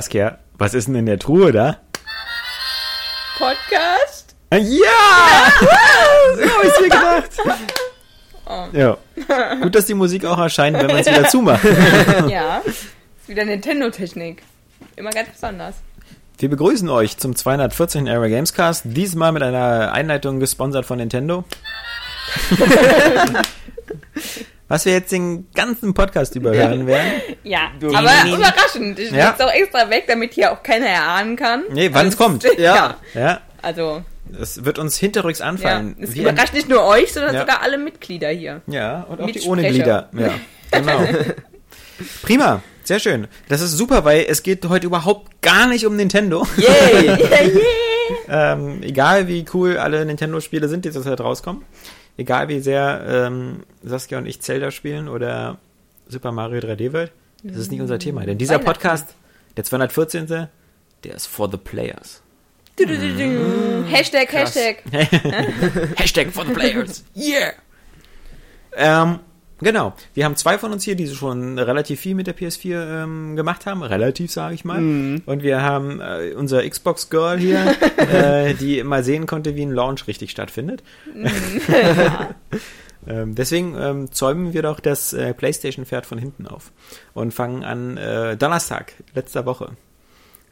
Saskia, was ist denn in der Truhe da? Podcast? Ja! so habe ich mir gedacht. Oh. Ja. Gut, dass die Musik auch erscheint, wenn man es wieder zumacht. Ja. Ist wieder Nintendo-Technik. Immer ganz besonders. Wir begrüßen euch zum 214. Era Gamescast, diesmal mit einer Einleitung gesponsert von Nintendo. Was wir jetzt den ganzen Podcast überhören werden. Ja, Du- aber überraschend. Ich Ja. ja. auch extra weg, damit hier auch keiner erahnen kann. Nee, wann es kommt. Ja. Ja, Also, es wird uns hinterrücks ja. anfallen. Es Wie ein- überrascht nicht nur euch, sondern Ja. sogar alle Mitglieder hier. Ja, und auch die ohne Glieder. Ja, genau. Prima, sehr schön. Das ist super, weil es geht heute überhaupt gar nicht um Nintendo. Yay! yeah, yeah. ähm, egal wie cool alle Nintendo-Spiele sind, die zurzeit rauskommen. Egal wie sehr ähm, Saskia und ich Zelda spielen oder Super Mario 3D World. Das ist nicht unser Thema. Denn dieser. Podcast, der 214. Der ist for the players. Du, du, du, du. Hashtag, Krass. Hashtag. Hashtag for the players. Yeah. Ähm, genau. Wir haben zwei von uns hier, die schon relativ viel mit der PS4 ähm, gemacht haben. Relativ, sage ich mal. Und wir haben äh, unser Xbox Girl hier, äh, die mal sehen konnte, wie ein Launch richtig stattfindet. ähm, deswegen ähm, zäumen wir doch das äh, PlayStation-Pferd von hinten auf und fangen an äh, Donnerstag, letzter Woche.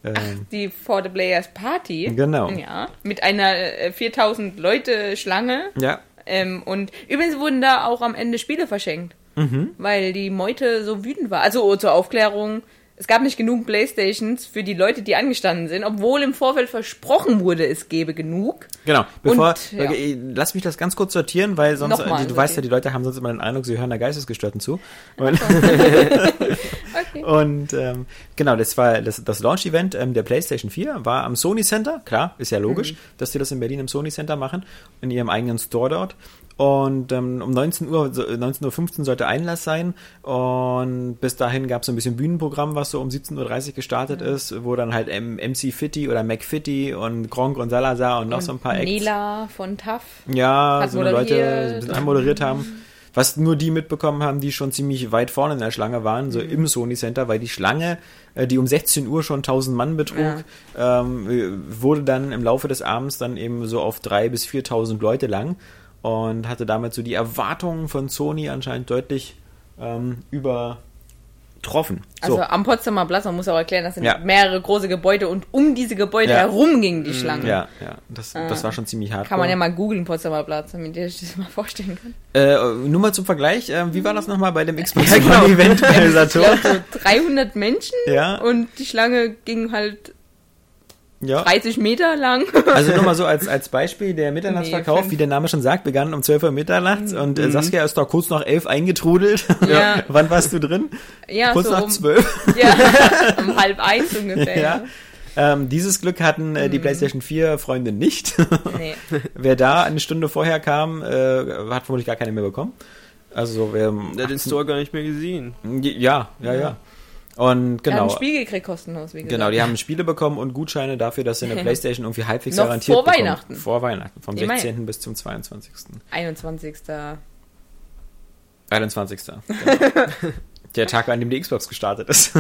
Ähm, Die For the Players Party. Genau. Ja. Mit einer äh, 4000 Leute Schlange. ja, Ähm, und übrigens wurden da auch am Ende Spiele verschenkt. Mhm. Weil die Meute so wütend war. Also zur Aufklärung. Es gab nicht genug Playstations für die Leute, die angestanden sind, obwohl im Vorfeld versprochen wurde, es gäbe genug. Genau, bevor, Und, ja. äh, lass mich das ganz kurz sortieren, weil sonst, Nochmal äh, du weißt ja, die Leute haben sonst immer den Eindruck, sie hören der Geistesgestörten zu. Und, Okay. und ähm, genau, das war das, das Launch-Event ähm, der PlayStation 4, war am Sony Center, klar, ist ja logisch, Mhm. dass die das in Berlin im Sony Center machen, in ihrem eigenen Store dort. Und ähm, um 19 Uhr, so, 19.15 Uhr sollte Einlass sein. Und bis dahin gab es so ein bisschen Bühnenprogramm, was so um 17.30 Uhr gestartet ist, wo dann halt M MC Fitty oder McFitty und Gronk und Salazar und noch so ein paar Acts. Nela von TAF. Ja, so Leute moderiert. ein bisschen anmoderiert haben. Was nur die mitbekommen haben, die schon ziemlich weit vorne in der Schlange waren, so im Sony Center, weil die Schlange, äh, die um 16 Uhr schon 1000 Mann betrug, ähm, äh, wurde dann im Laufe des Abends dann eben so auf 3.000 bis 4.000 Leute lang und hatte damit so die Erwartungen von Sony anscheinend deutlich ähm, übertroffen. So. Also am Potsdamer Platz, man muss auch erklären, das sind Ja. mehrere große Gebäude und um diese Gebäude Ja. herum ging die Schlange. ja, ja, das, das war schon ziemlich hart. Kann man ja mal googeln, Potsdamer Platz, damit ihr euch das mal vorstellen könnt. Äh, nur mal zum Vergleich, äh, wie war das nochmal bei dem Xbox Ja, genau. Event so 300 Menschen Ja. und die Schlange ging halt Ja. 30 Meter lang. Also nur mal so als, als Beispiel, der Mitternachtsverkauf, Nee, wie der Name schon sagt, begann um 12 Uhr mitternachts und äh, Saskia ist da kurz nach 11 eingetrudelt. Ja. Wann warst du drin? Ja, kurz so nach um, 12. Ja, um halb eins ungefähr. ja. Ähm, dieses Glück hatten äh, die PlayStation 4 Freunde nicht. Nee. wer da eine Stunde vorher kam, äh, hat vermutlich gar keine mehr bekommen. Also wer Der hat den Store gar nicht mehr gesehen. ja, ja, ja. Und Wir haben genau. ein Spiel gekriegt kostenlos, wie gesagt. Genau, die haben Spiele bekommen und Gutscheine dafür, dass sie eine Playstation irgendwie halbwegs Noch garantiert vor bekommen. Weihnachten. Vor Weihnachten, vom Immerhin. 16. bis zum 22. 21. 21. Genau. Der Tag, an dem die Xbox gestartet ist.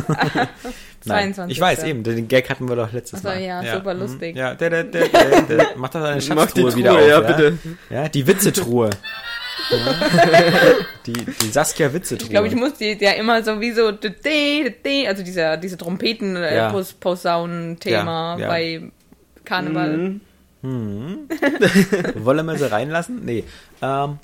Nein, 22.. ich weiß eben, den Gag hatten wir doch letztes Mal. ja, super mhm. lustig. Ja, der, der, der, der, der macht doch Mach die Schatztruhe Truhe, wieder auf. ja, bitte. Ja, die Witzetruhe. Die, die Saskia Witzetruhe. Ich glaube, ich muss die ja immer so wie so, also dieser, diese trompeten äh, Ja. Pos Posaunen-Thema Ja, ja. bei Karneval. Mhm. Wollen wir sie reinlassen? Nee. Ähm,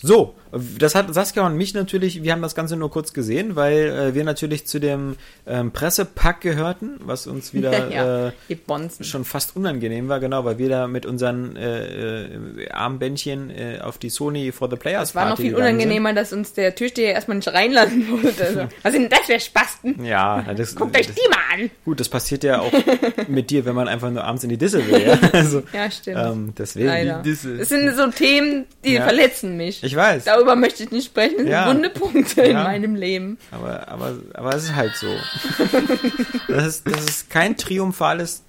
so, das hat Saskia und mich natürlich, wir haben das Ganze nur kurz gesehen, weil äh, wir natürlich zu dem ähm, Pressepack gehörten, was uns wieder ja, äh, die schon fast unangenehm war, genau, weil wir da mit unseren äh, äh, Armbändchen äh, auf die Sony for the Players Es war noch Party viel gegangen unangenehmer, dass uns der Türsteher erstmal nicht reinlassen wollte. Also, was sind denn das für Spasten? Sind. Ja, das, Guckt euch die mal an! gut, das passiert ja auch mit dir, wenn man einfach nur abends in die Disse will. Ja? Also, Ja, stimmt. ähm, deswegen. Leider. Disse. Das sind so Themen, die Ja. verletzen mich. Ich weiß. Darüber möchte ich nicht sprechen. Das sind Ja. wunde Punkte in Ja. meinem Leben. Aber, aber, aber es ist halt so. Das ist, das ist kein triumphales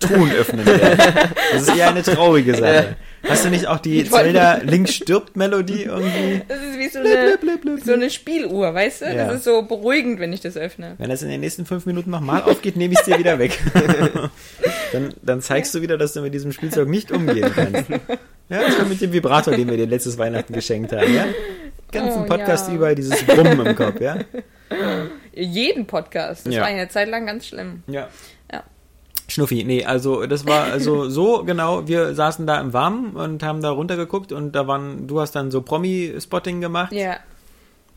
Truhen öffnen werden. Das ist eher eine traurige Sache. Hast du nicht auch die Zelda Link stirbt Melodie irgendwie? Das ist wie so eine, blip, blip, wie so eine Spieluhr, weißt du? Ja. Das ist so beruhigend, wenn ich das öffne. Wenn das in den nächsten fünf Minuten nochmal aufgeht, nehme ich es dir wieder weg. dann, dann zeigst du wieder, dass du mit diesem Spielzeug nicht umgehen kannst. Ja, das war mit dem Vibrator, den wir dir letztes Weihnachten geschenkt haben, ja? Ganzen Oh, Podcast ja. überall dieses Brummen im Kopf, ja? Jeden Podcast. Das Ja. war eine Zeit lang ganz schlimm. Ja. Ja. Schnuffi, nee, also das war also so genau, wir saßen da im Warmen und haben da runtergeguckt und da waren, du hast dann so Promi-Spotting gemacht, Ja.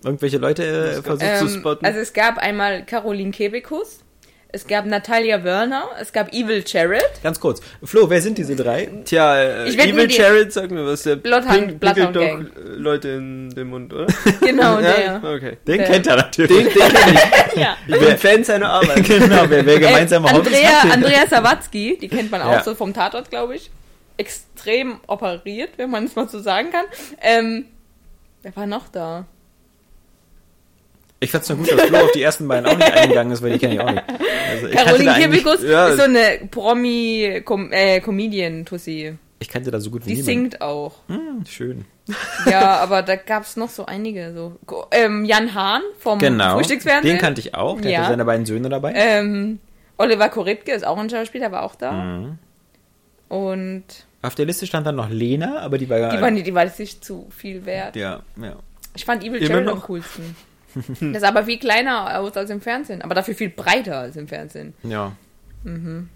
irgendwelche Leute äh, versucht zu Ähm, spotten. also es gab einmal Caroline Kebekus, es gab Natalia Werner, es gab Evil Jared, Ganz kurz, Flo, wer sind diese drei? Tja, äh, Evil Jared, sag mir was, der Bloodhound- Bloodhound Gang. doch äh, Leute in den Mund, oder? genau ja, der. okay. Den Der- kennt er natürlich. Den, den kenn ich. Ja. Ich bin Fan seiner Arbeit. genau, wer, wer gemeinsam äh, Hobbys Andrea, hat. Andrea Sawatzki, die kennt man auch Ja. so vom Tatort, glaube ich. Extrem operiert, wenn man es mal so sagen kann. Ähm, wer war noch da? Ich fand's nur gut, dass Flo auf die ersten beiden auch nicht eingegangen ist, weil die kenne ich auch nicht. Also ich Caroline Kebekus ja. ist so eine Promi-Comedian-Tussi. Ich kannte da so gut wie Die niemand. singt auch. Hm, schön. Ja, aber da gab es noch so einige. So. Ähm, Jan Hahn vom Genau. Frühstücksfernsehen. Den kannte ich auch. Der Ja. hatte seine beiden Söhne dabei. Ähm, Oliver Koritke ist auch ein Schauspieler, war auch da. Mhm. Und Auf der Liste stand dann noch Lena, aber die war die war, die war nicht zu viel wert. ja, ja. Ich fand Evil Immer Jared am coolsten. Das sah aber viel kleiner aus als im Fernsehen, aber dafür viel breiter als im Fernsehen. Ja. Mhm.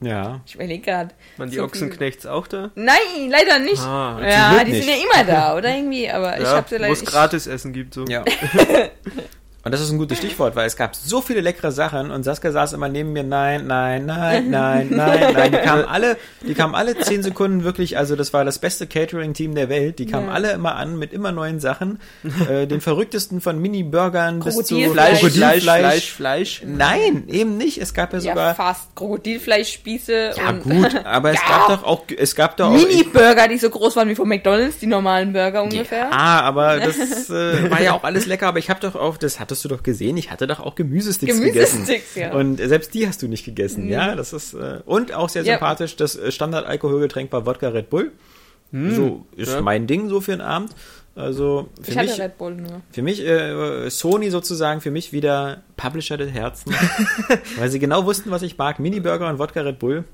Ja. Ich überlege gerade. Waren die so Ochsenknechts auch da? Nein, leider nicht. Ah, ja, die nicht. sind ja immer da, oder irgendwie, aber ich ja, habe sie leider wo es ich- gratis Essen gibt. So. Ja. Und das ist ein gutes Stichwort, weil es gab so viele leckere Sachen und Saskia saß immer neben mir, nein, nein, nein, nein, nein, nein. Die kamen alle, die kamen alle zehn Sekunden wirklich, also das war das beste Catering-Team der Welt. Die kamen Ja. alle immer an mit immer neuen Sachen. Äh, den verrücktesten von Mini-Burgern bis zu Krokodilfleisch. Fleisch, Fleisch. Fleisch, Fleisch. Nein, eben nicht. Es gab ja Ja, sogar. fast. Krokodilfleischspieße Ja, und gut, aber es Ja. gab doch auch, es gab doch auch. Mini-Burger, die so groß waren wie von McDonalds, die normalen Burger ungefähr. Ah, aber das äh, war ja auch alles lecker, aber ich habe doch auch, das hattest du doch gesehen, ich hatte doch auch Gemüsesticks, gegessen. Gemüsesticks, ja. Und selbst die hast du nicht gegessen, ja, das ist äh, und auch sehr Ja. sympathisch, das äh, Standard-Alkoholgetränk war Wodka Red Bull. so ist ja. mein Ding so für den Abend. Also für ich hatte mich, Red Bull nur. für mich äh, Sony sozusagen, für mich wieder Publisher des Herzens, weil sie genau wussten, was ich mag, Mini Burger und Wodka Red Bull.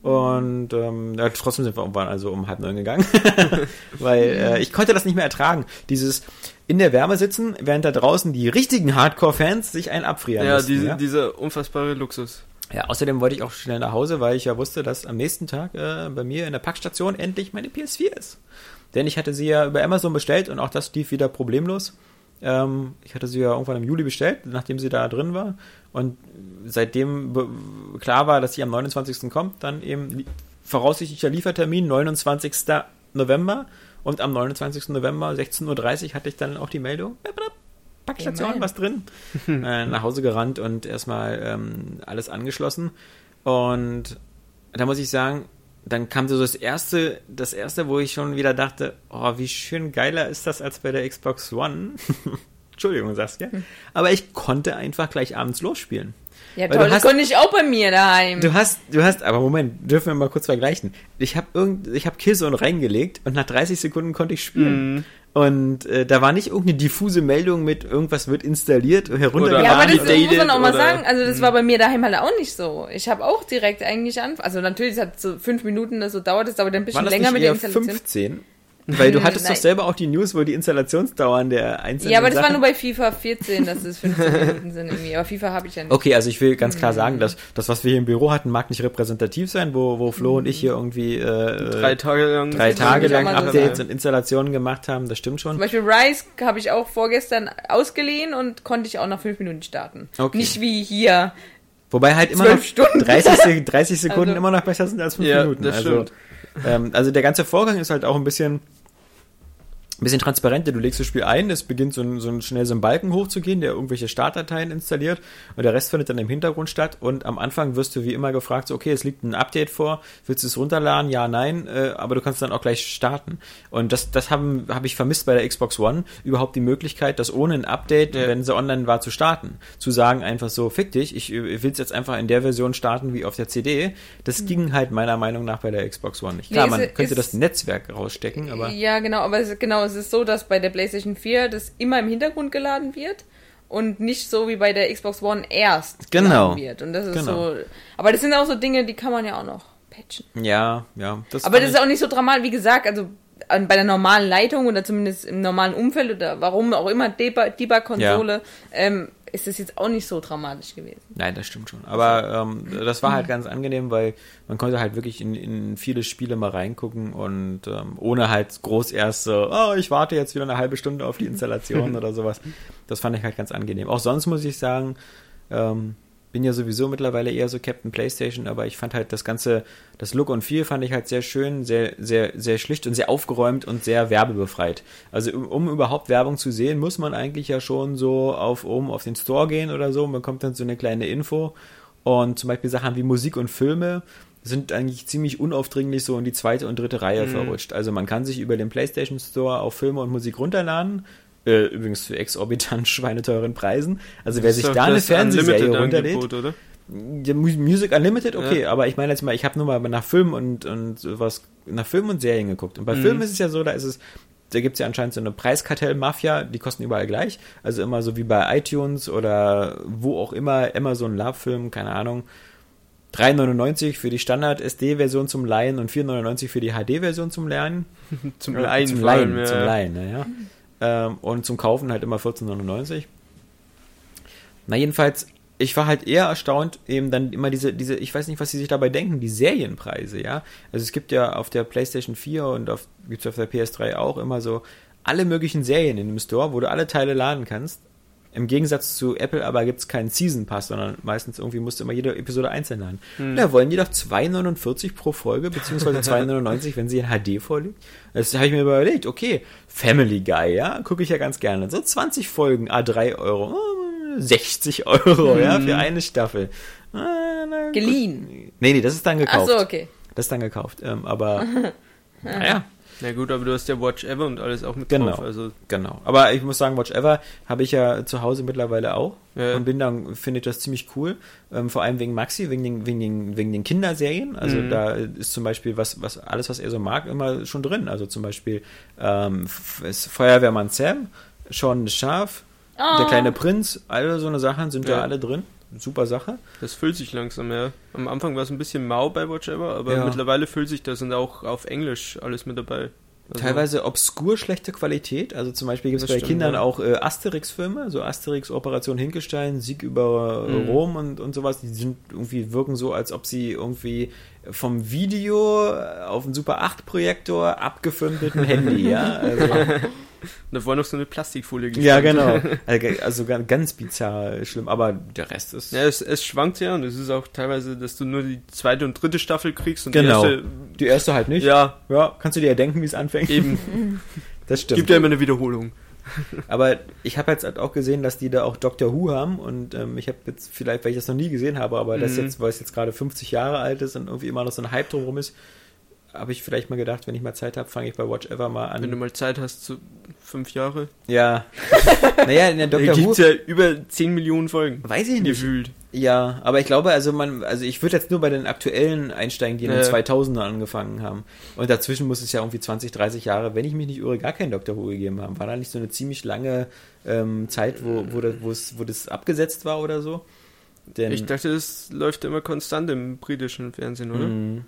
Und ähm, ja, trotzdem sind wir irgendwann also um halb neun gegangen, weil äh, ich konnte das nicht mehr ertragen. Dieses in der Wärme sitzen, während da draußen die richtigen Hardcore-Fans sich einen abfrieren Ja, mussten, diese, ja? dieser unfassbare Luxus. ja, außerdem wollte ich auch schnell nach Hause, weil ich ja wusste, dass am nächsten Tag äh, bei mir in der Packstation endlich meine PS4 ist. Denn ich hatte sie ja über Amazon bestellt und auch das lief wieder problemlos. Ähm, ich hatte sie ja irgendwann im Juli bestellt, nachdem sie da drin war. Und seitdem klar war, dass sie am 29. kommt, dann eben li voraussichtlicher Liefertermin 29. November. Und am 29. November 16.30 Uhr hatte ich dann auch die Meldung, Packstation, was drin. äh, nach Hause gerannt und erstmal ähm, alles angeschlossen. Und da muss ich sagen, dann kam so das erste, das erste, wo ich schon wieder dachte, oh, wie schön geiler ist das als bei der Xbox One. Entschuldigung, Saskia. Aber ich konnte einfach gleich abends losspielen. Ja, Weil toll, du das hast- konnte ich auch bei mir daheim. Du hast, du hast, aber Moment, dürfen wir mal kurz vergleichen. Ich habe irgend, ich habe Killzone reingelegt und nach 30 Sekunden konnte ich spielen. Und äh, da war nicht irgendeine diffuse Meldung mit irgendwas wird installiert, heruntergeladen. ja, aber das muss man auch mal oder- sagen. Also das war bei mir daheim halt auch nicht so. Ich habe auch direkt eigentlich an. Also natürlich, es hat so fünf Minuten, das so dauert, es dauert ein war bisschen das länger nicht mit der Installation. 15? Weil du hattest doch selber auch die News, wo die Installationsdauern der einzelnen Ja, aber das war nur bei FIFA 14, dass es 15 Minuten sind irgendwie. Aber FIFA habe ich ja nicht. Okay, also ich will ganz Mhm. klar sagen, dass das, was wir hier im Büro hatten, mag nicht repräsentativ sein, wo, wo Flo und ich hier irgendwie äh, Drei Tage lang. drei Tage lang so Updates sagen. und Installationen gemacht haben, das stimmt Zum schon. Beispiel Rise habe ich auch vorgestern ausgeliehen und konnte ich auch nach fünf Minuten starten. Okay. Nicht wie hier. Wobei halt immer Zwölf noch Stunden. 30, Se- 30 Sekunden Also- immer noch besser sind als 5 Ja, Minuten. das also, stimmt. ähm, also der ganze Vorgang ist halt auch ein bisschen ein bisschen transparenter. Du legst das Spiel ein, es beginnt so, ein, so ein, schnell so ein Balken hochzugehen, der irgendwelche Startdateien installiert und der Rest findet dann im Hintergrund statt und am Anfang wirst du wie immer gefragt, so, okay, es liegt ein Update vor, willst du es runterladen? Ja, nein, äh, aber du kannst dann auch gleich starten. Und das, das habe hab ich vermisst bei der Xbox One, überhaupt die Möglichkeit, das ohne ein Update, ja. wenn sie online war, zu starten. Zu sagen einfach so, fick dich, ich, ich will es jetzt einfach in der Version starten wie auf der CD. Das mhm. ging halt meiner Meinung nach bei der Xbox One nicht. Klar, nee, man könnte das Netzwerk rausstecken, aber... Ja, genau, aber es, genau, es ist so, dass bei der PlayStation 4 das immer im Hintergrund geladen wird und nicht so wie bei der Xbox One erst genau. geladen wird. Und das ist genau. so. Aber das sind auch so Dinge, die kann man ja auch noch patchen. Ja, ja. Das aber das ist auch nicht so dramatisch, wie gesagt, also bei der normalen Leitung oder zumindest im normalen Umfeld oder warum auch immer Debug-Konsole, ja. ähm, ist es jetzt auch nicht so dramatisch gewesen. Nein, das stimmt schon. Aber ähm, das war halt ganz angenehm, weil man konnte halt wirklich in, in viele Spiele mal reingucken und ähm, ohne halt groß erst so, oh, ich warte jetzt wieder eine halbe Stunde auf die Installation oder sowas. Das fand ich halt ganz angenehm. Auch sonst muss ich sagen, ähm, bin ja sowieso mittlerweile eher so Captain PlayStation, aber ich fand halt das ganze, das Look und Feel fand ich halt sehr schön, sehr, sehr, sehr schlicht und sehr aufgeräumt und sehr werbebefreit. Also um, um überhaupt Werbung zu sehen, muss man eigentlich ja schon so auf oben auf den Store gehen oder so. Man bekommt dann so eine kleine Info und zum Beispiel Sachen wie Musik und Filme sind eigentlich ziemlich unaufdringlich so in die zweite und dritte Reihe mhm. verrutscht. Also man kann sich über den PlayStation Store auch Filme und Musik runterladen äh, übrigens für exorbitant schweineteuren Preisen. Also wer sich da eine Fernsehserie runterlädt. Oder? Music Unlimited, okay, ja. aber ich meine jetzt mal, ich habe nur mal nach Filmen und, und was, nach Filmen und Serien geguckt. Und bei mhm. Filmen ist es ja so, da ist es, da gibt es ja anscheinend so eine Preiskartell-Mafia, die kosten überall gleich. Also immer so wie bei iTunes oder wo auch immer, Amazon Love-Film, keine Ahnung. 3,99 für die Standard-SD-Version zum Leihen und 4,99 für die HD-Version zum Lernen. zum Leihen, zum Leihen, ja. zum Leihen, ja. Ähm, und zum Kaufen halt immer 14,99. Na, jedenfalls, ich war halt eher erstaunt, eben dann immer diese, diese, ich weiß nicht, was sie sich dabei denken, die Serienpreise, ja. Also es gibt ja auf der PlayStation 4 und auf, gibt's auf der PS3 auch immer so alle möglichen Serien in dem Store, wo du alle Teile laden kannst. Im Gegensatz zu Apple aber gibt es keinen Season Pass, sondern meistens irgendwie musst du immer jede Episode einzeln laden. Hm. Da wollen die doch 2,49 pro Folge, beziehungsweise 2,99, wenn sie in HD vorliegt. Das habe ich mir überlegt, okay, Family Guy, ja, gucke ich ja ganz gerne. So 20 Folgen, A3 Euro, 60 Euro, hm. ja, für eine Staffel. Ah, Geliehen. Nee, nee, das ist dann gekauft. Ach so, okay. Das ist dann gekauft. Ähm, aber, naja. Na gut, aber du hast ja Watch Ever und alles auch mit genau, drauf. Also genau. Aber ich muss sagen, Watch Ever habe ich ja zu Hause mittlerweile auch. Ja. Und bin dann, finde ich das ziemlich cool. Ähm, vor allem wegen Maxi, wegen den, wegen den, wegen den Kinderserien. Also mhm. da ist zum Beispiel was, was, alles, was er so mag, immer schon drin. Also zum Beispiel ähm, Feuerwehrmann Sam, Sean Schaf, oh. der kleine Prinz, alle so eine Sachen sind ja. da alle drin super Sache. Das füllt sich langsam, ja. Am Anfang war es ein bisschen mau bei Watch Ever, aber ja. mittlerweile füllt sich das und auch auf Englisch alles mit dabei. Also Teilweise obskur schlechte Qualität. Also zum Beispiel gibt es bei stimmt, Kindern ja. auch äh, Asterix-Filme, so Asterix Operation Hinkelstein, Sieg über äh, mhm. Rom und, und sowas. Die sind irgendwie wirken so, als ob sie irgendwie vom Video auf einen Super 8 Projektor abgefilmt mit dem Handy, ja. Also, Und davor noch so eine Plastikfolie Ja, genau. Also ganz bizarr schlimm, aber der Rest ist. Ja, es, es schwankt ja und es ist auch teilweise, dass du nur die zweite und dritte Staffel kriegst und genau. die erste. Die erste halt nicht. Ja. Ja, kannst du dir ja denken, wie es anfängt. Eben. Das stimmt. Gibt ja immer eine Wiederholung. Aber ich habe jetzt halt auch gesehen, dass die da auch Doctor Who haben und ähm, ich habe jetzt vielleicht, weil ich das noch nie gesehen habe, aber mhm. das jetzt, weil es jetzt gerade 50 Jahre alt ist und irgendwie immer noch so ein Hype drumherum ist, habe ich vielleicht mal gedacht, wenn ich mal Zeit habe, fange ich bei Watch Ever mal an. Wenn du mal Zeit hast, so fünf Jahre. Ja. naja, in der Doctor Who. gibt ja über 10 Millionen Folgen. Weiß ich nicht. Gefühlt. Ja, aber ich glaube, also man, also ich würde jetzt nur bei den aktuellen einsteigen, die in den 2000er angefangen haben. Und dazwischen muss es ja irgendwie 20, 30 Jahre, wenn ich mich nicht irre, gar kein Doctor Who gegeben haben. War da nicht so eine ziemlich lange ähm, Zeit, wo, wo, das, wo das abgesetzt war oder so? Denn ich dachte, das läuft immer konstant im britischen Fernsehen, oder? Mm.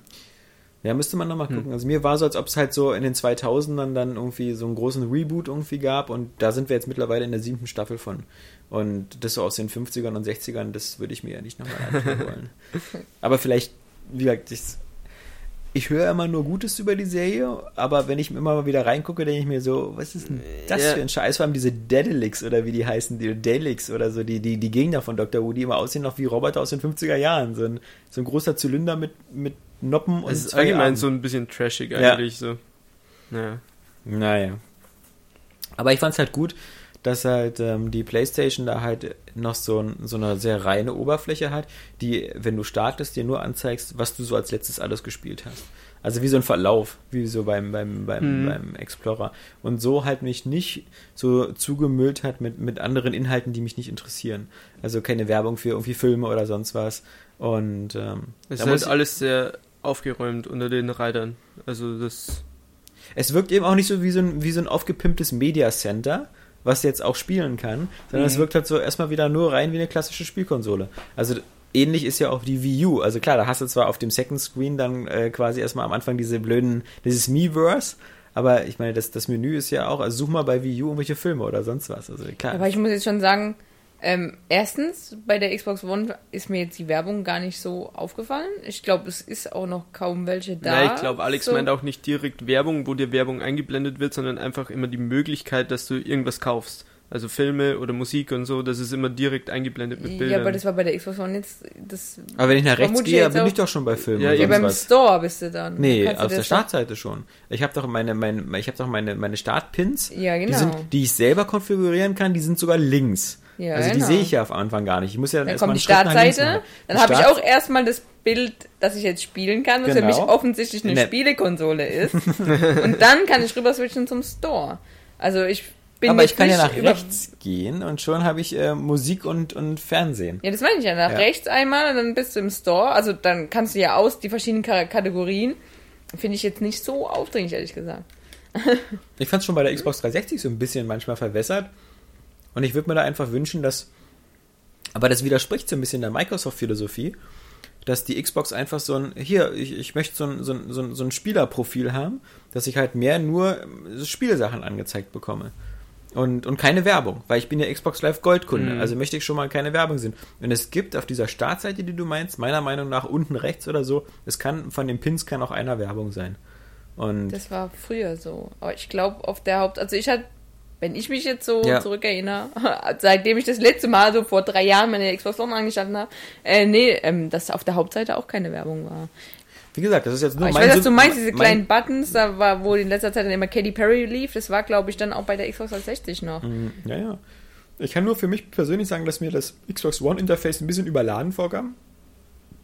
Ja, müsste man nochmal hm. gucken. Hm. Also mir war so, als ob es halt so in den 2000ern dann irgendwie so einen großen Reboot irgendwie gab und da sind wir jetzt mittlerweile in der siebten Staffel von. Und das so aus den 50ern und 60ern, das würde ich mir ja nicht nochmal anschauen wollen. Aber vielleicht, wie gesagt, ich, ich höre immer nur Gutes über die Serie, aber wenn ich immer mal wieder reingucke, denke ich mir so, was ist denn das ja. für ein Scheiß? Vor allem diese Daedalix oder wie die heißen, die Daleks oder so, die, die, die Gegner von Dr. Who, die immer aussehen noch wie Roboter aus den 50er Jahren. So ein, so ein großer Zylinder mit, mit Noppen und. Es ist allgemein so ein bisschen trashig eigentlich ja. so. Naja. Naja. Aber ich fand es halt gut, dass halt ähm, die PlayStation da halt noch so, ein, so eine sehr reine Oberfläche hat, die, wenn du startest, dir nur anzeigst, was du so als letztes alles gespielt hast. Also wie so ein Verlauf, wie so beim, beim, beim, mhm. beim Explorer. Und so halt mich nicht so zugemüllt hat mit, mit anderen Inhalten, die mich nicht interessieren. Also keine Werbung für irgendwie Filme oder sonst was. Und ähm, es ist halt alles sehr aufgeräumt unter den Reitern. Also das. Es wirkt eben auch nicht so wie so ein, wie so ein aufgepimptes Media Center, was jetzt auch spielen kann, sondern mhm. es wirkt halt so erstmal wieder nur rein wie eine klassische Spielkonsole. Also ähnlich ist ja auch die Wii U. Also klar, da hast du zwar auf dem Second Screen dann äh, quasi erstmal am Anfang diese blöden, dieses Miiverse, aber ich meine, das, das Menü ist ja auch, also such mal bei Wii U irgendwelche Filme oder sonst was. Also klar. Aber ich muss jetzt schon sagen, ähm, erstens, bei der Xbox One ist mir jetzt die Werbung gar nicht so aufgefallen. Ich glaube, es ist auch noch kaum welche da. Ja, ich glaube, Alex so. meint auch nicht direkt Werbung, wo dir Werbung eingeblendet wird, sondern einfach immer die Möglichkeit, dass du irgendwas kaufst. Also Filme oder Musik und so, das ist immer direkt eingeblendet mit Bildern. Ja, aber das war bei der Xbox One jetzt. Das aber wenn ich nach rechts gehe, bin ich doch schon bei Filmen. Ja, ja beim was. Store bist du dann. Nee, auf der Startseite schon. Ich habe doch meine, meine, ich habe doch meine, meine Startpins. Ja, genau. Die, sind, die ich selber konfigurieren kann, die sind sogar links. Ja, also genau. die sehe ich ja auf Anfang gar nicht. Ich muss ja dann, dann kommt die Startseite, dann habe ich auch erstmal das Bild, dass ich jetzt spielen kann, was genau. für mich genau. offensichtlich eine ne. Spielekonsole ist. und dann kann ich rüber switchen zum Store. Also ich bin Aber ich kann ja nach rechts gehen und schon habe ich äh, Musik und, und Fernsehen. Ja, das meine ich ja. Nach ja. rechts einmal und dann bist du im Store. Also dann kannst du ja aus die verschiedenen Kategorien. Finde ich jetzt nicht so aufdringlich, ehrlich gesagt. ich fand es schon bei der Xbox 360 so ein bisschen manchmal verwässert. Und ich würde mir da einfach wünschen, dass. Aber das widerspricht so ein bisschen der Microsoft-Philosophie, dass die Xbox einfach so ein. Hier, ich, ich möchte so ein, so, ein, so, ein, so ein Spielerprofil haben, dass ich halt mehr nur Spielsachen angezeigt bekomme. Und, und keine Werbung, weil ich bin ja Xbox Live Gold-Kunde, mhm. also möchte ich schon mal keine Werbung sehen. Und es gibt auf dieser Startseite, die du meinst, meiner Meinung nach unten rechts oder so, es kann von den Pins kann auch einer Werbung sein. Und das war früher so. Aber ich glaube, auf der Haupt, also ich hatte, wenn ich mich jetzt so ja. zurückerinnere, seitdem ich das letzte Mal so vor drei Jahren meine Xbox One angestanden habe, äh, nee, ähm, dass auf der Hauptseite auch keine Werbung war. Wie gesagt, das ist jetzt nur Aber mein... Ich weiß, dass du meinst, diese kleinen Buttons, da war, wo in letzter Zeit dann immer Katy Perry lief, das war, glaube ich, dann auch bei der Xbox 360 noch. Mhm, ja, ja. Ich kann nur für mich persönlich sagen, dass mir das Xbox One Interface ein bisschen überladen vorkam.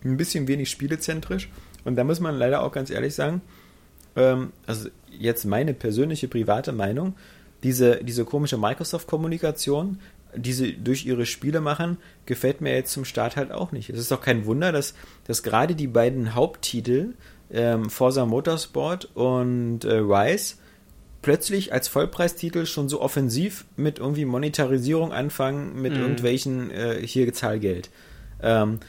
Ein bisschen wenig spielezentrisch. Und da muss man leider auch ganz ehrlich sagen, ähm, also jetzt meine persönliche private Meinung, diese, diese komische Microsoft-Kommunikation, die sie durch ihre Spiele machen, gefällt mir jetzt zum Start halt auch nicht. Es ist doch kein Wunder, dass, dass gerade die beiden Haupttitel, ähm, Forza Motorsport und äh, Rise, plötzlich als Vollpreistitel schon so offensiv mit irgendwie Monetarisierung anfangen, mit mhm. irgendwelchen äh, hier Zahlgeld. Ähm,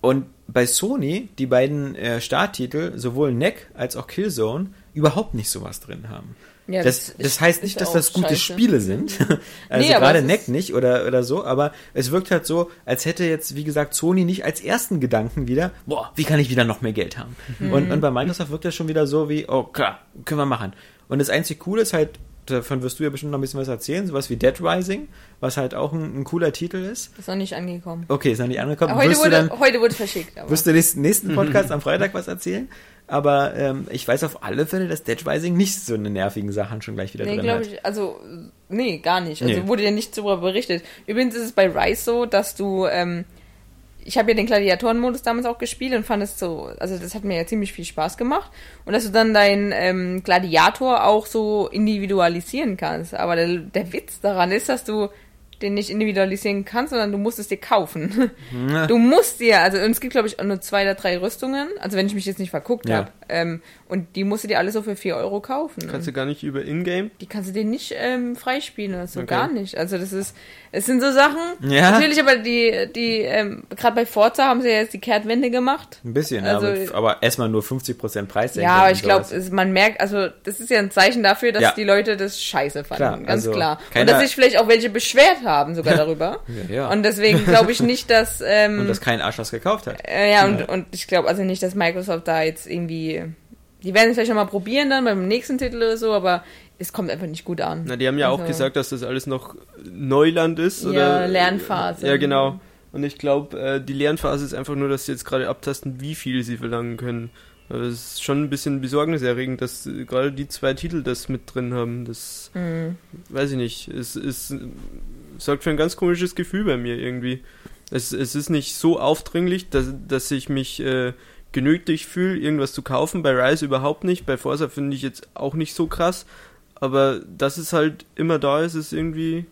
und bei Sony, die beiden äh, Starttitel, sowohl Neck als auch Killzone, überhaupt nicht sowas drin haben. Ja, das, das, heißt nicht, dass das gute scheiße. Spiele sind. also nee, gerade Neck nicht oder, oder so, aber es wirkt halt so, als hätte jetzt, wie gesagt, Sony nicht als ersten Gedanken wieder, boah, wie kann ich wieder noch mehr Geld haben? Mhm. Und, und bei Microsoft wirkt das schon wieder so wie, oh klar, können wir machen. Und das einzig Coole ist halt, davon wirst du ja bestimmt noch ein bisschen was erzählen, sowas wie Dead Rising, was halt auch ein, ein cooler Titel ist. Ist noch nicht angekommen. Okay, ist noch nicht angekommen. Heute wurde, dann, heute wurde verschickt. Aber. Wirst du nächsten, nächsten Podcast am Freitag was erzählen? Aber ähm, ich weiß auf alle Fälle, dass Dead Rising nicht so eine nervigen Sachen schon gleich wieder nee, drin hat. Ich, also, nee, gar nicht. Also nee. wurde ja nicht darüber berichtet. Übrigens ist es bei Rise so, dass du, ähm, ich habe ja den Gladiatoren-Modus damals auch gespielt und fand es so, also das hat mir ja ziemlich viel Spaß gemacht. Und dass du dann deinen ähm, Gladiator auch so individualisieren kannst. Aber der, der Witz daran ist, dass du den nicht individualisieren kannst, sondern du musst es dir kaufen. Ja. Du musst dir, also und es gibt glaube ich nur zwei oder drei Rüstungen, also wenn ich mich jetzt nicht verguckt ja. habe. Ähm, und die musst du dir alle so für 4 Euro kaufen. Kannst du gar nicht über Ingame? Die kannst du dir nicht ähm, freispielen oder so, okay. gar nicht. Also das ist, es sind so Sachen. Ja. Natürlich, aber die, die, ähm, gerade bei Forza haben sie ja jetzt die Kehrtwende gemacht. Ein bisschen, also, ja, aber, aber erstmal nur 50% Preis. Ja, aber ich glaube, man merkt, also das ist ja ein Zeichen dafür, dass ja. die Leute das scheiße fanden, klar, ganz also klar. Und dass sich vielleicht auch welche beschwert haben sogar darüber. ja, ja. Und deswegen glaube ich nicht, dass... Ähm, und dass kein Arsch das gekauft hat. Äh, ja, und, und ich glaube also nicht, dass Microsoft da jetzt irgendwie die werden es vielleicht nochmal probieren dann beim nächsten Titel oder so, aber es kommt einfach nicht gut an. Na, die haben ja also, auch gesagt, dass das alles noch Neuland ist. Ja, oder? Lernphase. Ja, genau. Und ich glaube, äh, die Lernphase ist einfach nur, dass sie jetzt gerade abtasten, wie viel sie verlangen können. Aber es ist schon ein bisschen besorgniserregend, dass gerade die zwei Titel das mit drin haben. Das mhm. weiß ich nicht. Es, es sorgt für ein ganz komisches Gefühl bei mir irgendwie. Es, es ist nicht so aufdringlich, dass, dass ich mich äh, genötigt fühle, irgendwas zu kaufen. Bei Rise überhaupt nicht. Bei Forza finde ich jetzt auch nicht so krass. Aber dass es halt immer da ist, ist irgendwie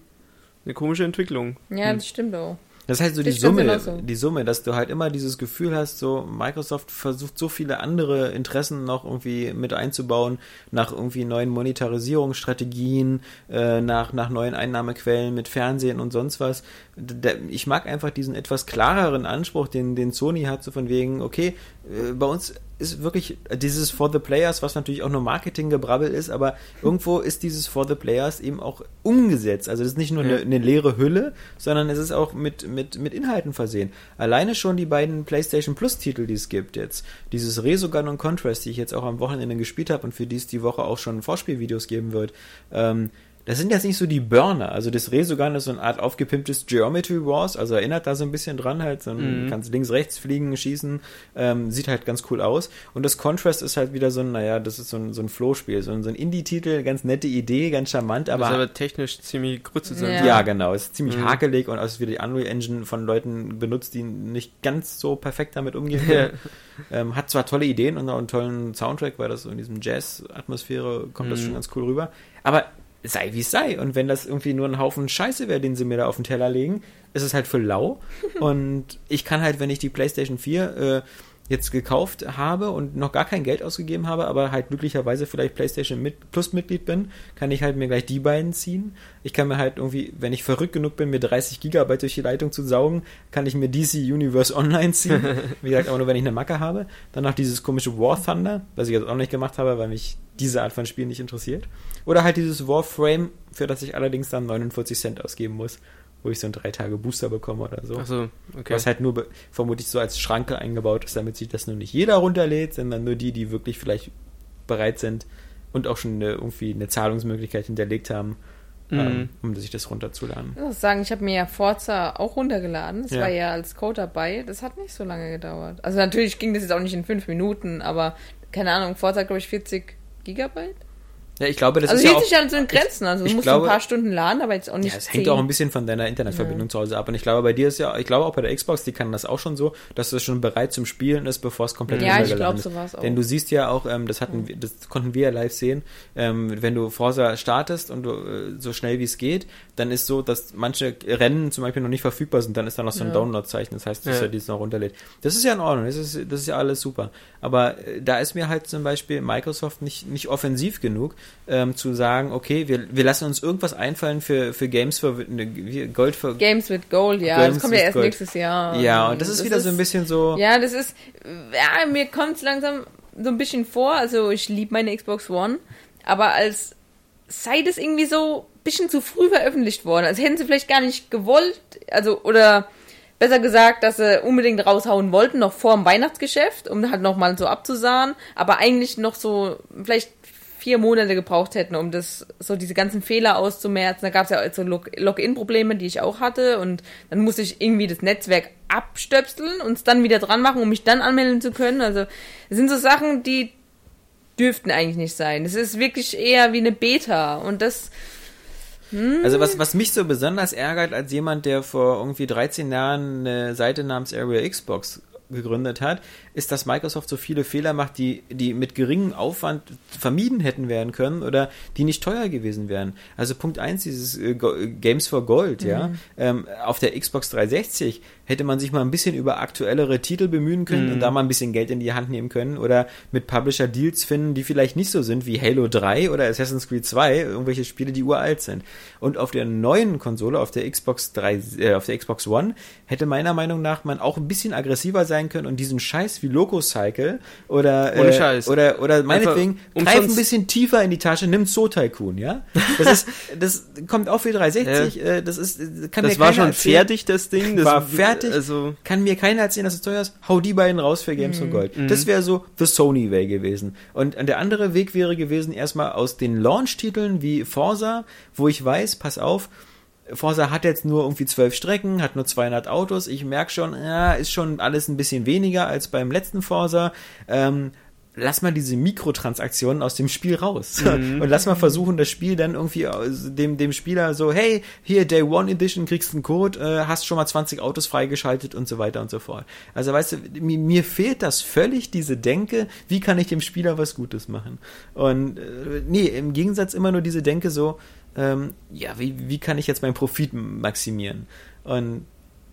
eine komische Entwicklung. Ja, hm. das stimmt auch. Das heißt so die Summe, die Summe, dass du halt immer dieses Gefühl hast, so Microsoft versucht so viele andere Interessen noch irgendwie mit einzubauen, nach irgendwie neuen Monetarisierungsstrategien, äh, nach, nach neuen Einnahmequellen mit Fernsehen und sonst was. Ich mag einfach diesen etwas klareren Anspruch, den, den Sony hat, so von wegen, okay, äh, bei uns ist wirklich dieses For the Players, was natürlich auch nur Marketinggebrabbel ist, aber irgendwo ist dieses For the Players eben auch umgesetzt. Also es ist nicht nur eine, eine, leere Hülle, sondern es ist auch mit, mit, mit Inhalten versehen. Alleine schon die beiden PlayStation Plus Titel, die es gibt jetzt, dieses Resogun und Contrast, die ich jetzt auch am Wochenende gespielt habe und für die es die Woche auch schon Vorspielvideos geben wird, ähm, das sind jetzt nicht so die Burner. Also das Resogun ist so eine Art aufgepimptes Geometry Wars, also erinnert da so ein bisschen dran halt. So ein, mhm. Kannst links, rechts fliegen, schießen, ähm, sieht halt ganz cool aus. Und das Contrast ist halt wieder so ein, naja, das ist so ein, so ein Flow-Spiel, so ein, so ein Indie-Titel, ganz nette Idee, ganz charmant, aber. Das ist aber technisch ziemlich grütze Ja. ja, genau. Ist ziemlich mhm. hakelig und ist wieder die Unreal Engine von Leuten benutzt, die nicht ganz so perfekt damit umgehen können. ähm, hat zwar tolle Ideen und auch einen tollen Soundtrack, weil das so in diesem Jazz-Atmosphäre kommt mhm. das schon ganz cool rüber. Aber sei wie es sei. Und wenn das irgendwie nur ein Haufen Scheiße wäre, den sie mir da auf den Teller legen, ist es halt für lau. und ich kann halt, wenn ich die PlayStation 4 äh, jetzt gekauft habe und noch gar kein Geld ausgegeben habe, aber halt glücklicherweise vielleicht PlayStation mit, Plus Mitglied bin, kann ich halt mir gleich die beiden ziehen. Ich kann mir halt irgendwie, wenn ich verrückt genug bin, mir 30 Gigabyte durch die Leitung zu saugen, kann ich mir DC Universe Online ziehen. Wie gesagt, aber nur wenn ich eine Macke habe. Dann noch dieses komische War Thunder, was ich jetzt auch nicht gemacht habe, weil mich diese Art von Spiel nicht interessiert. Oder halt dieses Warframe, für das ich allerdings dann 49 Cent ausgeben muss wo ich so einen drei Tage Booster bekomme oder so. Ach so, okay. Was halt nur vermutlich so als Schranke eingebaut ist, damit sich das nur nicht jeder runterlädt, sondern nur die, die wirklich vielleicht bereit sind und auch schon eine, irgendwie eine Zahlungsmöglichkeit hinterlegt haben, mhm. ähm, um sich das runterzuladen. Ich muss sagen, ich habe mir ja Forza auch runtergeladen. Das ja. war ja als Code dabei. Das hat nicht so lange gedauert. Also natürlich ging das jetzt auch nicht in fünf Minuten, aber keine Ahnung, Forza glaube ich 40 Gigabyte. Ja, ich glaube, das also ist ja auch... sich an so Grenzen. Also du musst glaube, ein paar Stunden laden, aber jetzt auch nicht Ja, es hängt auch ein bisschen von deiner Internetverbindung ja. zu Hause ab. Und ich glaube, bei dir ist ja... Ich glaube auch bei der Xbox, die kann das auch schon so, dass es schon bereit zum Spielen ist, bevor es komplett ja, ich glaube, so war es auch. Denn du siehst ja auch, ähm, das hatten, mhm. das konnten wir ja live sehen, ähm, wenn du Forza startest und du äh, so schnell wie es geht, dann ist so, dass manche Rennen zum Beispiel noch nicht verfügbar sind. Dann ist da noch so ein ja. Download-Zeichen. Das heißt, dass ja. er dies noch runterlädt. Das ist ja in Ordnung. Das ist, das ist ja alles super. Aber äh, da ist mir halt zum Beispiel Microsoft nicht, nicht offensiv genug, ähm, zu sagen, okay, wir, wir lassen uns irgendwas einfallen für, für Games für ne, Gold für Games with Gold, ja, Games das kommt ja erst Gold. nächstes Jahr. Ja, und das ist das wieder ist, so ein bisschen so. Ja, das ist, ja, mir kommt es langsam so ein bisschen vor, also ich liebe meine Xbox One, aber als sei das irgendwie so ein bisschen zu früh veröffentlicht worden. Als hätten sie vielleicht gar nicht gewollt, also, oder besser gesagt, dass sie unbedingt raushauen wollten, noch vor dem Weihnachtsgeschäft, um halt nochmal so abzusahen, aber eigentlich noch so vielleicht vier Monate gebraucht hätten, um das so diese ganzen Fehler auszumerzen. Da gab es ja so Login-Probleme, die ich auch hatte und dann musste ich irgendwie das Netzwerk abstöpseln und es dann wieder dran machen, um mich dann anmelden zu können. Also das sind so Sachen, die dürften eigentlich nicht sein. Es ist wirklich eher wie eine Beta und das hm. also was, was mich so besonders ärgert als jemand, der vor irgendwie 13 Jahren eine Seite namens Area Xbox gegründet hat, ist, dass Microsoft so viele Fehler macht, die, die mit geringem Aufwand vermieden hätten werden können oder die nicht teuer gewesen wären. Also Punkt eins dieses äh, Games for Gold, mhm. ja. Ähm, auf der Xbox 360 hätte man sich mal ein bisschen über aktuellere Titel bemühen können mhm. und da mal ein bisschen Geld in die Hand nehmen können oder mit Publisher Deals finden, die vielleicht nicht so sind wie Halo 3 oder Assassin's Creed 2, irgendwelche Spiele, die uralt sind. Und auf der neuen Konsole, auf der Xbox 3, äh, auf der Xbox One, hätte meiner Meinung nach man auch ein bisschen aggressiver sein können und diesen Scheiß wie Loco Cycle oder Ohne äh, Scheiß. oder oder meinetwegen greif ein bisschen tiefer in die Tasche, nimm Zoo Tycoon, ja? Das ist das kommt auch für 360, ja. äh, das ist kann das war schon erzählen. fertig das Ding, das war fertig. Also kann mir keiner erzählen, dass es teuer ist. Hau die beiden raus für Games mhm. of Gold. Mhm. Das wäre so the Sony Way gewesen. Und der andere Weg wäre gewesen erstmal aus den Launch Titeln wie Forza, wo ich weiß, pass auf, Forza hat jetzt nur irgendwie zwölf Strecken, hat nur 200 Autos. Ich merke schon, ja, ist schon alles ein bisschen weniger als beim letzten Forza. Ähm, lass mal diese Mikrotransaktionen aus dem Spiel raus mhm. und lass mal versuchen, das Spiel dann irgendwie dem, dem Spieler so, hey, hier Day One Edition kriegst einen Code, äh, hast schon mal 20 Autos freigeschaltet und so weiter und so fort. Also weißt du, mir, mir fehlt das völlig, diese Denke, wie kann ich dem Spieler was Gutes machen? Und äh, nee, im Gegensatz immer nur diese Denke so, ähm, ja, wie, wie kann ich jetzt meinen Profit maximieren? Und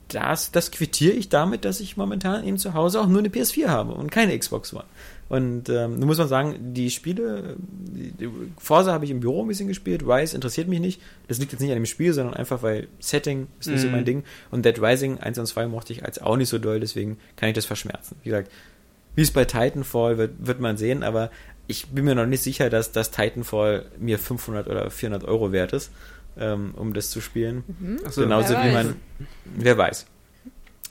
das, das quittiere ich damit, dass ich momentan eben zu Hause auch nur eine PS4 habe und keine Xbox One. Und ähm, nun muss man sagen, die Spiele, die, die Forza habe ich im Büro ein bisschen gespielt, Rise interessiert mich nicht. Das liegt jetzt nicht an dem Spiel, sondern einfach, weil Setting ist nicht mm. so mein mhm. Ding. Und Dead Rising 1 und 2 mochte ich als auch nicht so doll, deswegen kann ich das verschmerzen. Wie gesagt, wie es bei Titanfall wird, wird man sehen, aber ich bin mir noch nicht sicher, dass das Titanfall mir 500 oder 400 Euro wert ist, ähm, um das zu spielen. Mhm. So, Genauso wie man, wer weiß.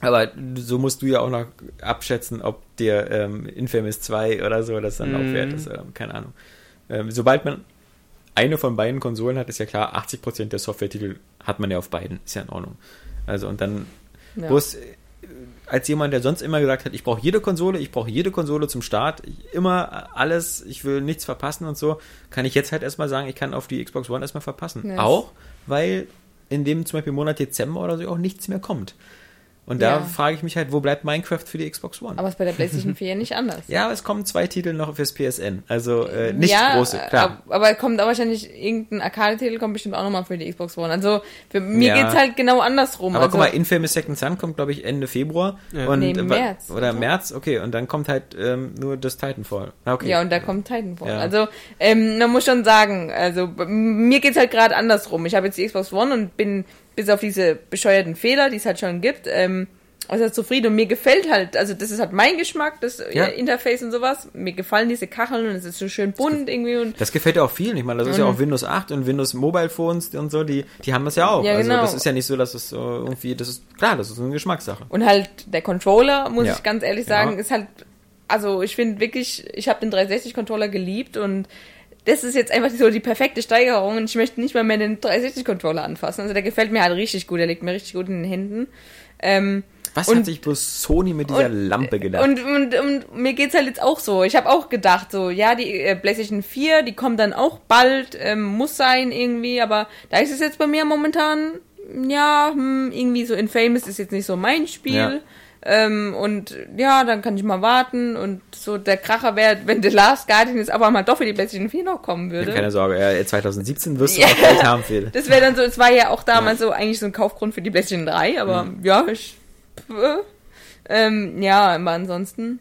Aber so musst du ja auch noch abschätzen, ob dir ähm, Infamous 2 oder so das dann mm. auch wert ist. Ähm, keine Ahnung. Ähm, sobald man eine von beiden Konsolen hat, ist ja klar, 80% der Software-Titel hat man ja auf beiden. Ist ja in Ordnung. Also und dann, ja. bloß äh, als jemand, der sonst immer gesagt hat, ich brauche jede Konsole, ich brauche jede Konsole zum Start, immer alles, ich will nichts verpassen und so, kann ich jetzt halt erstmal sagen, ich kann auf die Xbox One erstmal verpassen. Yes. Auch, weil in dem zum Beispiel Monat Dezember oder so auch nichts mehr kommt. Und da ja. frage ich mich halt, wo bleibt Minecraft für die Xbox One? Aber es ist bei der PlayStation 4 nicht anders. ja, aber es kommen zwei Titel noch fürs PSN. Also äh, nicht ja, große, klar. Aber es kommt auch wahrscheinlich irgendein Arcade-Titel, kommt bestimmt auch nochmal für die Xbox One. Also für mir ja. es halt genau andersrum. Aber also, guck mal, Infamous Second Son kommt, glaube ich, Ende Februar. Ja. Und, nee, März. Oder, oder März, okay. Und dann kommt halt ähm, nur das Titanfall. Ah, okay. Ja, und da kommt Titanfall. Also ähm, man muss schon sagen, also mir geht es halt gerade andersrum. Ich habe jetzt die Xbox One und bin bis auf diese bescheuerten Fehler, die es halt schon gibt, ähm, also zufrieden und mir gefällt halt, also das ist halt mein Geschmack, das ja. Interface und sowas. Mir gefallen diese Kacheln und es ist so schön bunt irgendwie und das gefällt ja auch vielen. Ich meine, das ist ja auch Windows 8 und Windows Mobile Phones und so, die die haben das ja auch. Ja, also genau. das ist ja nicht so, dass es so irgendwie das ist klar, das ist eine Geschmackssache. Und halt der Controller, muss ja. ich ganz ehrlich sagen, ist halt also ich finde wirklich, ich habe den 360 Controller geliebt und das ist jetzt einfach so die perfekte Steigerung und ich möchte nicht mal mehr den 360-Controller anfassen. Also der gefällt mir halt richtig gut, der liegt mir richtig gut in den Händen. Ähm, Was und, hat sich bloß Sony mit dieser und, Lampe gedacht? Und, und, und mir geht's halt jetzt auch so. Ich habe auch gedacht, so, ja, die äh, PlayStation 4, die kommt dann auch bald, ähm, muss sein irgendwie, aber da ist es jetzt bei mir momentan, ja, hm, irgendwie so Infamous ist jetzt nicht so mein Spiel. Ja. Ähm, und ja, dann kann ich mal warten. Und so der Kracher wäre, wenn The Last Guardian jetzt aber mal doch für die PlayStation 4 noch kommen würde. keine Sorge, ja, 2017 wirst du auch Geld haben für. Das wäre dann so, es war ja auch damals ja. so eigentlich so ein Kaufgrund für die PlayStation 3, aber mhm. ja, ich. Äh, ähm, ja, aber ansonsten.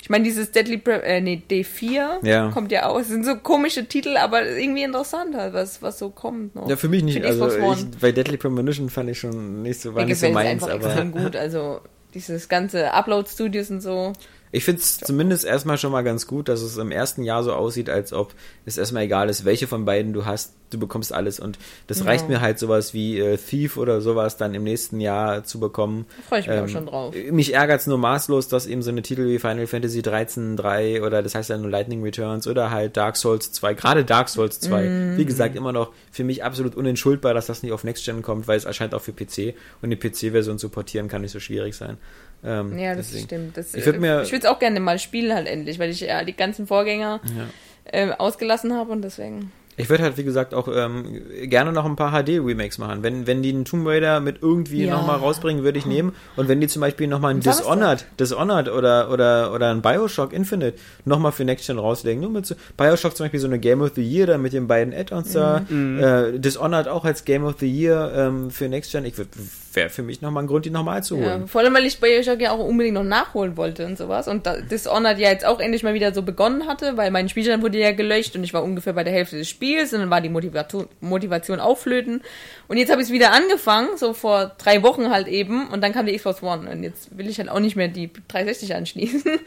Ich meine, dieses Deadly Pre äh, nee, D4 ja. kommt ja auch. Es sind so komische Titel, aber irgendwie interessant halt, was, was so kommt. Noch. Ja, für mich nicht. Für also ich, bei Deadly Premonition fand ich schon nicht so, war Mir nicht so meins. aber gut. Also dieses ganze Upload-Studios und so. Ich finde es zumindest erstmal schon mal ganz gut, dass es im ersten Jahr so aussieht, als ob es erstmal egal ist, welche von beiden du hast, du bekommst alles. Und das ja. reicht mir halt sowas wie äh, Thief oder sowas dann im nächsten Jahr zu bekommen. Freue ich mich ähm, auch schon drauf. Mich ärgert es nur maßlos, dass eben so eine Titel wie Final Fantasy 13 3 oder das heißt dann nur Lightning Returns oder halt Dark Souls 2, gerade Dark Souls 2, mm. wie gesagt, immer noch für mich absolut unentschuldbar, dass das nicht auf Next Gen kommt, weil es erscheint auch für PC und die PC-Version zu portieren kann nicht so schwierig sein. Ähm, ja, das deswegen. stimmt. Das, ich würde es auch gerne mal spielen halt endlich, weil ich ja die ganzen Vorgänger ja. äh, ausgelassen habe und deswegen. Ich würde halt, wie gesagt, auch ähm, gerne noch ein paar HD-Remakes machen. Wenn, wenn die einen Tomb Raider mit irgendwie ja. nochmal rausbringen, würde ich nehmen. Und wenn die zum Beispiel nochmal ein Dishonored, Dishonored oder, oder, oder ein Bioshock Infinite nochmal für Next Gen rauslegen. Nur mit so, Bioshock zum Beispiel so eine Game of the Year da mit den beiden Add-ons mhm. da. Mhm. Äh, Dishonored auch als Game of the Year ähm, für Next Gen. Ich würde wäre für mich nochmal ein Grund, die nochmal zu holen. Ja, vor allem, weil ich Bioshock ja auch unbedingt noch nachholen wollte und sowas. Und Dishonored ja jetzt auch endlich mal wieder so begonnen hatte, weil mein Spielstand wurde ja gelöscht und ich war ungefähr bei der Hälfte des Spiels und dann war die Motivation, Motivation aufflöten. Und jetzt habe ich es wieder angefangen, so vor drei Wochen halt eben, und dann kam die Xbox One. Und jetzt will ich halt auch nicht mehr die 360 anschließen.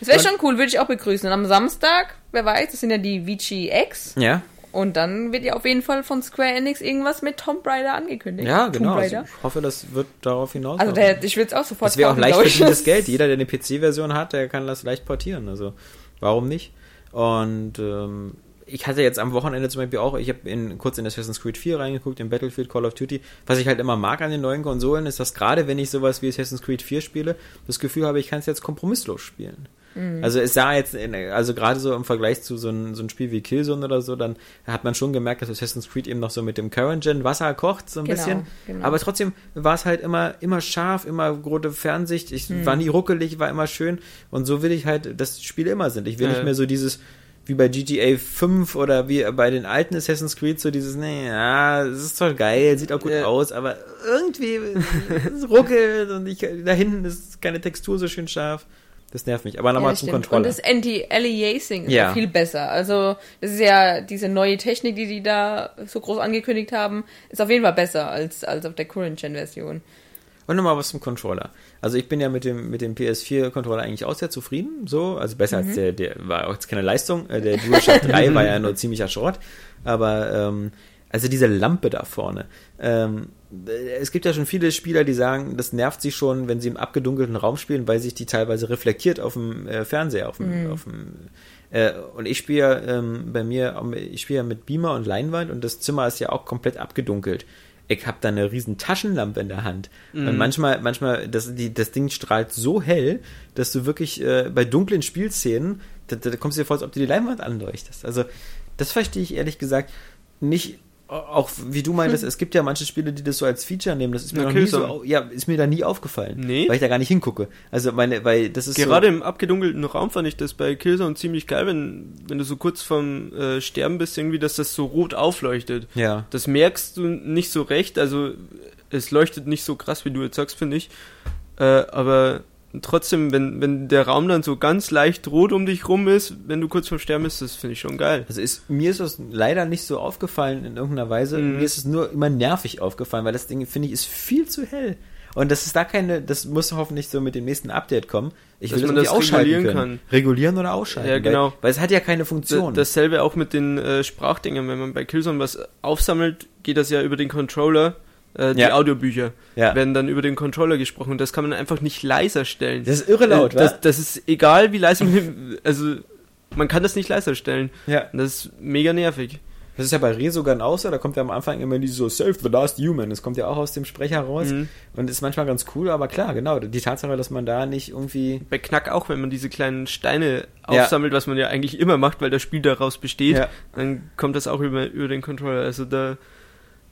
Das wäre schon cool, würde ich auch begrüßen. Und am Samstag, wer weiß, das sind ja die Vici X. Ja. Und dann wird ja auf jeden Fall von Square Enix irgendwas mit Tomb Raider angekündigt. Ja, genau. Also ich hoffe, das wird darauf hinaus. Also der, ich will es auch sofort. Das wäre auch leicht verdientes Geld. Jeder, der eine PC-Version hat, der kann das leicht portieren. Also warum nicht? Und ähm, ich hatte jetzt am Wochenende zum Beispiel auch, ich habe in, kurz in Assassin's Creed 4 reingeguckt, in Battlefield, Call of Duty. Was ich halt immer mag an den neuen Konsolen, ist, dass gerade wenn ich sowas wie Assassin's Creed 4 spiele, das Gefühl habe, ich kann es jetzt kompromisslos spielen. Mhm. Also es sah jetzt, in, also gerade so im Vergleich zu so ein, so ein Spiel wie Killzone oder so, dann hat man schon gemerkt, dass Assassin's Creed eben noch so mit dem Current Gen Wasser kocht, so ein genau, bisschen. Genau. Aber trotzdem war es halt immer, immer scharf, immer große Fernsicht. Ich mhm. war nie ruckelig, war immer schön. Und so will ich halt, dass Spiele immer sind. Ich will ja. nicht mehr so dieses, wie bei GTA 5 oder wie bei den alten Assassin's Creed so dieses, nee, ja, es ist zwar geil, sieht auch gut ja. aus, aber irgendwie es ruckelt und ich, da hinten ist keine Textur so schön scharf. Das nervt mich. Aber nochmal ja, zum Controller. Und das Anti-Aliasing ist ja. viel besser. Also, das ist ja diese neue Technik, die die da so groß angekündigt haben, ist auf jeden Fall besser als, als auf der Current-Gen-Version. Und nochmal was zum Controller. Also ich bin ja mit dem, mit dem PS4-Controller eigentlich auch sehr zufrieden. So, also besser mhm. als der, der war auch jetzt keine Leistung. Äh, der DualShock 3 war ja nur ziemlicher Schrott. Aber ähm, also diese Lampe da vorne. Ähm, es gibt ja schon viele Spieler, die sagen, das nervt sie schon, wenn sie im abgedunkelten Raum spielen, weil sich die teilweise reflektiert auf dem äh, Fernseher, auf dem, mhm. auf dem äh, und ich spiele ähm, bei mir, ich spiele ja mit Beamer und Leinwand und das Zimmer ist ja auch komplett abgedunkelt. Ich habe da eine riesen Taschenlampe in der Hand. Mhm. Und manchmal, manchmal, das, die, das Ding strahlt so hell, dass du wirklich äh, bei dunklen Spielszenen, da, da kommst du dir vor, als ob du die Leinwand anleuchtest. Also, das verstehe ich ehrlich gesagt nicht auch wie du meintest, hm. es gibt ja manche Spiele, die das so als Feature nehmen. Das ist mir noch nie so, ja, ist mir da nie aufgefallen, nee. weil ich da gar nicht hingucke. Also meine, weil das ist gerade so im abgedunkelten Raum fand ich das bei Killzone ziemlich geil, wenn wenn du so kurz vom äh, Sterben bist irgendwie, dass das so rot aufleuchtet. Ja. Das merkst du nicht so recht. Also es leuchtet nicht so krass, wie du jetzt sagst, finde ich. Äh, aber trotzdem, wenn, wenn der Raum dann so ganz leicht rot um dich rum ist, wenn du kurz vorm Sterben bist, das finde ich schon geil. Also ist, mir ist das leider nicht so aufgefallen in irgendeiner Weise. Mhm. Mir ist es nur immer nervig aufgefallen, weil das Ding, finde ich, ist viel zu hell. Und das ist da keine, das muss hoffentlich so mit dem nächsten Update kommen. Ich will Dass das, das ausschalten regulieren können. kann. Regulieren oder ausschalten. Ja, genau. Weil, weil es hat ja keine Funktion. dasselbe auch mit den äh, Sprachdingen. Wenn man bei Killzone was aufsammelt, geht das ja über den Controller äh, die ja. Audiobücher ja. werden dann über den Controller gesprochen und das kann man einfach nicht leiser stellen. Das ist irre laut, äh, das, das, ist egal, wie leise man, also man kann das nicht leiser stellen. Ja. Und das ist mega nervig. Das ist ja bei Resogun auch so, da kommt ja am Anfang immer die so Save the Last Human. Das kommt ja auch aus dem Sprecher raus mhm. und ist manchmal ganz cool, aber klar, genau, die Tatsache, dass man da nicht irgendwie. Bei Knack auch, wenn man diese kleinen Steine aufsammelt, ja. was man ja eigentlich immer macht, weil das Spiel daraus besteht, ja. dann kommt das auch über, über den Controller. Also da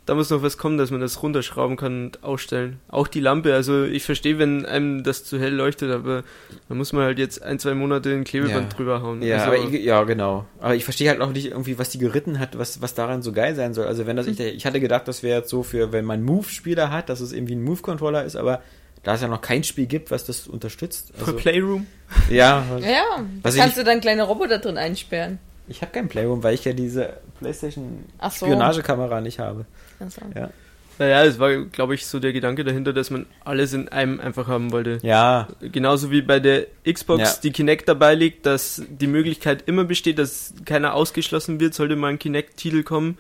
da muss noch was kommen, dass man das runterschrauben kann und ausstellen. Auch die Lampe, also ich verstehe, wenn einem das zu hell leuchtet, aber da muss man halt jetzt ein, zwei Monate ein Klebeband ja. drüber hauen. Ja, also, ich, ja, genau. Aber ich verstehe halt noch nicht irgendwie, was die geritten hat, was, was daran so geil sein soll. Also wenn das, ich, ich hatte gedacht, das wäre jetzt so für, wenn man Move-Spieler hat, dass es irgendwie ein Move-Controller ist, aber da es ja noch kein Spiel gibt, was das unterstützt. Also, für Playroom? Ja. Ja, was kannst ich, du dann kleine Roboter drin einsperren. Ich habe kein Playroom, weil ich ja diese PlayStation-Spionagekamera so. nicht habe. Also. Ja. Naja, es war, glaube ich, so der Gedanke dahinter, dass man alles in einem einfach haben wollte. Ja. Genauso wie bei der Xbox ja. die Kinect dabei liegt, dass die Möglichkeit immer besteht, dass keiner ausgeschlossen wird, sollte mal ein Kinect-Titel kommen,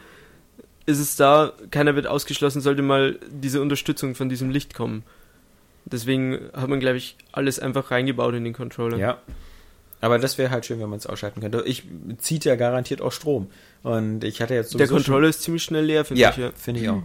ist es da, keiner wird ausgeschlossen, sollte mal diese Unterstützung von diesem Licht kommen. Deswegen hat man, glaube ich, alles einfach reingebaut in den Controller. Ja. Aber das wäre halt schön, wenn man es ausschalten könnte. Ich zieht ja garantiert auch Strom. Und ich hatte jetzt Der Controller ist ziemlich schnell leer, finde ja, ich. Ja, finde ich auch.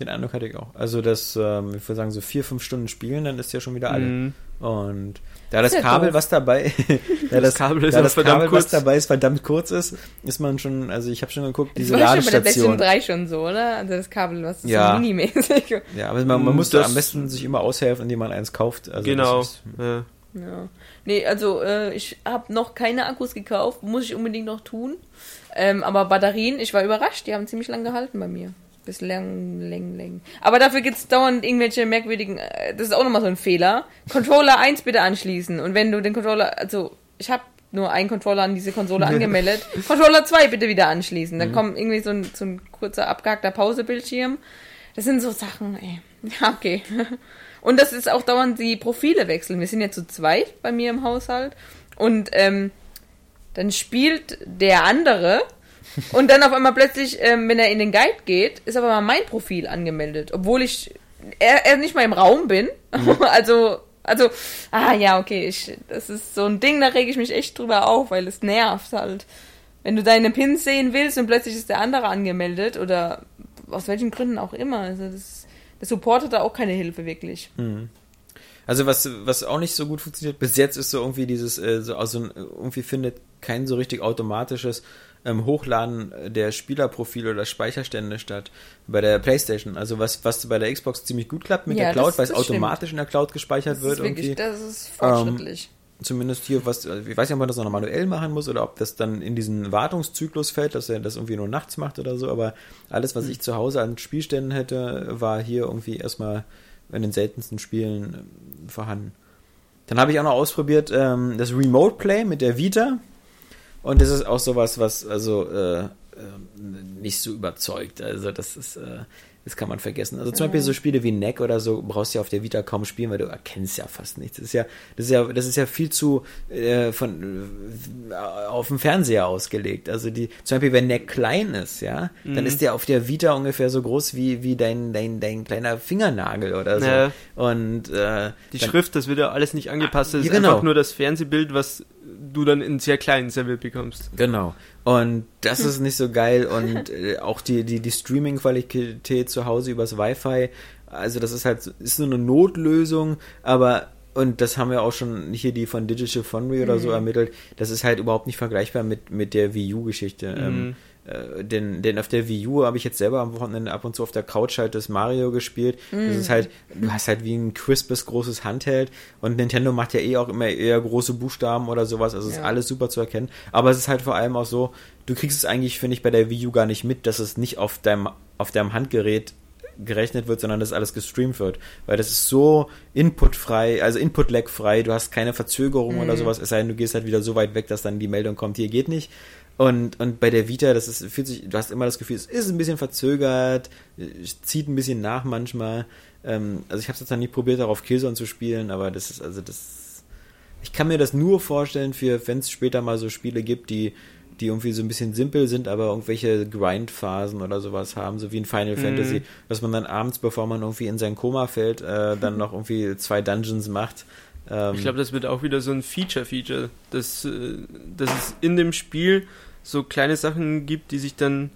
Den Eindruck hatte ich auch. Also das, ähm, ich würde sagen, so vier, fünf Stunden spielen, dann ist ja schon wieder alle. Mhm. Und da das Kabel, doof. was dabei, da das, Kabel, ist da das Kabel, was dabei ist, verdammt kurz ist, ist man schon, also ich habe schon geguckt, diese das war Ladestation. Schon bei der 3 schon so, oder? Also das Kabel, was ist ja. so minimäßig. Ja, aber man, man muss da am besten sich immer aushelfen, indem man eins kauft. Also genau. Ist, ja. ja. Nee, also äh, ich habe noch keine Akkus gekauft, muss ich unbedingt noch tun. Ähm, aber Batterien, ich war überrascht, die haben ziemlich lang gehalten bei mir. Bis lang, lang, lang. Aber dafür gibt's dauernd irgendwelche merkwürdigen, äh, das ist auch nochmal so ein Fehler. Controller 1 bitte anschließen. Und wenn du den Controller, also ich habe nur einen Controller an diese Konsole angemeldet. Controller 2 bitte wieder anschließen. Dann mhm. kommt irgendwie so ein, so ein kurzer abgehackter Pausebildschirm. Das sind so Sachen, ey. Ja, okay. Und das ist auch dauernd die Profile wechseln. Wir sind ja zu zweit bei mir im Haushalt. Und ähm, dann spielt der andere und dann auf einmal plötzlich, ähm, wenn er in den Guide geht, ist aber mal mein Profil angemeldet, obwohl ich er, er nicht mal im Raum bin. Mhm. also, also, ah ja, okay, ich, das ist so ein Ding, da rege ich mich echt drüber auf, weil es nervt halt. Wenn du deine Pins sehen willst und plötzlich ist der andere angemeldet oder aus welchen Gründen auch immer. Also das, Support hat da auch keine Hilfe wirklich. Mhm. Also was, was auch nicht so gut funktioniert bis jetzt ist so irgendwie dieses, äh, so, also irgendwie findet kein so richtig automatisches ähm, Hochladen der Spielerprofile oder Speicherstände statt bei der Playstation. Also was, was bei der Xbox ziemlich gut klappt mit ja, der Cloud, weil es automatisch in der Cloud gespeichert das wird. Ist wirklich, das ist fortschrittlich. Ähm, zumindest hier, was, ich weiß nicht, ob man das noch manuell machen muss oder ob das dann in diesen Wartungszyklus fällt, dass er das irgendwie nur nachts macht oder so, aber alles, was hm. ich zu Hause an Spielständen hätte, war hier irgendwie erstmal in den seltensten Spielen ähm, vorhanden. Dann habe ich auch noch ausprobiert ähm, das Remote Play mit der Vita. Und das ist auch sowas, was also äh, äh, nicht so überzeugt. Also das ist, äh, das kann man vergessen. Also zum Beispiel so Spiele wie Neck oder so brauchst du ja auf der Vita kaum spielen, weil du erkennst ja fast nichts. Das ist ja, das ist ja, das ist ja viel zu äh, von äh, auf dem Fernseher ausgelegt. Also die, zum Beispiel wenn Neck klein ist, ja, mhm. dann ist der auf der Vita ungefähr so groß wie wie dein dein dein kleiner Fingernagel oder so. Ja. Und äh, die dann, Schrift, das wird ja alles nicht angepasst. Das ja, ist genau. einfach nur das Fernsehbild, was du dann in sehr kleinen Server bekommst. Genau. Und das ist nicht so geil und äh, auch die, die, die Streaming-Qualität zu Hause übers Wi-Fi, also das ist halt, ist nur eine Notlösung, aber und das haben wir auch schon hier die von Digital Foundry oder mhm. so ermittelt, das ist halt überhaupt nicht vergleichbar mit, mit der Wii U-Geschichte. Mhm. Ähm, äh, denn, denn auf der Wii U habe ich jetzt selber am Wochenende ab und zu auf der Couch halt das Mario gespielt. Mm. Das ist halt, du hast halt wie ein crispes großes Handheld und Nintendo macht ja eh auch immer eher große Buchstaben oder sowas, also ja. ist alles super zu erkennen. Aber es ist halt vor allem auch so, du kriegst es eigentlich, finde ich, bei der Wii U gar nicht mit, dass es nicht auf deinem, auf deinem Handgerät gerechnet wird, sondern dass alles gestreamt wird. Weil das ist so inputfrei, also input-lag-frei, du hast keine Verzögerung mm. oder sowas, es sei denn, du gehst halt wieder so weit weg, dass dann die Meldung kommt, hier geht nicht. Und, und bei der Vita, das ist, fühlt sich, du hast immer das Gefühl, es ist ein bisschen verzögert, zieht ein bisschen nach manchmal. Ähm, also ich habe es jetzt noch nie probiert, darauf Killzone zu spielen, aber das ist, also das, ich kann mir das nur vorstellen für, wenn es später mal so Spiele gibt, die, die irgendwie so ein bisschen simpel sind, aber irgendwelche Grindphasen oder sowas haben, so wie in Final mhm. Fantasy, dass man dann abends, bevor man irgendwie in sein Koma fällt, äh, dann noch irgendwie zwei Dungeons macht. Ähm, ich glaube, das wird auch wieder so ein Feature-Feature, dass, äh, dass es in dem Spiel so kleine Sachen gibt, die sich dann,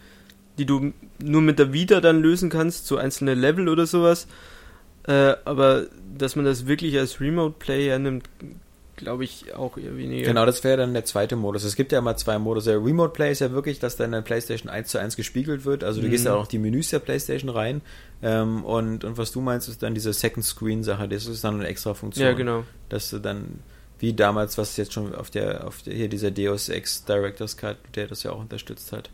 die du nur mit der Vita dann lösen kannst, so einzelne Level oder sowas. Äh, aber dass man das wirklich als Remote Play nimmt, glaube ich auch eher weniger. Genau, das wäre dann der zweite Modus. Es gibt ja immer zwei Modus. Der Remote Play ist ja wirklich, dass deine PlayStation 1 zu 1 gespiegelt wird. Also du mhm. gehst ja auch die Menüs der PlayStation rein. Ähm, und, und was du meinst, ist dann diese Second Screen Sache. Das ist dann eine extra Funktion. Ja, genau. Dass du dann wie damals, was jetzt schon auf der, auf der, hier dieser Deus Ex Director's Cut, der das ja auch unterstützt hat.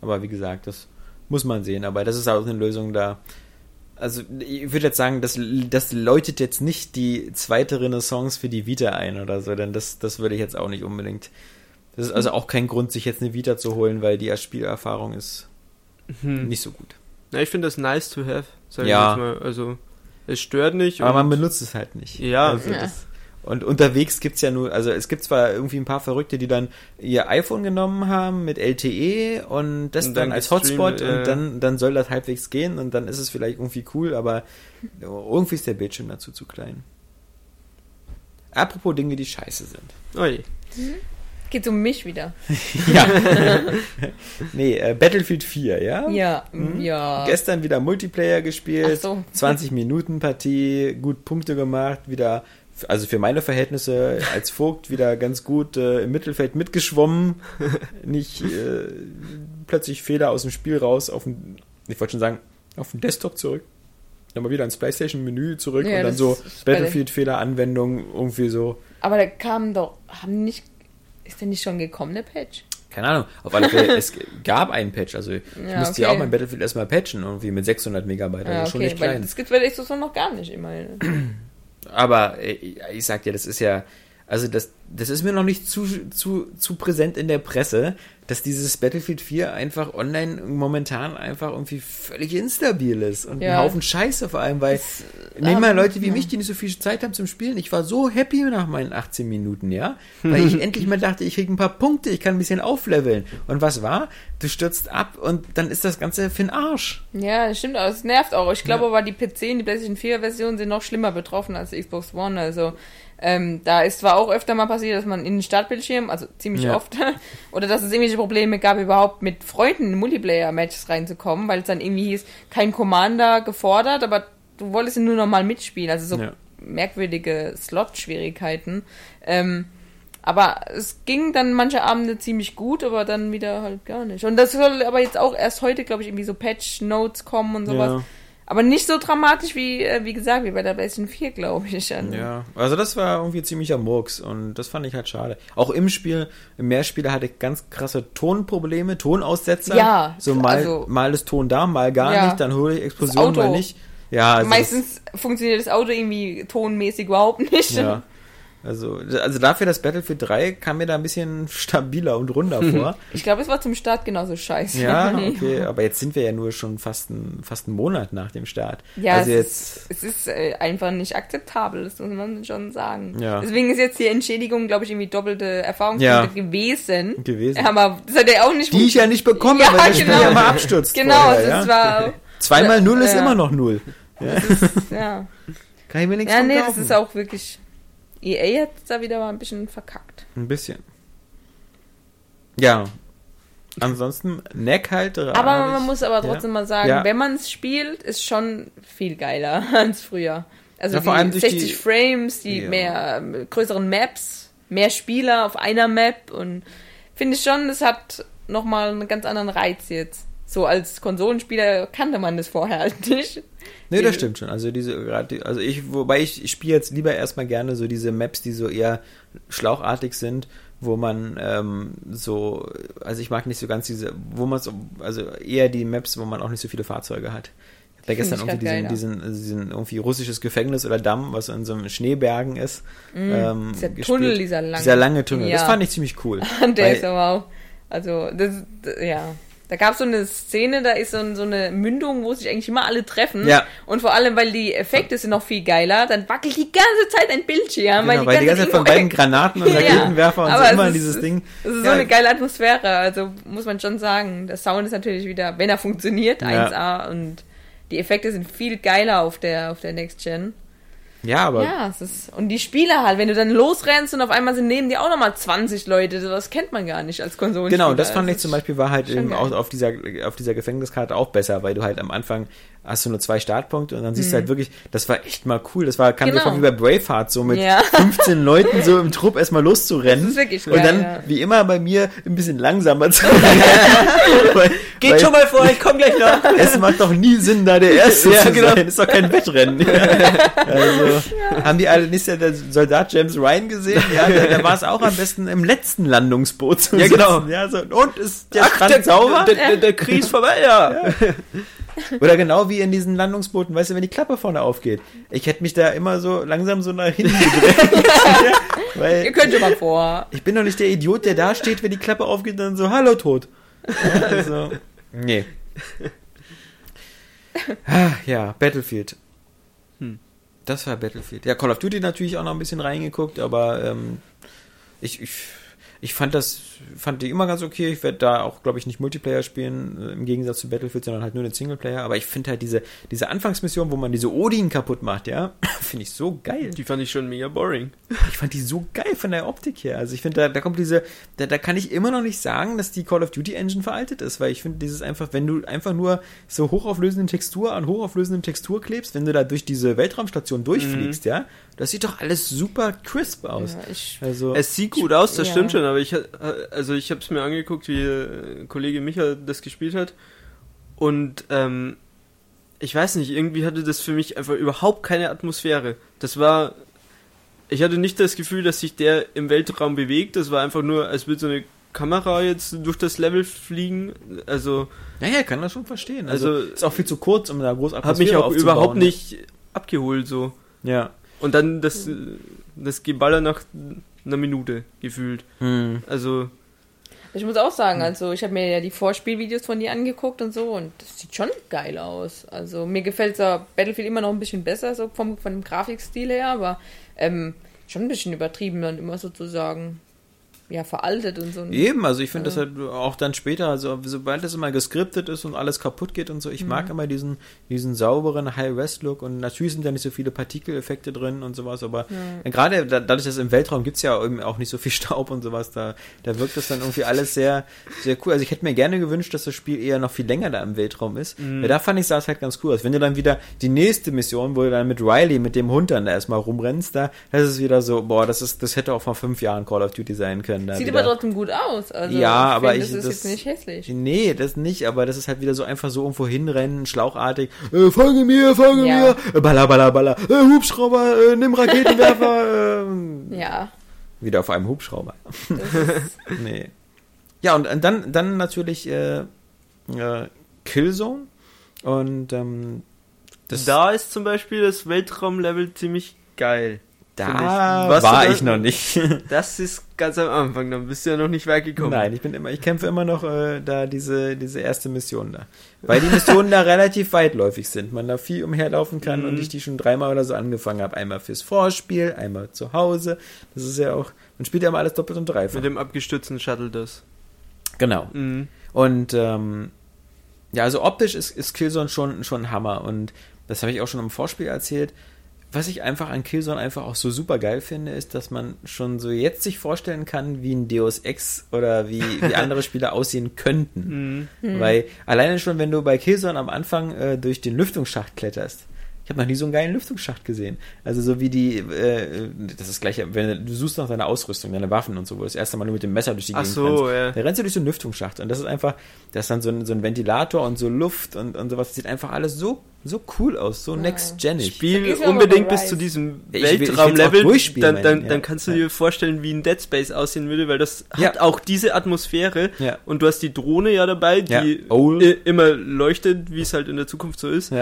Aber wie gesagt, das muss man sehen. Aber das ist auch eine Lösung da. Also ich würde jetzt sagen, das, das läutet jetzt nicht die zweite Renaissance für die Vita ein oder so, denn das, das würde ich jetzt auch nicht unbedingt. Das ist also auch kein Grund, sich jetzt eine Vita zu holen, weil die Spielerfahrung ist hm. nicht so gut. Ja, ich finde das nice to have, sag ja. ich jetzt mal. Also es stört nicht. Aber man benutzt es halt nicht. Ja, also ja. Das, und unterwegs gibt's ja nur, also es gibt zwar irgendwie ein paar Verrückte, die dann ihr iPhone genommen haben mit LTE und das und dann, dann, als Hotspot äh, und dann, dann soll das halbwegs gehen und dann ist es vielleicht irgendwie cool, aber irgendwie ist der Bildschirm dazu zu klein. Apropos Dinge, die scheiße sind. Oi. Mhm. Geht um mich wieder. ja. nee, äh, Battlefield 4, ja? Ja, mhm. ja. Gestern wieder Multiplayer gespielt, so. 20 Minuten Partie, gut Punkte gemacht, wieder also für meine Verhältnisse als Vogt wieder ganz gut äh, im Mittelfeld mitgeschwommen. Nicht äh, plötzlich Fehler aus dem Spiel raus auf dem, ich wollte schon sagen, auf dem Desktop zurück. Dann mal wieder ins PlayStation-Menü zurück ja, und dann so Battlefield-Fehler-Anwendung irgendwie so. Aber da kam doch, haben nicht, ist denn nicht schon gekommen, der Patch? Keine Ahnung. Auf alle Fälle, es gab einen Patch. Also ich ja, musste okay. ja auch mein Battlefield erstmal patchen, irgendwie mit 600 Megabyte. Also ja, okay, schon nicht klein. Das gibt es bei Xbox noch gar nicht immerhin. Aber äh, ich sag dir, das ist ja, also das, das ist mir noch nicht zu, zu, zu präsent in der Presse, dass dieses Battlefield 4 einfach online momentan einfach irgendwie völlig instabil ist und ja. ein Haufen Scheiße vor allem, weil das, nehmen mal Leute wie ja. mich, die nicht so viel Zeit haben zum Spielen. Ich war so happy nach meinen 18 Minuten, ja, weil ich endlich mal dachte, ich kriege ein paar Punkte, ich kann ein bisschen aufleveln. Und was war? Du stürzt ab und dann ist das Ganze für den Arsch. Ja, das stimmt, aber es nervt auch. Ich glaube ja. aber, die PC und die PlayStation 4 Version sind noch schlimmer betroffen als die Xbox One, also ähm, da ist zwar auch öfter mal passiert, dass man in den Startbildschirm, also ziemlich ja. oft, oder dass es irgendwelche Probleme gab, überhaupt mit Freunden in Multiplayer-Matches reinzukommen, weil es dann irgendwie hieß, kein Commander gefordert, aber du wolltest ihn nur noch mal mitspielen. Also so ja. merkwürdige Slot-Schwierigkeiten. Ähm, aber es ging dann manche Abende ziemlich gut, aber dann wieder halt gar nicht. Und das soll aber jetzt auch erst heute, glaube ich, irgendwie so Patch-Notes kommen und sowas. Ja. Aber nicht so dramatisch wie, äh, wie gesagt, wie bei der PlayStation 4, glaube ich. Also. Ja, also das war irgendwie ziemlicher Murks und das fand ich halt schade. Auch im Spiel, im Mehrspieler hatte ich ganz krasse Tonprobleme, Tonaussetzer. Ja. So mal, also, mal ist Ton da, mal gar ja. nicht, dann hole ich Explosion, mal nicht. Ja, also Meistens funktioniert das Auto irgendwie tonmäßig überhaupt nicht. Ja. Also, also dafür das Battlefield 3 kam mir da ein bisschen stabiler und runder vor. Ich glaube, es war zum Start genauso scheiße. Ja, okay, aber jetzt sind wir ja nur schon fast, ein, fast einen Monat nach dem Start. Ja, also es, jetzt, ist, es ist äh, einfach nicht akzeptabel, das muss man schon sagen. Ja. Deswegen ist jetzt die Entschädigung, glaube ich, irgendwie doppelte Erfahrungspunkte ja. gewesen. Gewesen. Aber das hat er auch nicht... Die ich ja nicht bekommen, ja, weil das genau. Spiel ja mal abstürzt. Genau, vorher, das ja? war... Zweimal Null ist immer noch Null. Ja. Ist, ja. Kann ich mir nichts Ja, nee, kaufen. das ist auch wirklich EA hat da wieder mal ein bisschen verkackt. Ein bisschen. Ja. Ansonsten Neck halt. Aber man muss aber trotzdem ja. mal sagen, ja. wenn man es spielt, ist schon viel geiler als früher. Also ja, allem 60 die, Frames, die mehr größeren Maps, mehr Spieler auf einer Map und finde ich schon, es hat nochmal einen ganz anderen Reiz jetzt. So als Konsolenspieler kannte man das vorher halt nicht. Nee, das stimmt schon. Also diese gerade also ich wobei ich, ich spiele jetzt lieber erstmal gerne so diese Maps, die so eher schlauchartig sind, wo man ähm, so also ich mag nicht so ganz diese wo man so also eher die Maps, wo man auch nicht so viele Fahrzeuge hat. Ich habe gestern irgendwie diesen, diesen, diesen, irgendwie russisches Gefängnis oder Damm, was in so einem Schneebergen ist. Mm, ähm, dieser gespielt. Tunnel, dieser lange. Dieser lange Tunnel. Ja. Das fand ich ziemlich cool. Der ist aber auch, also das, ja, da gab es so eine Szene, da ist so, so, eine Mündung, wo sich eigentlich immer alle treffen. Ja. Und vor allem, weil die Effekte sind noch viel geiler, dann wackelt die ganze Zeit ein Bildschirm. Genau, weil die weil ganze, die ganze Zeit von beiden Granaten und Raketenwerfer ja, und so immer in dieses ist, Ding. Das ist ja. so eine geile Atmosphäre, also muss man schon sagen. Der Sound ist natürlich wieder, wenn er funktioniert, 1A und die Effekte sind viel geiler auf der, auf der Next Gen. Ja, aber. Ja, es ist. Und die Spieler halt, wenn du dann losrennst und auf einmal sind neben dir auch nochmal 20 Leute, das kennt man gar nicht als Konsolenspieler. Genau, das fand ich zum Beispiel war halt eben auch auf dieser, auf dieser Gefängniskarte auch besser, weil du halt am Anfang hast du nur zwei Startpunkte und dann siehst mhm. du halt wirklich, das war echt mal cool. Das war, kam genau. vor wie bei Braveheart, so mit ja. 15 Leuten so im Trupp erstmal loszurennen. Das ist wirklich geil, Und dann, ja. wie immer bei mir, ein bisschen langsamer zu weil, Geht weil, schon mal vor, ich komm gleich noch. Es macht doch nie Sinn, da der Erste ja, zu genau. sein. Ist doch kein Wettrennen. also, haben die alle nicht der Soldat James Ryan gesehen? Ja, da, da war es auch am besten im letzten Landungsboot zu Ja, genau. Ja, so, und ist der Ach, Strand der, sauber? Der, der, der Krieg ist vorbei, ja. Oder genau wie in diesen Landungsbooten, weißt du, wenn die Klappe vorne aufgeht. Ich hätte mich da immer so langsam so nach hinten gedreht. weil Ihr könnt schon mal vor. Ich bin doch nicht der Idiot, der da steht, wenn die Klappe aufgeht und dann so, hallo, tot. Ja, also, nee. Ah, ja, Battlefield. Hm. Das war Battlefield. Ja, Call of Duty natürlich auch noch ein bisschen reingeguckt, aber ähm, ich, ich ich fand das, fand die immer ganz okay. Ich werde da auch, glaube ich, nicht Multiplayer spielen, äh, im Gegensatz zu Battlefield, sondern halt nur den Singleplayer. Aber ich finde halt diese, diese Anfangsmission, wo man diese Odin kaputt macht, ja, finde ich so geil. Die fand ich schon mega boring. Ich fand die so geil von der Optik her. Also ich finde, da, da kommt diese, da, da kann ich immer noch nicht sagen, dass die Call of Duty Engine veraltet ist, weil ich finde dieses einfach, wenn du einfach nur so hochauflösende Textur an hochauflösendem Textur klebst, wenn du da durch diese Weltraumstation durchfliegst, mhm. ja, das sieht doch alles super crisp aus. Ja, ich, also, es sieht gut aus, das ja. stimmt schon, aber ich, also ich habe es mir angeguckt, wie äh, Kollege Micha das gespielt hat. Und ähm, ich weiß nicht, irgendwie hatte das für mich einfach überhaupt keine Atmosphäre. Das war. Ich hatte nicht das Gefühl, dass sich der im Weltraum bewegt. Das war einfach nur, als würde so eine Kamera jetzt durch das Level fliegen. Also. Naja, kann das schon verstehen. Also, also ist auch viel zu kurz, um da groß Atmosphäre Hat mich auch überhaupt nicht abgeholt, so. Ja. Und dann das, das Geballer nach einer Minute gefühlt. Hm. Also. Ich muss auch sagen, also ich habe mir ja die Vorspielvideos von dir angeguckt und so und das sieht schon geil aus. Also mir gefällt ja Battlefield immer noch ein bisschen besser, so vom, vom Grafikstil her, aber ähm, schon ein bisschen übertrieben dann immer sozusagen. Ja, veraltet und so. Eben, also ich finde also. das halt auch dann später, also sobald das immer geskriptet ist und alles kaputt geht und so, ich mhm. mag immer diesen, diesen sauberen High-Res-Look und natürlich sind da nicht so viele Partikeleffekte drin und sowas, aber ja. gerade dadurch, dass im Weltraum gibt es ja eben auch nicht so viel Staub und sowas, da, da wirkt das dann irgendwie alles sehr, sehr cool. Also ich hätte mir gerne gewünscht, dass das Spiel eher noch viel länger da im Weltraum ist, mhm. weil da fand ich, sah es halt ganz cool aus. Wenn du dann wieder die nächste Mission, wo du dann mit Riley, mit dem Hund dann da erstmal rumrennst, da, das ist wieder so, boah, das ist, das hätte auch vor fünf Jahren Call of Duty sein können. Sieht wieder. aber trotzdem gut aus. Also ja, aber ich. Das ist jetzt nicht hässlich. Nee, das nicht, aber das ist halt wieder so einfach so irgendwo hinrennen, schlauchartig. Äh, folge mir, folge ja. mir. Äh, baller, baller, baller. Äh, Hubschrauber, äh, nimm Raketenwerfer. äh, ja. Wieder auf einem Hubschrauber. nee. Ja, und, und dann, dann natürlich äh, äh, Killzone. Und ähm, das da ist zum Beispiel das Weltraumlevel ziemlich geil. Da ich. war ich noch nicht. das ist ganz am Anfang, dann bist du ja noch nicht weit gekommen. Nein, ich bin immer, ich kämpfe immer noch äh, da diese, diese erste Mission da. Weil die Missionen da relativ weitläufig sind. Man da viel umherlaufen kann mhm. und ich die schon dreimal oder so angefangen habe. Einmal fürs Vorspiel, einmal zu Hause. Das ist ja auch, man spielt ja immer alles doppelt und dreifach. Mit dem abgestützten Shuttle das. Genau. Mhm. Und ähm, ja, also optisch ist, ist Killzone schon, schon ein Hammer und das habe ich auch schon im Vorspiel erzählt was ich einfach an Killzone einfach auch so super geil finde, ist, dass man schon so jetzt sich vorstellen kann, wie ein Deus Ex oder wie, wie andere Spiele aussehen könnten. Mhm. Weil alleine schon, wenn du bei Killzone am Anfang äh, durch den Lüftungsschacht kletterst, habe noch nie so einen geilen Lüftungsschacht gesehen. Also so wie die, äh, das ist gleich, wenn du suchst nach deiner Ausrüstung, deine Waffen und so, wo du das erste Mal nur mit dem Messer durch die Gegend Ach so, rennst. Ja. Da rennst du durch so einen Lüftungsschacht und das ist einfach, das ist dann so ein, so ein Ventilator und so Luft und, und sowas. Das sieht einfach alles so so cool aus, so ja. next-genig. Spiel unbedingt bis zu diesem Weltraumlevel, dann, dann, dann kannst du dir vorstellen, wie ein Dead Space aussehen würde, weil das ja. hat auch diese Atmosphäre ja. und du hast die Drohne ja dabei, die immer leuchtet, wie es halt in der Zukunft so ist.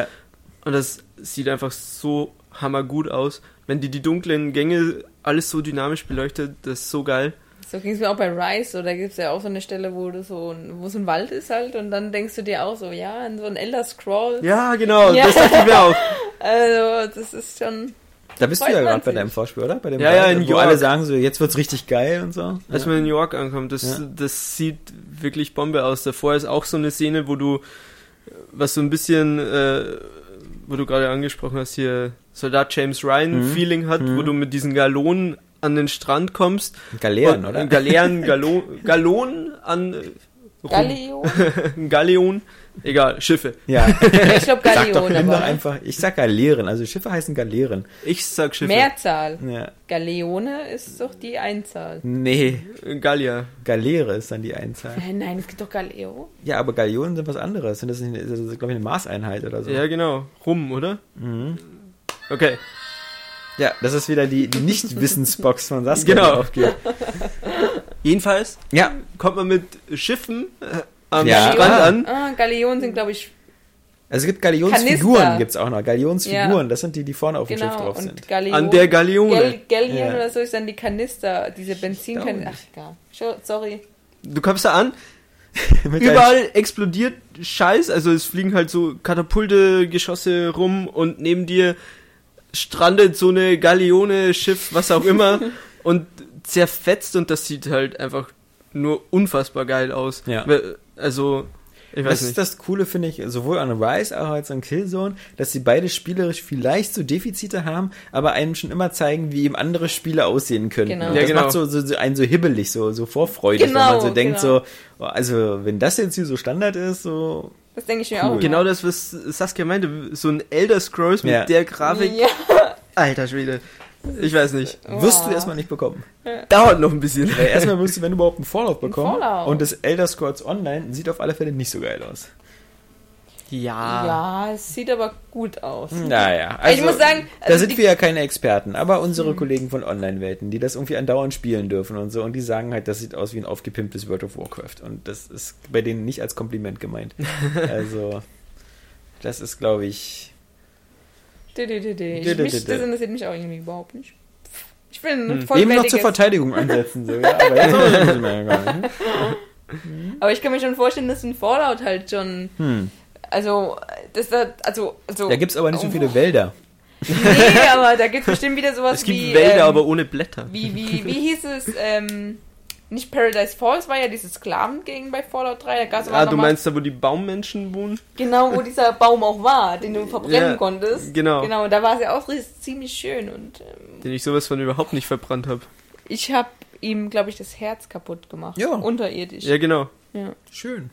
Und das sieht einfach so hammergut aus. Wenn die die dunklen Gänge alles so dynamisch beleuchtet, das ist so geil. So ging es mir auch bei Rise, so da gibt es ja auch so eine Stelle, wo du so wo so ein Wald ist halt und dann denkst du dir auch so, ja, in so ein Elder Scroll. Ja, genau, ja. das dachte ich mir auch. Also, das ist schon. Da bist du ja gerade bei deinem Vorspiel, oder? Bei dem ja, Wald, ja, in wo York. alle sagen so, jetzt wird's richtig geil und so. Als ja. man in New York ankommt, das, ja. das sieht wirklich Bombe aus. Davor ist auch so eine Szene, wo du, was so ein bisschen, äh, wo du gerade angesprochen hast, hier Soldat James Ryan mhm. Feeling hat, mhm. wo du mit diesen Galonen an den Strand kommst. Galeeren, oder? Galeeren, Galo Galonen an. Galeon? Galeon. Egal, Schiffe. Ja. ich glaube Galeon. Sag doch einfach, ich sag Galeeren, also Schiffe heißen Galeeren. Ich sag Schiffe. Mehrzahl. Ja. Galeone ist doch die Einzahl. Nee. Gallia. Galeere ist dann die Einzahl. Äh, nein, es gibt doch Galeo. Ja, aber Galeonen sind was anderes. Sind das nicht, das ist, glaube ich, eine Maßeinheit oder so. Ja, genau. Rum, oder? Mhm. Okay. Ja, das ist wieder die, die Nicht-Wissensbox von Saskia, genau. die aufgeht. Jedenfalls ja. kommt man mit Schiffen äh, am ja. Strand an. Ah, Galeonen sind, glaube ich, also es gibt Galionsfiguren, gibt es auch noch. Galionsfiguren, ja. das sind die, die vorne auf dem genau. Schiff drauf und sind. Galeon, An der Galeone. Gal Gallion ja. oder so ist dann die Kanister, diese Benzinkanister. Ach, egal. Sorry. Du kommst da an, überall explodiert Scheiß, also es fliegen halt so Katapulte, Geschosse rum und neben dir strandet so eine Galeone, Schiff, was auch immer und zerfetzt und das sieht halt einfach nur unfassbar geil aus. Ja. Also, ich weiß das nicht. ist das Coole, finde ich, sowohl an Rise als auch an Killzone, dass sie beide spielerisch vielleicht so Defizite haben, aber einem schon immer zeigen, wie eben andere Spiele aussehen könnten. Genau. Und ja, das genau. macht so, so, so einen so hibbelig, so, so vorfreudig, genau, wenn man so denkt, genau. so, oh, also wenn das jetzt hier so Standard ist, so. Das denke ich mir Cool. auch. Genau das, was Saskia meinte, so ein Elder Scrolls mit Ja. der Grafik. Ja. Alter Schwede. Ich weiß nicht. Wirst du erstmal nicht bekommen. Dauert noch ein bisschen. Weil erstmal wirst du, wenn überhaupt, einen Fallout bekommen. Fallout. Und das Elder Scrolls Online sieht auf alle Fälle nicht so geil aus. Ja. Ja, es sieht aber gut aus. Naja, Also, ich muss sagen, da also sind die- wir ja keine Experten, aber unsere Kollegen von Online-Welten, die das irgendwie andauernd spielen dürfen und so, und die sagen halt, das sieht aus wie ein aufgepimptes World of Warcraft. Und das ist bei denen nicht als Kompliment gemeint. also, das ist, glaube ich. Ich, mich, das interessiert mich auch irgendwie überhaupt nicht. Ich bin Hm. Eben noch zur Verteidigung ansetzen, so, ja, aber jetzt auch nicht mehr gegangen. aber ich kann mir schon vorstellen, dass ein Fallout halt schon... Hm. Also, das da, also, also... Da gibt es aber nicht so oh, viele Wälder. Nee, aber da gibt es bestimmt wieder sowas Es gibt wie... Wälder, ähm, aber ohne Blätter. Wie, wie, wie hieß es, ähm... nicht Paradise Falls war ja diese Sklavengegend bei Fallout 3. Da gab's Ah, du meinst da, wo die Baummenschen wohnen? Genau, wo dieser Baum auch war, den du verbrennen Ja, konntest. genau. Genau, da war es ja auch ziemlich schön und ähm, Den ich sowas von überhaupt nicht verbrannt habe. ich habe ihm, glaube ich, das Herz kaputt gemacht. Ja. Unterirdisch. Ja, genau. Ja. Schön.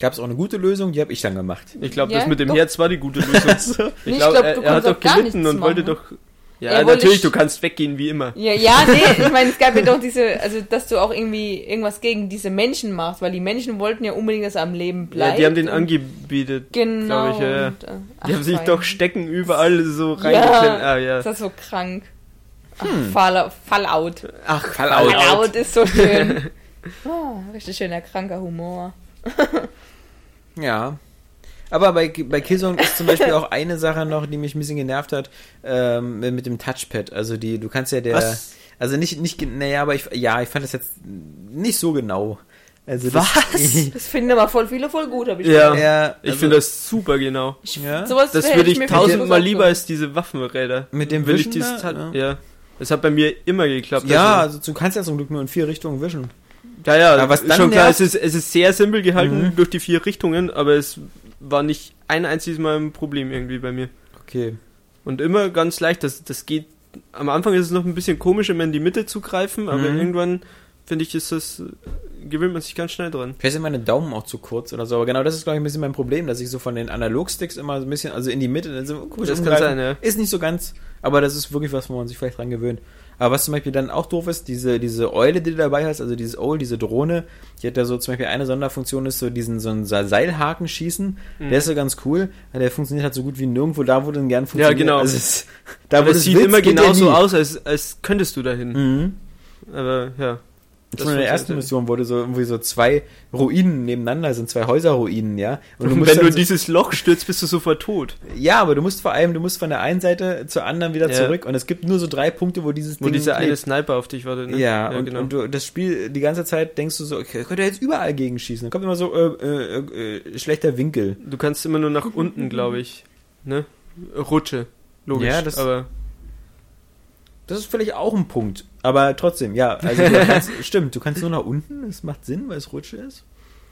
Gab es auch eine gute Lösung, die habe ich dann gemacht. Ich glaube, Ja, das mit dem doch. Herz war die gute Lösung. Ich glaub, glaub, er, du er hat konntest doch gelitten und wollte machen. doch. Ja, wollte natürlich, du kannst weggehen wie immer. Ja, ja, nee, ich meine, es gab ja doch diese, also dass du auch irgendwie irgendwas gegen diese Menschen machst, weil die Menschen wollten ja unbedingt, dass er am Leben Ja, bleibt. die haben den angebietet. Genau. ich, ja, ja. und, äh, ach, Die haben sich fein. doch Stecken überall so reingeklemmt. Ah, ja. Das ist so krank. Ach, Hm. Fall, Fallout. Ach, Fallout. Fallout ist so schön. Ah, richtig schöner, kranker Humor. Ja. Aber bei, bei Killzone ist zum Beispiel auch eine Sache noch, die mich ein bisschen genervt hat, ähm, mit dem Touchpad. Also die, du kannst ja der, Was? also nicht, nicht, naja, aber ich, ja, ich fand das jetzt nicht so genau. Also Was? Das finden aber voll viele voll gut, habe ich Ja. gehört. ja, Ich also finde das super genau. ja, Sowas Das würde ich für tausendmal lieber als diese Waffenräder. Mit dem Will ich Wischen dieses ja. ja. Das hat bei mir immer geklappt. ja, Also, also du kannst ja zum Glück nur in vier Richtungen wischen. ja, ja, Aber was ist dann schon klar, es ist, es ist sehr simpel gehalten Mhm. durch die vier Richtungen, aber es war nicht ein einziges Mal ein Problem irgendwie bei mir. Okay. Und immer ganz leicht, das, das geht. Am Anfang ist es noch ein bisschen komisch, immer in die Mitte zu greifen, aber Mhm. irgendwann finde ich, ist das, gewöhnt man sich ganz schnell dran. Vielleicht sind meine Daumen auch zu kurz oder so, aber genau das ist, glaube ich, ein bisschen mein Problem, dass ich so von den Analogsticks immer so ein bisschen, also in die Mitte, dann so komisch Das kann sein, ja. Ist nicht so ganz, aber das ist wirklich was, wo man sich vielleicht dran gewöhnt. Aber was zum Beispiel dann auch doof ist, diese, diese Eule, die du dabei hast, also dieses Owl, diese Drohne, die hat da so zum Beispiel eine Sonderfunktion, ist so diesen, so einen Seilhaken schießen. Mhm. Der ist so ganz cool. Der funktioniert halt so gut wie nirgendwo da, wo du ihn gern funktioniert. genau. Also es, da, wo es du's sieht willst, immer genauso aus, als, als könntest du dahin. Mhm. Aber ja. Das war in der ersten. Mission, wurde so irgendwie so zwei Ruinen nebeneinander sind, zwei Häuserruinen, ja. Und du Und musst wenn du so- dieses Loch stürzt, bist du sofort tot. Ja, aber du musst vor allem, du musst von der einen Seite zur anderen wieder Ja. zurück und es gibt nur so drei Punkte, wo dieses Wo Ding dieser eine. Sniper auf dich wartet. Ne? Ja, und, genau. und du, das Spiel, die ganze Zeit denkst du so, okay, könnte jetzt überall gegenschießen. Dann kommt immer so, äh, äh, äh, schlechter Winkel. du kannst immer nur nach unten, glaube ich. Ne? Rutsche. Logisch. Ja, das- aber Das ist vielleicht auch ein Punkt. Aber trotzdem, ja, also du kannst, stimmt, du kannst nur nach unten, das macht Sinn, weil es Rutsche ist.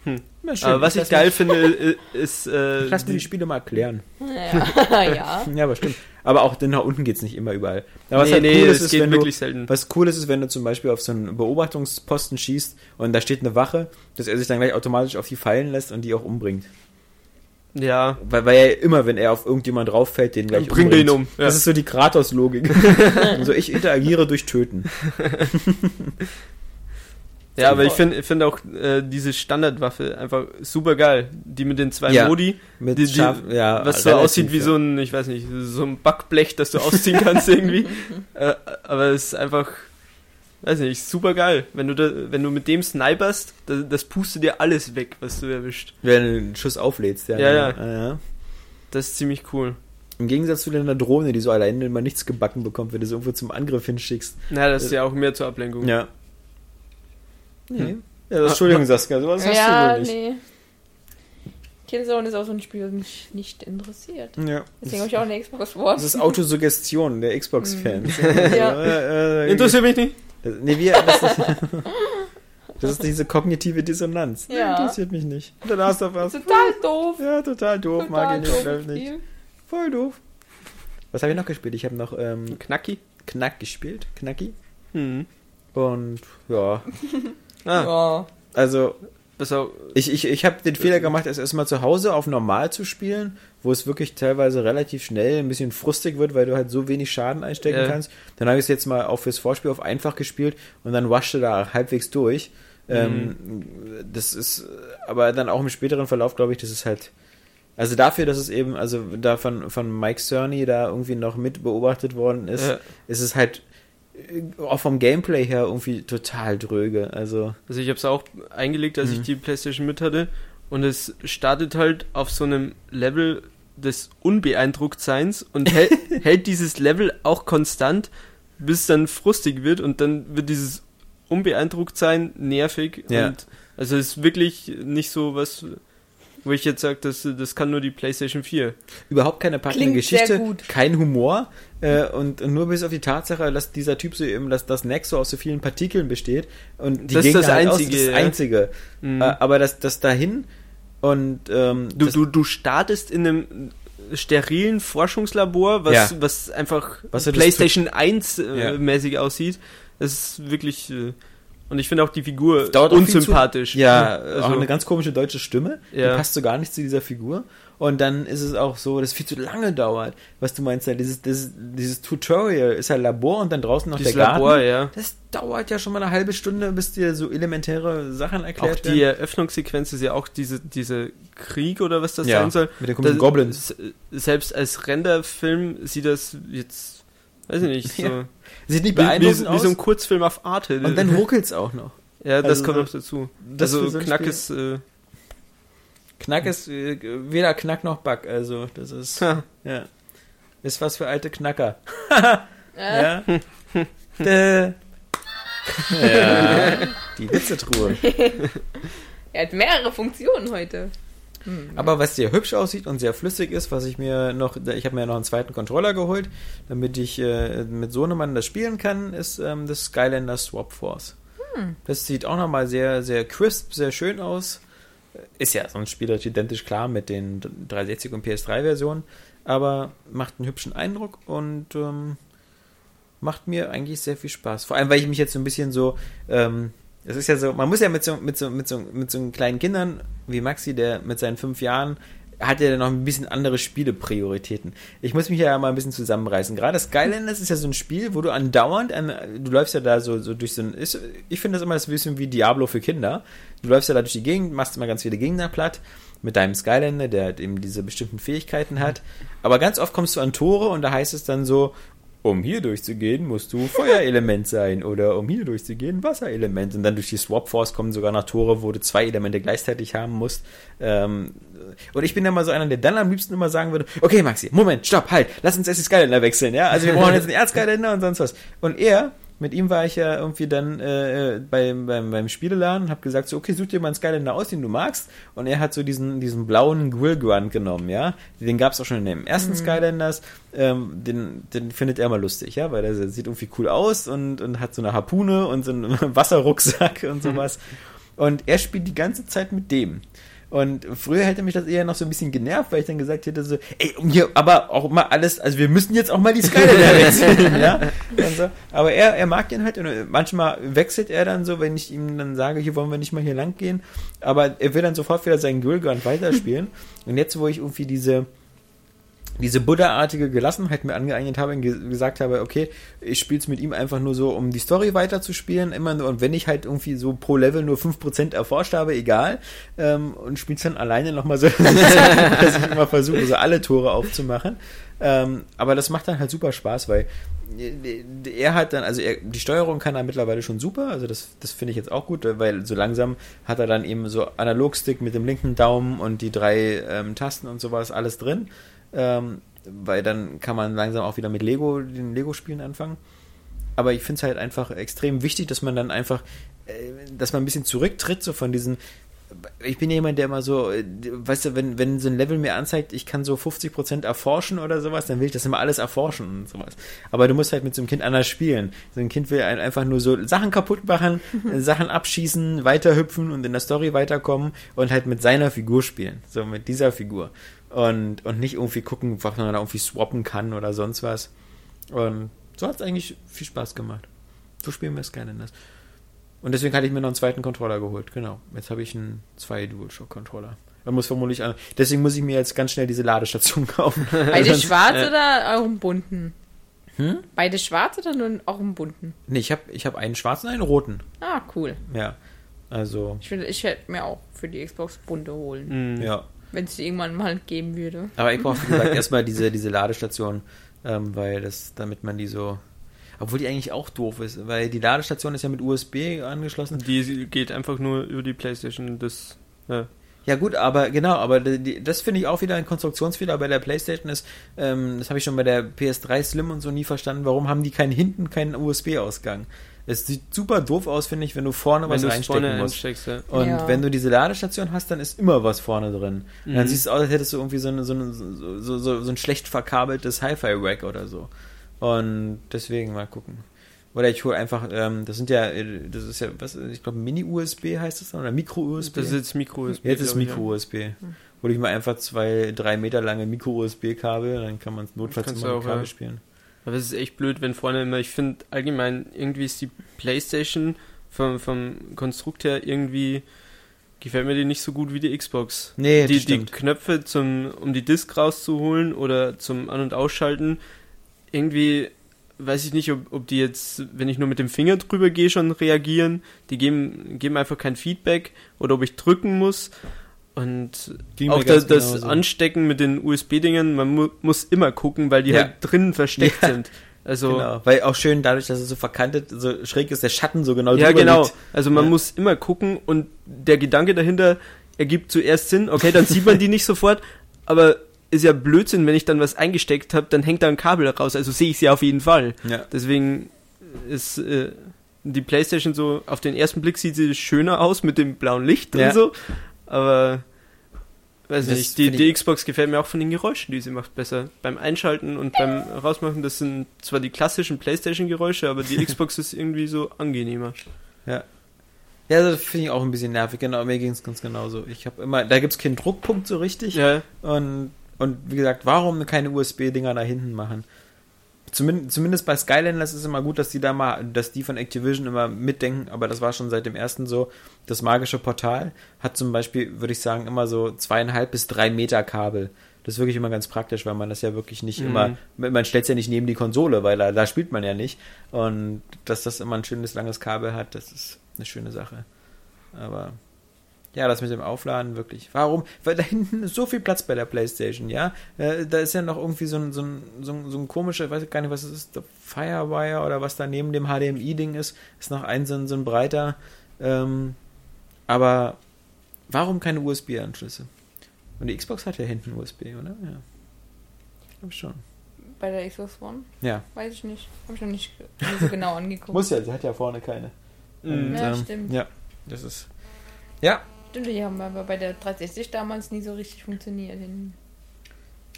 Hm. Ja, schön. aber was ich geil mir- finde, ist. Äh, Ich lass mir die Spiele mal erklären. Ja, ja. Ja, aber stimmt. Aber auch denn nach unten geht's nicht immer überall. Aber was nee, halt nee, cool es ist, ist, geht wenn du, wirklich selten. Was cool ist, ist, wenn du zum Beispiel auf so einen Beobachtungsposten schießt und da steht eine Wache, dass er sich dann gleich automatisch auf die fallen lässt und die auch umbringt. Ja, Weil, weil er immer, wenn er auf irgendjemand drauf fällt, den gleich bringt ihn um. Ja. Das ist so die Kratos-Logik. also ich interagiere durch Töten. Ja, aber ich finde find auch äh, diese Standardwaffe einfach super geil. Die mit den zwei Ja. Modi, Mit Die- die- scharf, ja, was so aussieht wie ja. so ein, ich weiß nicht, so ein Backblech, das du ausziehen kannst irgendwie. Äh, aber es ist einfach, weiß nicht, super geil. Wenn du da, wenn du mit dem sniperst, das, das pustet dir alles weg, was du erwischt. Wenn du einen Schuss auflädst. Ja, Ja, ja. ja. ja. Das ist ziemlich cool. Im Gegensatz zu deiner Drohne, die so alleine immer nichts gebacken bekommt, wenn du sie irgendwo zum Angriff hinschickst. Na, das ist ja auch mehr zur Ablenkung. Ja. Nee. Hm. Ja, das, Entschuldigung, Saskia, sowas hast ja, du wohl nicht. nee. Killzone ist auch so ein Spiel, das mich nicht interessiert. Ja. Deswegen habe ich auch eine Xbox One. Das ist Autosuggestion der Xbox-Fans. Ja. äh, äh, Interessiert mich nicht. Das, nee, wir, das, ist, das ist diese kognitive Dissonanz. Nee, Ja. interessiert mich nicht. Dann hast du was. Total doof. Ja, total doof, mag Total ich nicht, doof. läuft nicht. Voll doof. Was habe ich noch gespielt? Ich habe noch ähm, Knacki. Knack gespielt, Knacki. Hm. Und ja, Ah, Ja. also auch, ich, ich, ich habe den Fehler gemacht, es erstmal zu Hause auf normal zu spielen, wo es wirklich teilweise relativ schnell ein bisschen frustig wird, weil du halt so wenig Schaden einstecken Ja. kannst. Dann habe ich es jetzt mal auch fürs Vorspiel auf einfach gespielt und dann waschte da halbwegs durch. Ähm, das ist aber dann auch im späteren Verlauf, glaube ich, das ist halt. Also dafür, dass es eben, also da von, von Mike Cerny da irgendwie noch mit beobachtet worden ist, Ja. ist es halt äh, auch vom Gameplay her irgendwie total dröge. Also, Also ich habe es auch eingelegt, als Mhm. ich die Playstation mit hatte. Und es startet halt auf so einem Level des Unbeeindrucktseins und hält, hält dieses Level auch konstant, bis es dann frustig wird und dann wird dieses Unbeeindrucktsein nervig. Ja. Und also es ist wirklich nicht so was, wo ich jetzt sage, das, das kann nur die PlayStation 4. Überhaupt keine packende Klingt sehr Geschichte, gut. kein Humor äh, und, und nur bis auf die Tatsache, dass dieser Typ so eben, dass das Nexo aus so vielen Partikeln besteht und die Das ist das halt aus, Einzige, ist das. Einzige. Mhm. Äh, aber das, das dahin und ähm, Du, du, du startest in einem sterilen Forschungslabor, was, Ja. was einfach Was PlayStation 1 äh, Ja. mäßig aussieht. Das ist wirklich. Äh, und ich finde auch die Figur dauert auch viel zu- unsympathisch. Ja, Also- auch eine ganz komische deutsche Stimme. Ja. Die passt so gar nicht zu dieser Figur. Und dann ist es auch so, dass es viel zu lange dauert. Was du meinst, ja, dieses, dieses, dieses Tutorial ist ja Labor und dann draußen noch Dieses der Garten. Labor, ja. Das dauert ja schon mal eine halbe Stunde, bis dir so elementäre Sachen Auch erklärt die werden. Eröffnungssequenz ist ja auch diese, diese Krieg oder was das Ja, sein soll. mit den komischen Goblins. Selbst als Renderfilm sieht das jetzt, weiß ich nicht, so Ja. Sieht nicht wie, wie, beeindruckend wie aus. so ein Kurzfilm auf Arte. und dann ruckelt's auch noch. ja, das also kommt noch dazu. das also so Knack Spiel- ist, äh, Knack ist äh, weder Knack noch Back. Also, das ist, ha, ja. Ist was für alte Knacker. Äh, Ja. Ja. Die Witzetruhe. Er hat mehrere Funktionen heute. Hm. Aber was sehr hübsch aussieht und sehr flüssig ist, was ich mir noch, ich habe mir noch einen zweiten Controller geholt, damit ich äh, mit Sohnemann das spielen kann, ist ähm, das Skylander Swap Force. Das sieht auch nochmal sehr, sehr crisp, sehr schön aus. Ist ja sonst spielerisch identisch klar mit den 360 und PS3-Versionen, aber macht einen hübschen Eindruck und ähm, macht mir eigentlich sehr viel Spaß. Vor allem, weil ich mich jetzt so ein bisschen so, ähm, es ist ja so, man muss ja mit so, mit so, mit so, mit so kleinen Kindern wie Maxi, der mit seinen fünf Jahren hat ja dann noch ein bisschen andere Spieleprioritäten. Ich muss mich ja mal ein bisschen zusammenreißen. Gerade Skylanders ist ja so ein Spiel, wo du andauernd, an, du läufst ja da so, so durch so ein, ist, ich finde das immer das ein bisschen wie Diablo für Kinder. Du läufst ja da durch die Gegend, machst immer ganz viele Gegner platt mit deinem Skylander, der halt eben diese bestimmten Fähigkeiten hat. Aber ganz oft kommst du an Tore und da heißt es dann so, um hier durchzugehen, musst du Feuerelement sein oder um hier durchzugehen, Wasserelement. Und dann durch die Swap Force kommen sogar noch Tore, wo du zwei Elemente gleichzeitig haben musst. Ähm, und ich bin ja mal so einer, der dann am liebsten immer sagen würde, okay Maxi, Moment, stopp, halt, lass uns erst die Skylander wechseln, ja? Also wir brauchen jetzt einen Erzskylander und sonst was. Und er, mit ihm war ich ja irgendwie dann äh, beim, beim, beim Spieleladen und habe gesagt, so, okay, such dir mal einen Skylander aus, den du magst. Und er hat so diesen, diesen blauen Grill Grunt genommen, ja. Den gab es auch schon in dem ersten Skylanders. Ähm, den, den findet er mal lustig, ja, weil der sieht irgendwie cool aus und, und hat so eine Harpune und so einen Wasserrucksack und sowas. Und er spielt die ganze Zeit mit dem. Und früher hätte mich das eher noch so ein bisschen genervt, weil ich dann gesagt hätte so, ey, hier, aber auch mal alles, also wir müssen jetzt auch mal die Skylander wechseln, ja. So. Aber er, er mag den halt und manchmal wechselt er dann so, wenn ich ihm dann sage, hier wollen wir nicht mal hier lang gehen. Aber er will dann sofort wieder seinen Grillgun weiterspielen. und jetzt, wo ich irgendwie diese, diese Buddha-artige Gelassenheit mir angeeignet habe und ge gesagt habe, okay, ich spiele es mit ihm einfach nur so, um die Story weiterzuspielen, immer nur, und wenn ich halt irgendwie so pro Level nur 5% erforscht habe, egal, ähm, und spiele es dann alleine nochmal so, dass ich immer versuche, so alle Tore aufzumachen. Ähm, aber das macht dann halt super Spaß, weil äh, er hat dann, also er, die Steuerung kann er mittlerweile schon super, also das, das finde ich jetzt auch gut, weil so langsam hat er dann eben so Analogstick mit dem linken Daumen und die drei ähm, Tasten und sowas alles drin ähm, weil dann kann man langsam auch wieder mit Lego, den Lego-Spielen anfangen. Aber ich finde es halt einfach extrem wichtig, dass man dann einfach, äh, dass man ein bisschen zurücktritt, so von diesen. Ich bin ja jemand, der immer so, äh, weißt du, wenn, wenn so ein Level mir anzeigt, ich kann so 50% erforschen oder sowas, dann will ich das immer alles erforschen und sowas. Aber du musst halt mit so einem Kind anders spielen. So ein Kind will ein- einfach nur so Sachen kaputt machen, Sachen abschießen, weiterhüpfen und in der Story weiterkommen und halt mit seiner Figur spielen. So mit dieser Figur. Und, und nicht irgendwie gucken, was man da irgendwie swappen kann oder sonst was. Und so hat es eigentlich viel Spaß gemacht. So spielen wir Skylanders. Und deswegen hatte ich mir noch einen zweiten Controller geholt. Genau. Jetzt habe ich einen zwei DualShock-Controller. Man muss vermutlich an. Deswegen muss ich mir jetzt ganz schnell diese Ladestation kaufen. Beide Sonst- schwarz äh, oder auch im bunten? Hm? Beide schwarz oder nur auch im bunten? Nee, ich habe ich hab einen schwarzen und einen roten. Ah, cool. Ja. Also, Ich, finde, ich hätte mir auch für die Xbox bunte holen, mh. ja. Wenn es die irgendwann mal geben würde. Aber ich brauche, wie gesagt, erstmal diese, diese Ladestation, ähm, weil das, damit man die so. Obwohl die eigentlich auch doof ist, weil die Ladestation ist ja mit USB angeschlossen. Die geht einfach nur über die Playstation. Das, ja. Ja gut, aber genau, aber die, das finde ich auch wieder ein Konstruktionsfehler bei der PlayStation ist, ähm, das habe ich schon bei der PS3 Slim und so nie verstanden, warum haben die keinen hinten keinen USB-Ausgang? Es sieht super doof aus, finde ich, wenn du vorne wenn was reinstecken vorne musst. Ja. Und ja. wenn du diese Ladestation hast, dann ist immer was vorne drin. Mhm. Dann siehst du aus, als hättest du irgendwie so, eine, so, eine, so, so, so ein schlecht verkabeltes Hi-Fi-Rack oder so. Und deswegen mal gucken. Oder ich hole einfach, ähm, das sind ja, das ist ja, was, ich glaube, Mini-USB heißt das dann, oder Micro-USB? Das ist jetzt Micro-USB. Jetzt ist Micro-USB. Ja. Hole ich mal einfach zwei, drei Meter lange Micro-USB-Kabel, dann kann man es notfalls immer mit Kabel ja. spielen. Aber es ist echt blöd, wenn vorne immer, ich finde allgemein, irgendwie ist die Playstation vom, vom Konstrukt her irgendwie, gefällt mir die nicht so gut wie die Xbox. Nee, die, die Knöpfe zum, um die Disk rauszuholen oder zum An- und Ausschalten, irgendwie weiß ich nicht, ob, ob die jetzt, wenn ich nur mit dem Finger drüber gehe, schon reagieren. Die geben, geben einfach kein Feedback oder ob ich drücken muss. Und Ging auch das, das Anstecken mit den USB-Dingen, man mu muss immer gucken, weil die ja. halt drinnen versteckt ja. sind. Also, genau, weil auch schön dadurch, dass es so verkantet, so schräg ist, der Schatten so genau Ja, genau. Liegt. Also man ja. muss immer gucken und der Gedanke dahinter ergibt zuerst Sinn. Okay, dann sieht man die nicht sofort, aber ist ja Blödsinn, wenn ich dann was eingesteckt habe, dann hängt da ein Kabel raus. Also sehe ich sie auf jeden Fall. Ja. Deswegen ist äh, die PlayStation so, auf den ersten Blick sieht sie schöner aus mit dem blauen Licht ja. und so. Aber weiß das nicht, die, die Xbox gefällt mir auch von den Geräuschen, die sie macht, besser. Beim Einschalten und beim Rausmachen, das sind zwar die klassischen PlayStation-Geräusche, aber die Xbox ist irgendwie so angenehmer. Ja. Ja, das finde ich auch ein bisschen nervig, genau, mir ging es ganz genauso. Ich habe immer, da gibt es keinen Druckpunkt so richtig. Ja. Und und wie gesagt, warum keine USB-Dinger da hinten machen? Zumindest, zumindest bei Skylanders ist es immer gut, dass die da mal, dass die von Activision immer mitdenken, aber das war schon seit dem ersten so. Das magische Portal hat zum Beispiel, würde ich sagen, immer so zweieinhalb bis drei Meter Kabel. Das ist wirklich immer ganz praktisch, weil man das ja wirklich nicht mhm. immer, man stellt es ja nicht neben die Konsole, weil da, da spielt man ja nicht. Und dass das immer ein schönes langes Kabel hat, das ist eine schöne Sache. Aber ja, das mit dem Aufladen wirklich. Warum? Weil da hinten ist so viel Platz bei der Playstation, ja. Äh, da ist ja noch irgendwie so ein, so ein, so ein, so ein komischer, ich weiß gar nicht, was es ist, der Firewire oder was da neben dem HDMI-Ding ist, ist noch ein so ein, so ein breiter. Ähm, aber warum keine USB-Anschlüsse? Und die Xbox hat ja hinten USB, oder? Ja. Ich glaube schon. Bei der Xbox One? Ja. Weiß ich nicht. Habe ich noch nicht so genau angeguckt. Muss ja, sie hat ja vorne keine. Und, ja, ähm, stimmt. Ja, das ist. Ja, Stimmt, die haben aber bei der 360 damals nie so richtig funktioniert.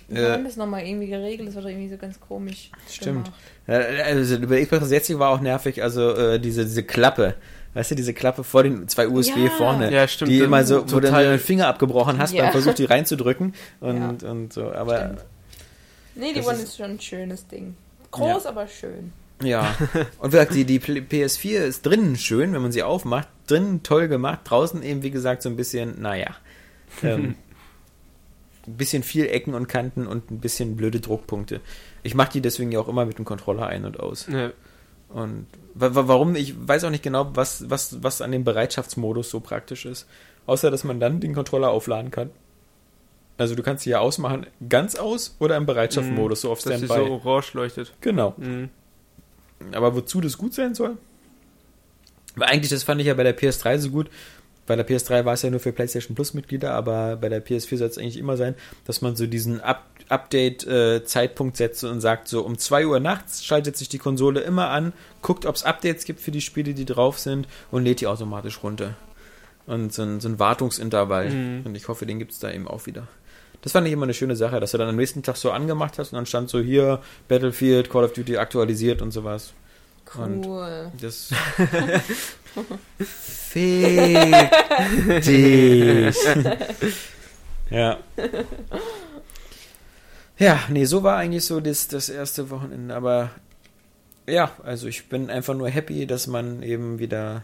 Wir äh, haben das nochmal irgendwie geregelt, das war doch irgendwie so ganz komisch. Stimmt. Ja, also über Xbox 360 war auch nervig, also äh, diese, diese Klappe. Weißt du, diese Klappe vor den zwei USB ja. vorne, ja, stimmt, die immer so, wo du den Finger abgebrochen hast ja. beim Versuch, die reinzudrücken und, ja. und so, aber. Stimmt. Nee, die One ist, ist schon ein schönes Ding. Groß, aber schön. Ja. Und wie gesagt, die, die PS4 ist drinnen schön, wenn man sie aufmacht. Drinnen toll gemacht. Draußen eben, wie gesagt, so ein bisschen, naja. Ähm, ein bisschen viel Ecken und Kanten und ein bisschen blöde Druckpunkte. Ich mache die deswegen ja auch immer mit dem Controller ein und aus. Ja. Und warum, ich weiß auch nicht genau, was, was, was an dem Bereitschaftsmodus so praktisch ist. Außer, dass man dann den Controller aufladen kann. Also du kannst sie ja ausmachen, ganz aus oder im Bereitschaftsmodus, so auf Standby. Dass sie so orange leuchtet. Genau. Mhm. Aber wozu das gut sein soll? Weil eigentlich, das fand ich ja bei der PS3 so gut. Bei der PS3 war es ja nur für PlayStation Plus Mitglieder, aber bei der PS4 soll es eigentlich immer sein, dass man so diesen Up Update-Zeitpunkt äh, setzt und sagt, so um 2 Uhr nachts schaltet sich die Konsole immer an, guckt, ob es Updates gibt für die Spiele, die drauf sind und lädt die automatisch runter. Und so ein, so ein Wartungsintervall. Mhm. Und ich hoffe, den gibt es da eben auch wieder. Das fand ich immer eine schöne Sache, dass du dann am nächsten Tag so angemacht hast und dann stand so hier Battlefield, Call of Duty aktualisiert und sowas. Cool. Und das Fick dich. ja. Ja, nee, so war eigentlich so das, das erste Wochenende. Aber ja, also ich bin einfach nur happy, dass man eben wieder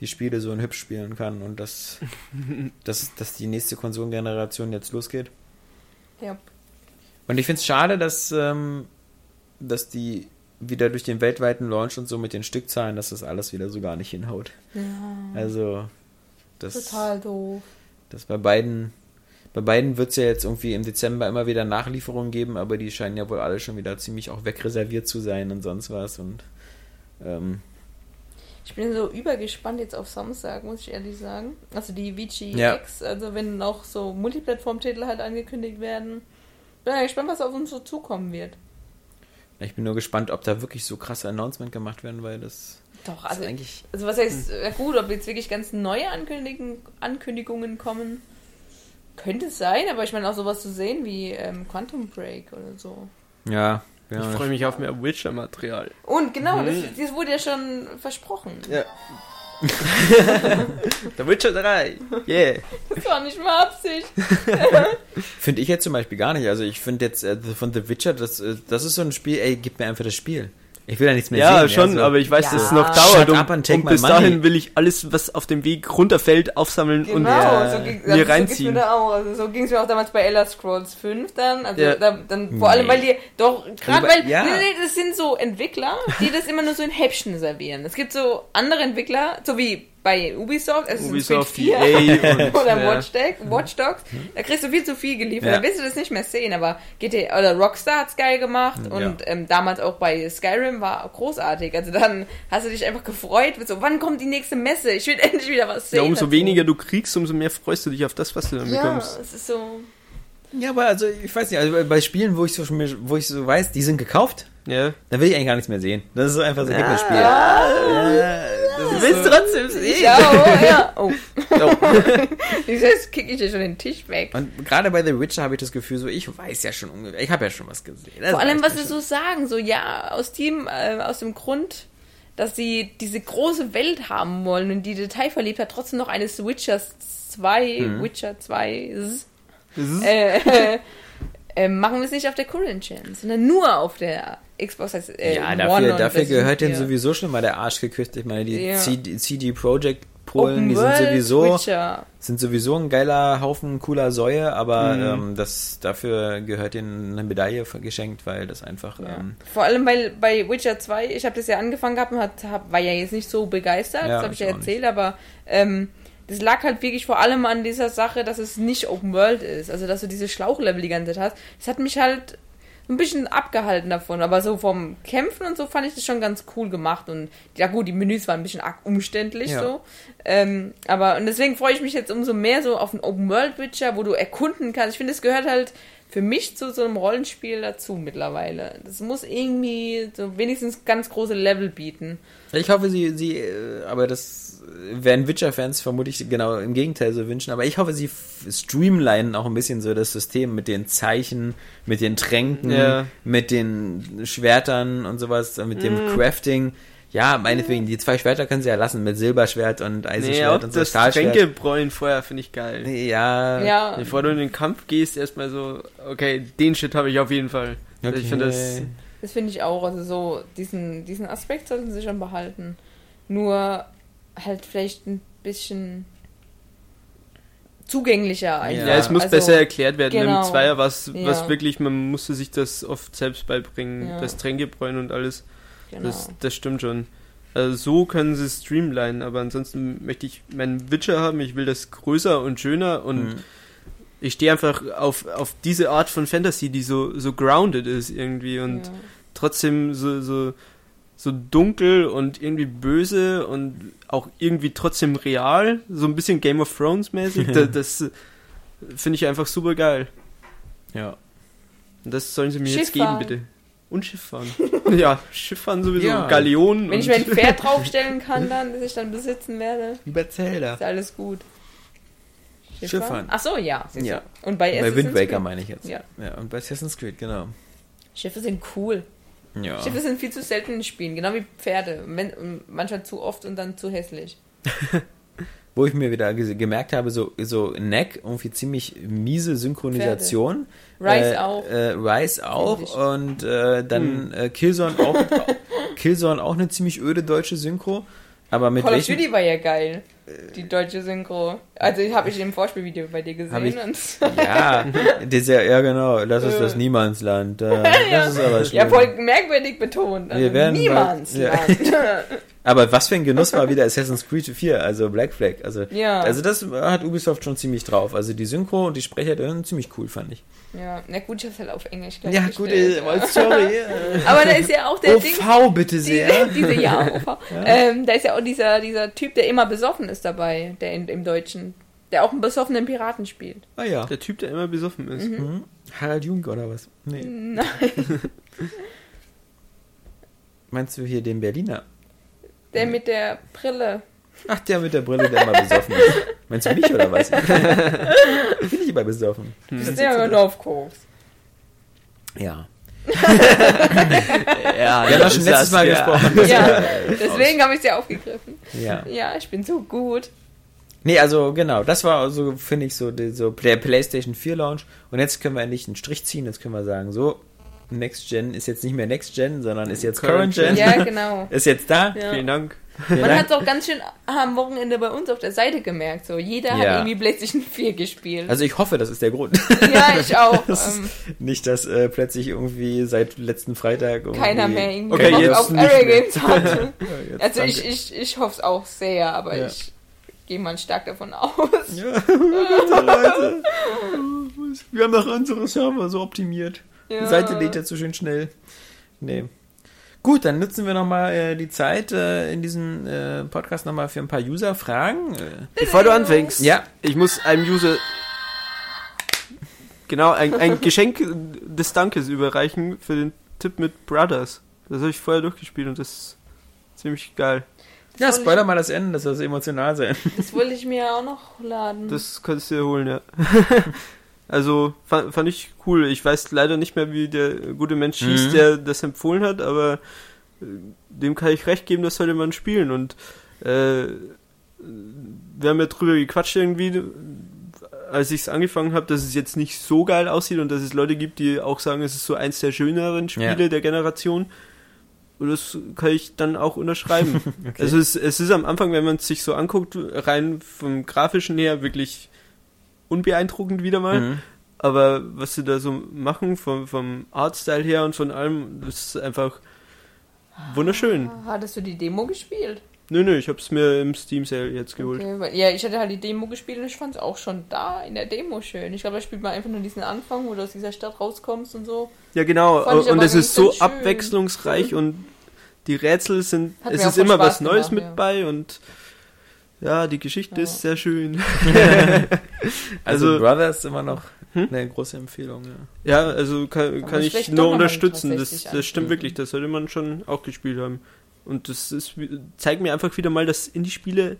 die Spiele so in hübsch spielen kann und dass, dass, dass die nächste Konsolengeneration jetzt losgeht. Ja. Und ich finde es schade, dass, ähm, dass die wieder durch den weltweiten Launch und so mit den Stückzahlen, dass das alles wieder so gar nicht hinhaut. Ja. Also, das. Total doof. Das bei beiden. Bei beiden wird es ja jetzt irgendwie im Dezember immer wieder Nachlieferungen geben, aber die scheinen ja wohl alle schon wieder ziemlich auch wegreserviert zu sein und sonst was. Und ähm, Ich bin so übergespannt jetzt auf Samstag, muss ich ehrlich sagen. Also die Vici Ja. X, also wenn auch so Multiplattform-Titel halt angekündigt werden. Bin ja gespannt, was auf uns so zukommen wird. Ich bin nur gespannt, ob da wirklich so krasse Announcement gemacht werden, weil das Doch, ist also, eigentlich. also was heißt, ja gut, ob jetzt wirklich ganz neue Ankündigen, Ankündigungen kommen, könnte es sein, aber ich meine auch sowas zu sehen wie ähm, Quantum Break oder so. Ja, Ich ja. freue mich auf mehr Witcher-Material. Und genau, Mhm. das, das wurde ja schon versprochen. Ja. Der Witcher 3. Yeah. Das war nicht mal Absicht. Finde ich jetzt zum Beispiel gar nicht. Also ich finde jetzt äh, von The Witcher, das, äh, das ist so ein Spiel, ey, gib mir einfach das Spiel. Ich will da nichts mehr Ja, sehen. schon, so. aber ich weiß, Ja. dass es noch dauert. Und, up and take und my bis money. dahin will ich alles, was auf dem Weg runterfällt, aufsammeln und Genau, Ja. so ging mir also reinziehen. So ging's mir da auch. Also so ging es mir auch damals bei Elder Scrolls 5 dann. Also Ja. da, dann vor allem, Nee. weil die doch, gerade weil, ja. nee, nee, das sind so Entwickler, die das immer nur so in Häppchen servieren. Es gibt so andere Entwickler, so wie bei Ubisoft, also Ubisoft, Creed 4 EA und, oder ja. Watch, Dogs, Watch Dogs, da kriegst du viel zu viel geliefert, Ja. da willst du das nicht mehr sehen, aber GTA oder Rockstar hat's geil gemacht Ja. und ähm, damals auch bei Skyrim war großartig. Also dann hast du dich einfach gefreut, so wann kommt die nächste Messe? Ich will endlich wieder was sehen. Ja, umso dazu. weniger du kriegst, umso mehr freust du dich auf das, was du dann Ja, bekommst. es ist so. Ja, aber also ich weiß nicht, also bei- Spielen, wo ich so wo ich so weiß, die sind gekauft, Ja. da will ich eigentlich gar nichts mehr sehen. Das ist so einfach so ein Spiel. Ja, Du willst trotzdem sehen. ja, oh, ja. Oh, Oh. jetzt kick ich dir schon den Tisch weg. Und gerade bei The Witcher habe ich das Gefühl, so ich weiß ja schon ungefähr, ich habe ja schon was gesehen. Das Vor allem, was sie so sagen, so ja, aus Team, äh, aus dem Grund, dass sie diese große Welt haben wollen und die Detailverliebtheit trotzdem noch eines Witchers 2, Mhm. Witcher 2, Das ist, äh, äh, äh, machen wir es nicht auf der Current Gen, sondern nur auf der Xbox. Heißt, äh, Ja, dafür, dafür gehört denen 4. sowieso schon mal der Arsch geküsst. Ich meine, die Ja. CD, CD Projekt Polen, Open die sind World sowieso, Witcher. sind sowieso ein geiler Haufen cooler Säue, aber Mhm. ähm, das, dafür gehört ihnen eine Medaille geschenkt, weil das einfach, Ja. ähm, Vor allem, weil bei Witcher 2, ich habe das ja angefangen gehabt und hat, hab, war ja jetzt nicht so begeistert, Ja, das habe ich ja erzählt, aber ähm, das lag halt wirklich vor allem an dieser Sache, dass es nicht Open World ist. Also, dass du diese Schlauchlevel die ganze Zeit hast. Das hat mich halt ein bisschen abgehalten davon. Aber so vom Kämpfen und so fand ich das schon ganz cool gemacht. Und ja gut, die Menüs waren ein bisschen arg umständlich Ja. so. Ähm, aber und deswegen freue ich mich jetzt umso mehr so auf einen Open World Witcher, wo du erkunden kannst. Ich finde, es gehört halt für mich zu so einem Rollenspiel dazu mittlerweile. Das muss irgendwie so wenigstens ganz große Level bieten. Ich hoffe, sie, sie, äh, aber das werden Witcher-Fans vermutlich genau im Gegenteil so wünschen, aber ich hoffe, sie streamlinen auch ein bisschen so das System mit den Zeichen, mit den Tränken, Ja. mit den Schwertern und sowas, mit dem Crafting. Ja, meinetwegen, die zwei Schwerter können sie ja lassen, mit Silberschwert und nee, Eisenschwert auch und so das Stahlschwert. Tränkebräuen vorher finde ich geil. Ja, Ja, Bevor du in den Kampf gehst, erstmal so, okay, den Shit habe ich auf jeden Fall. Also okay. Ich finde das. das finde ich auch. Also so diesen, diesen Aspekt sollten sie schon behalten. Nur halt vielleicht ein bisschen zugänglicher einfach. Ja, es muss also, besser erklärt werden. genau. Im Zweier war es Ja. was wirklich, man musste sich das oft selbst beibringen, Ja. das Tränkerbräuen und alles. Genau. Das, das stimmt schon. Also so können sie streamlinen, aber ansonsten möchte ich meinen Witcher haben, ich will das größer und schöner und Mhm. ich stehe einfach auf, auf diese Art von Fantasy, die so, so grounded ist irgendwie und ja. trotzdem so, so, so dunkel und irgendwie böse und auch irgendwie trotzdem real, so ein bisschen Game of Thrones mäßig. Da- das äh, finde ich einfach super geil. ja. Und das sollen sie mir Schiff jetzt geben, fahren. bitte. Und Schiff fahren. ja, Schiff fahren sowieso, Ja. Galeonen. Wenn ich mir ein Pferd draufstellen kann, dann, das ich dann besitzen werde, Über Zelda. ist alles gut. Schifffahren. Ach so, ja. siehst du. Ja. Und bei, Bei Wind Waker meine ich jetzt. Ja. ja. Und bei Assassin's Creed, genau. Schiffe sind cool. Ja. Schiffe sind viel zu selten in Spielen, genau wie Pferde. Manchmal zu oft und dann zu hässlich. Wo ich mir wieder ge gemerkt habe, so, so Neck, irgendwie ziemlich miese Synchronisation. Rise äh, auch. Äh, Rise auch Ziemlich. und äh, dann äh, Killzone auch. Killzone auch eine ziemlich öde deutsche Synchro. Aber mit Call of. Duty war ja geil. Die deutsche Synchro. Also habe ich im Vorspielvideo bei dir gesehen. Ich- Ja, dieser, ja genau, das ist das. Niemandsland. Das ist aber schlimm. ja, voll merkwürdig betont. Also Wir werden bald- Niemandsland. Aber was für ein Genuss war wieder Assassin's Creed 4, also Black Flag. Also, Ja. also das hat Ubisoft schon ziemlich drauf. Also die Synchro und die Sprecher, die waren ziemlich cool, fand ich. Ja, na gut, ich hab's halt auf Englisch Ja, gestellt, gut, ja. äh, sorry. Aber da ist ja auch der Ding. OV bitte sehr. Die, diese ja, OV. Ähm, da ist ja auch dieser, dieser Typ, der immer besoffen ist dabei, der in, im Deutschen, der auch einen besoffenen Piraten spielt. Ah ja. Der Typ, der immer besoffen ist. Mhm. Harald Jung oder was? Nee. Nein. Meinst du hier den Berliner? Der mit der Brille. Ach, der mit der Brille, der immer besoffen ist. Meinst du mich oder was? Bin ich immer besoffen. Ist der immer auf Koks. Ja. Ja, Wir haben ja schon letztes Mal gesprochen. dass Ja, deswegen habe ich sie aufgegriffen. Ja. Ja, ich bin so gut. Nee, also genau, das war so, finde ich, so die, so der PlayStation 4 Launch. Und jetzt können wir endlich einen Strich ziehen. Jetzt können wir sagen, so, Next Gen ist jetzt nicht mehr Next Gen, sondern ist jetzt Current Current Gen. Ja, genau. Ist jetzt da. Ja. Vielen Dank. Vielen Man hat es auch ganz schön am Wochenende bei uns auf der Seite gemerkt. So, jeder hat Ja. irgendwie PlayStation 4 gespielt. Also ich hoffe, das ist der Grund. ja, ich auch. Das ist Ähm, nicht, dass äh, plötzlich irgendwie seit letzten Freitag keiner mehr irgendwie Okay, Bock jetzt auf Area. Games hatte. Ja, Also ich, ich, ich hoffe es auch sehr, aber Ja. ich gehe mal stark davon aus. Ja, bitte, Leute. Wir haben doch unsere Server so optimiert. Ja. Die Seite lädt ja so schön schnell. Nee. Gut, dann nutzen wir nochmal äh, die Zeit äh, in diesem äh, Podcast nochmal für ein paar User-Fragen. Äh, Bevor du anfängst, Ja. ich muss einem User genau ein, ein Geschenk des Dankes überreichen für den Tipp mit Brothers. Das habe ich vorher durchgespielt und das ist ziemlich geil. ja, wollte spoiler mal das Ende, das soll emotional sein. Das wollte ich mir auch noch laden. Das kannst du dir holen, ja. also fand, fand ich cool. Ich weiß leider nicht mehr, wie der gute Mensch hieß, Mhm. der das empfohlen hat, aber äh, dem kann ich recht geben, das sollte man spielen. Und äh, wir haben ja drüber gequatscht irgendwie, als ich es angefangen habe, dass es jetzt nicht so geil aussieht und dass es Leute gibt, die auch sagen, es ist so eins der schöneren Spiele Ja. der Generation. Und das kann ich dann auch unterschreiben. Okay. Also es, es ist am Anfang, wenn man es sich so anguckt, rein vom grafischen her wirklich unbeeindruckend wieder mal. Mhm. Aber was sie da so machen, vom, vom Artstyle her und von allem, das ist einfach wunderschön. Hattest du die Demo gespielt? Nö, nö, ich hab's mir im Steam Sale jetzt geholt. Okay, ja, ich hatte halt die Demo gespielt und ich fand es auch schon da in der Demo schön. Ich glaube, da spielt man einfach nur diesen Anfang, wo du aus dieser Stadt rauskommst und so. Ja, genau. Und es ist so schön. abwechslungsreich und die Rätsel sind, Hat es ist immer Spaß was Neues gemacht, mit ja. bei und ja, die Geschichte Ja. ist sehr schön. Also, Also- Brothers ist immer noch Hm? eine große Empfehlung. Ja. Ja, also kann, kann ich nur unterstützen. Das, das stimmt anschauen. wirklich, das sollte man schon auch gespielt haben. Und das ist, zeigt mir einfach wieder mal, dass Indie-Spiele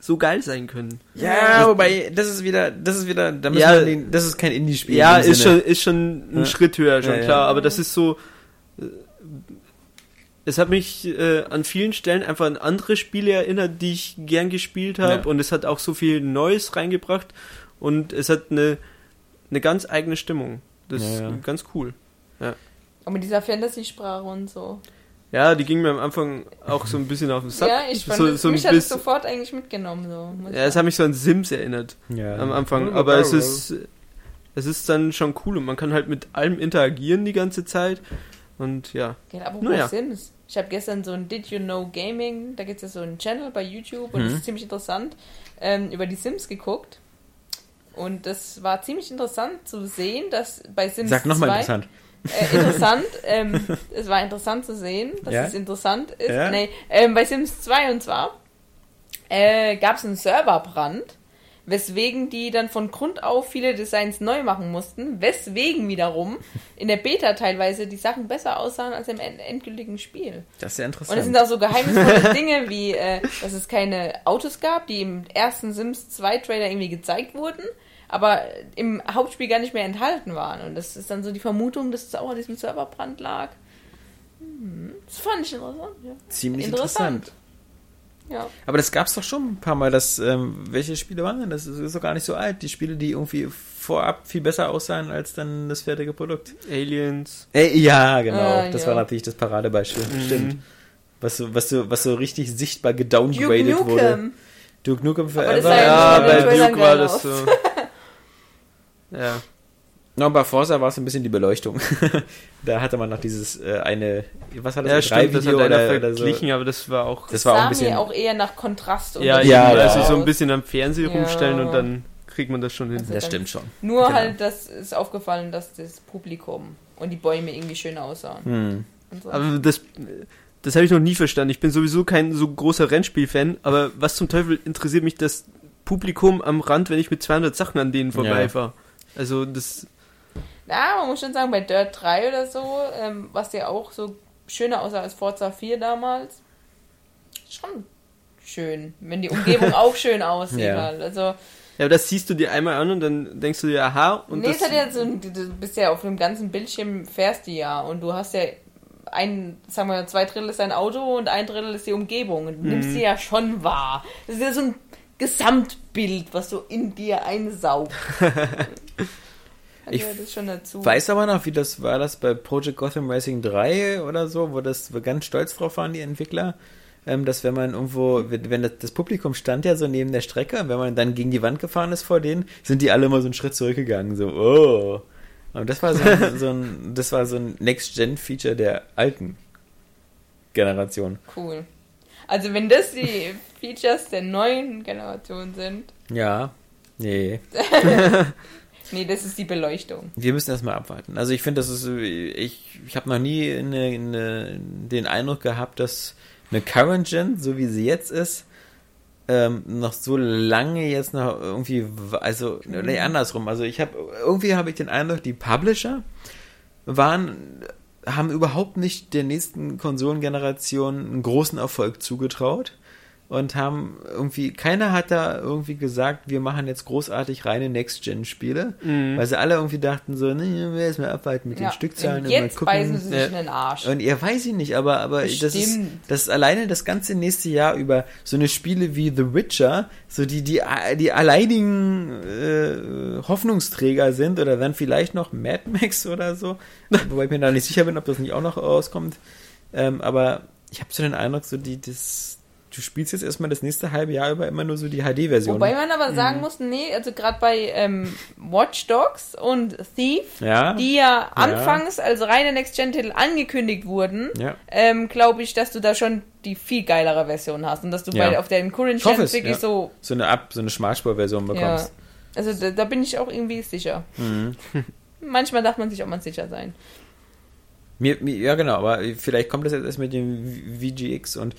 so geil sein können. Ja, wobei, das ist wieder, das ist wieder, da Ja. den, das ist kein Indie-Spiel. Ja, ist Sinne. schon, ist schon ein Ja. Schritt höher, schon Ja, ja. klar. Aber das ist so. Es hat mich äh, an vielen Stellen einfach an andere Spiele erinnert, die ich gern gespielt habe. Ja. Und es hat auch so viel Neues reingebracht. Und es hat eine, eine ganz eigene Stimmung. Das Ja, ist ja. ganz cool. Und mit dieser Fantasy-Sprache und so. Ja, die ging mir am Anfang auch so ein bisschen auf den Sack. ja, ich fand so, es, so ein mich hat es sofort eigentlich mitgenommen. So, Ja, es hat mich so an Sims erinnert ja. am Anfang. Aber es ist, es ist dann schon cool und man kann halt mit allem interagieren die ganze Zeit. Und ja. Okay, aber Naja. Sims. Ich habe gestern so ein Did You Know Gaming, da gibt es ja so einen Channel bei YouTube und Mhm. das ist ziemlich interessant, ähm, über die Sims geguckt. Und das war ziemlich interessant zu sehen, dass bei Sims Sag nochmal 2 interessant. Äh, interessant, ähm, es war interessant zu sehen, dass Ja? es interessant ist. Ja? Nee, ähm, bei Sims 2 und zwar äh, gab es einen Serverbrand, weswegen die dann von Grund auf viele Designs neu machen mussten, weswegen wiederum in der Beta teilweise die Sachen besser aussahen als im end endgültigen Spiel. Das ist ja Und es interessant. sind auch so geheimnisvolle Dinge, wie äh, dass es keine Autos gab, die im ersten Sims 2 Trailer irgendwie gezeigt wurden, aber im Hauptspiel gar nicht mehr enthalten waren. Und das ist dann so die Vermutung, dass es auch an diesem Serverbrand lag. Hm, Das fand ich interessant. Ja. Ziemlich interessant. interessant. Ja. Aber das gab's doch schon ein paar Mal. Das, ähm, welche Spiele waren denn? Das ist, ist doch gar nicht so alt. Die Spiele, die irgendwie vorab viel besser aussahen als dann das fertige Produkt. Aliens. Ey, ja, genau. Ah, das ja. war natürlich das Paradebeispiel. Mhm. Stimmt. Was so, was, so, was so richtig sichtbar Duke gedowngradet wurde. Nukem. Duke Nukem Forever. ja bei Duke war das so. ja. No, bei Forza war es ein bisschen die Beleuchtung. da hatte man noch dieses äh, eine, was hat das, Ja, ein stimmt, das hat einer oder, oder so. verglichen, aber das war auch... Das war auch sah ein bisschen. mir auch eher nach Kontrast und ja, Ja, ja, ja. also so ein bisschen am Fernseher Ja. rumstellen und dann kriegt man das schon hin. Also Das stimmt schon. Nur Genau. halt, das ist aufgefallen, dass das Publikum und die Bäume irgendwie schön aussahen. Hm. So. Aber das, das habe ich noch nie verstanden. Ich bin sowieso kein so großer Rennspiel-Fan, aber was zum Teufel interessiert mich das Publikum am Rand, wenn ich mit 200 Sachen an denen vorbeifahre? Also das, Ja, man muss schon sagen, bei Dirt 3 oder so, ähm, was ja auch so schöner aussah als Forza 4 damals, schon schön, wenn die Umgebung auch schön aussieht Ja. halt. Also, ja, aber das siehst du dir einmal an und dann denkst du dir, aha, und nee, das, es hat ja so, ein- du bist ja auf dem ganzen Bildschirm fährst du ja und du hast ja ein, sagen wir, zwei Drittel ist dein Auto und ein Drittel ist die Umgebung und du nimmst sie ja schon wahr. Das ist ja so ein Gesamtbild, was so in dir einsaugt. Ich Also, das schon dazu. Weiß aber noch, wie das war das bei Project Gotham Racing 3 oder so, wo das wo ganz stolz drauf waren, die Entwickler, ähm, dass wenn man irgendwo, wenn wenn das, das Publikum stand ja so neben der Strecke, und wenn man dann gegen die Wand gefahren ist vor denen, sind die alle immer so einen Schritt zurückgegangen, so, oh. Und das war so, ein- so ein, das war so ein Next-Gen-Feature der alten Generation. Cool. Also wenn das die Features der neuen Generation sind, Ja, nee. nee, das ist die Beleuchtung. Wir müssen erstmal abwarten. Also ich finde, das ist, ich, ich habe noch nie eine, eine, den Eindruck gehabt, dass eine Current Gen, so wie sie jetzt ist, ähm, noch so lange jetzt noch irgendwie, also nee, andersrum. Also ich habe irgendwie habe ich den Eindruck, die Publisher waren haben überhaupt nicht der nächsten Konsolengeneration einen großen Erfolg zugetraut und haben irgendwie, keiner hat da irgendwie gesagt, wir machen jetzt großartig reine Next-Gen-Spiele, Mhm. weil sie alle irgendwie dachten so, nee, wir erstmal abwarten mit den Stückzahlen und und mal jetzt beißen gucken. sie sich Ja. in den Arsch. Und ihr weiß ich nicht, aber, aber das ist, das ist alleine das ganze nächste Jahr über so eine Spiele wie The Witcher, so die, die, die alleinigen äh, Hoffnungsträger sind oder dann vielleicht noch Mad Max oder so, wobei ich mir da nicht sicher bin, ob das nicht auch noch rauskommt. Ähm, aber ich habe so den Eindruck, so die, das, du spielst jetzt erstmal das nächste halbe Jahr über immer nur so die HD-Version. Wobei man aber sagen muss, nee, also gerade bei ähm, Watch Dogs und Thief, Ja. die ja anfangs als reine Next-Gen-Titel angekündigt wurden, Ja. ähm, glaube ich, dass du da schon die viel geilere Version hast und dass du Ja. bei auf den Current Gen wirklich ja. so so eine Ab, so eine Schmalspur-Version Ja. bekommst. Also da, da bin ich auch irgendwie sicher. Mhm. Manchmal darf man sich auch mal sicher sein. Mir, mir, ja, genau, aber vielleicht kommt das jetzt erst mit dem VGX und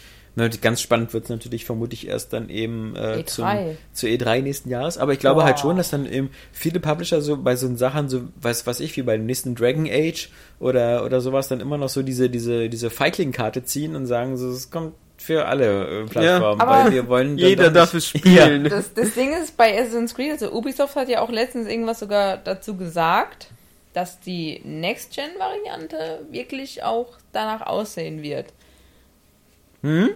ganz spannend wird es natürlich vermutlich erst dann eben äh, E3. zum, zu E3 nächsten Jahres. Aber ich glaube Boah. halt schon, dass dann eben viele Publisher so bei so Sachen, so was was ich, wie bei dem nächsten Dragon Age oder, oder sowas, dann immer noch so diese, diese, diese Feigling-Karte ziehen und sagen, so, es kommt für alle äh, Plattformen, aber weil wir wollen jeder darf es spielen. Das, das Ding ist bei Assassin's Creed, also Ubisoft hat ja auch letztens irgendwas sogar dazu gesagt, dass die Next-Gen-Variante wirklich auch danach aussehen wird. Hm?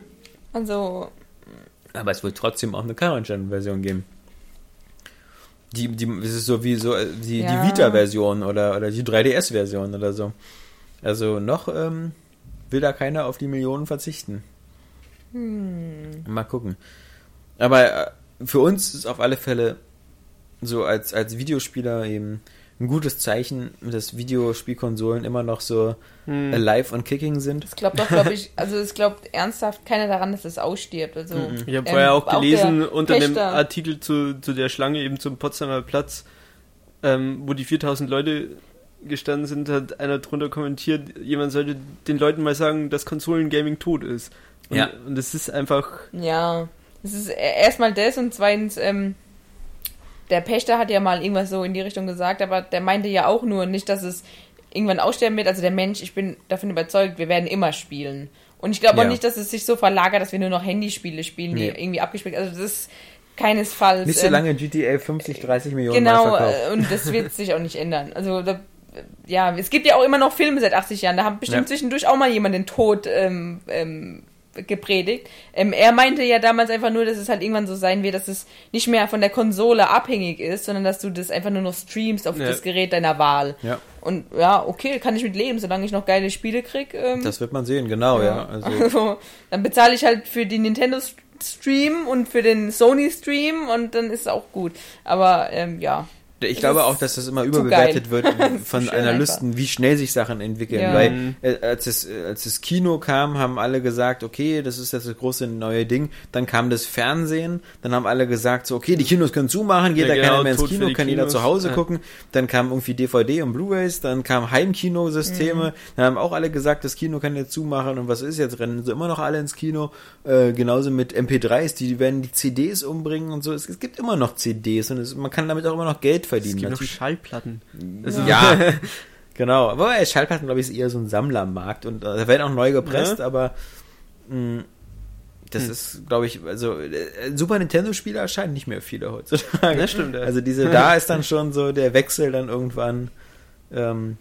Also, Aber es wird trotzdem auch eine Current-Gen-Version geben. Die, die, es ist so wie so äh, die, Ja. die Vita-Version oder, oder die 3DS-Version oder so. Also noch ähm, will da keiner auf die Millionen verzichten. hm, Mal gucken. Aber äh, für uns ist auf alle Fälle so als, als Videospieler eben ein gutes Zeichen, dass Videospielkonsolen immer noch so Hm. alive und kicking sind. es glaubt doch, glaube ich, also es glaubt ernsthaft keiner daran, dass es ausstirbt. Also, Ich habe ähm, vorher auch gelesen der unter dem Pächter- Artikel zu, zu der Schlange eben zum Potsdamer Platz, ähm, wo die 4000 Leute gestanden sind, hat einer drunter kommentiert, jemand sollte den Leuten mal sagen, dass Konsolengaming tot ist. Und, Ja. und es ist einfach, Ja, es ist e- erstmal das und zweitens, ähm, der Pächter hat ja mal irgendwas so in die Richtung gesagt, aber der meinte ja auch nur nicht, dass es irgendwann aussterben wird. Also der Mensch, ich bin davon überzeugt, wir werden immer spielen. Und ich glaube Ja. auch nicht, dass es sich so verlagert, dass wir nur noch Handyspiele spielen, die Nee. irgendwie abgespielt Also das ist keinesfalls. Nicht so ähm, lange GTA 50, 30 Millionen Genau, Mal verkauft. äh, und das wird sich auch nicht ändern. Also da, ja, es gibt ja auch immer noch Filme seit 80 Jahren. Da haben bestimmt Ja. zwischendurch auch mal jemand den Tod ähm, ähm, gepredigt. Ähm, er meinte ja damals einfach nur, dass es halt irgendwann so sein wird, dass es nicht mehr von der Konsole abhängig ist, sondern dass du das einfach nur noch streamst auf Ja. das Gerät deiner Wahl. Ja, Und ja, okay, kann ich mit leben, solange ich noch geile Spiele krieg. Ähm, das wird man sehen, genau, ja. Also, also, dann bezahle ich halt für die Nintendo Stream und für den Sony Stream und dann ist es auch gut. Aber ähm, ja, Ich glaube auch, dass das immer überbewertet wird von Analysten, wie schnell sich Sachen entwickeln. Ja. Weil äh, als, es, als das Kino kam, haben alle gesagt, okay, das ist jetzt das große neue Ding. Dann kam das Fernsehen, dann haben alle gesagt, so, okay, die Kinos können zumachen, geht ja, da genau, keiner mehr ins Kino, kann jeder zu Hause ja. gucken. Dann kam irgendwie DVD und Blu-rays, dann kam Heimkinosysteme, mhm. dann haben auch alle gesagt, das Kino kann jetzt zumachen und was ist jetzt? Rennen sie immer noch alle ins Kino? Äh, genauso mit MP3s, die werden die CDs umbringen und so. Es, es gibt immer noch CDs und es, man kann damit auch immer noch Geld verdienen. Es gibt noch Schallplatten. Also ja, genau. Aber Schallplatten, glaube ich, ist eher so ein Sammlermarkt und äh, da werden auch neu gepresst, ja. aber mh, mm, das hm. ist, glaube ich, also äh, Super Nintendo-Spiele erscheinen nicht mehr viele heutzutage. Das stimmt, ja. Also diese, da ist dann schon so der Wechsel dann irgendwann, ähm,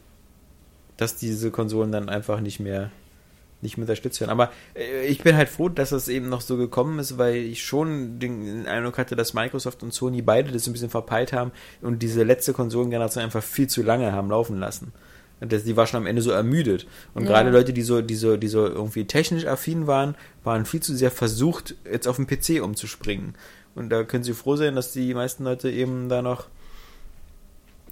dass diese Konsolen dann einfach nicht mehr nicht mehr unterstützt werden. Aber äh, ich bin halt froh, dass das eben noch so gekommen ist, weil ich schon den Eindruck hatte, dass Microsoft und Sony beide das ein bisschen verpeilt haben und diese letzte Konsolengeneration einfach viel zu lange haben laufen lassen. Das, die war schon am Ende so ermüdet. Und ja. gerade Leute, die so, die so, die so irgendwie technisch affin waren, waren viel zu sehr versucht, jetzt auf den PC umzuspringen. Und da können sie froh sein, dass die meisten Leute eben da noch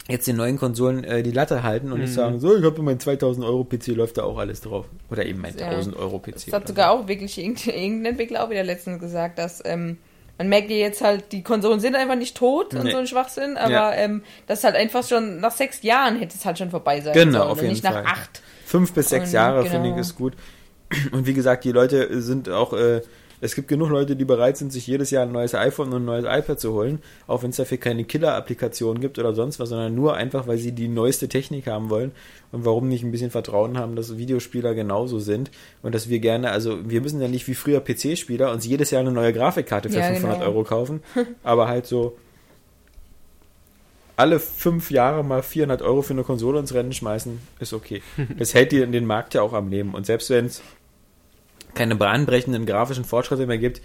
jetzt den neuen Konsolen äh, die Latte halten und mhm. nicht sagen, so, ich habe mein 2000 Euro PC, läuft da auch alles drauf. Oder eben mein ja. 1000 Euro PC. Das hat sogar so. auch wirklich irgendein Entwickler auch wieder letztens gesagt, dass ähm, man merkt ja jetzt halt, die Konsolen sind einfach nicht tot nee. und so ein Schwachsinn, aber ja. ähm, das halt einfach schon nach sechs Jahren hätte es halt schon vorbei sein genau, sollen. Auf jeden nicht Fall. nach acht. Fünf bis sechs und, Jahre genau. finde ich ist gut. Und wie gesagt, die Leute sind auch äh, es gibt genug Leute, die bereit sind, sich jedes Jahr ein neues iPhone und ein neues iPad zu holen, auch wenn es dafür keine Killer-Applikation gibt oder sonst was, sondern nur einfach, weil sie die neueste Technik haben wollen und warum nicht ein bisschen Vertrauen haben, dass Videospieler genauso sind und dass wir gerne, also wir müssen ja nicht wie früher PC-Spieler uns jedes Jahr eine neue Grafikkarte für ja, 500 genau. Euro kaufen, aber halt so alle fünf Jahre mal 400 Euro für eine Konsole ins Rennen schmeißen, ist okay. Das hält dir den Markt ja auch am Leben. Und selbst wenn es keine bahnbrechenden grafischen Fortschritte mehr gibt.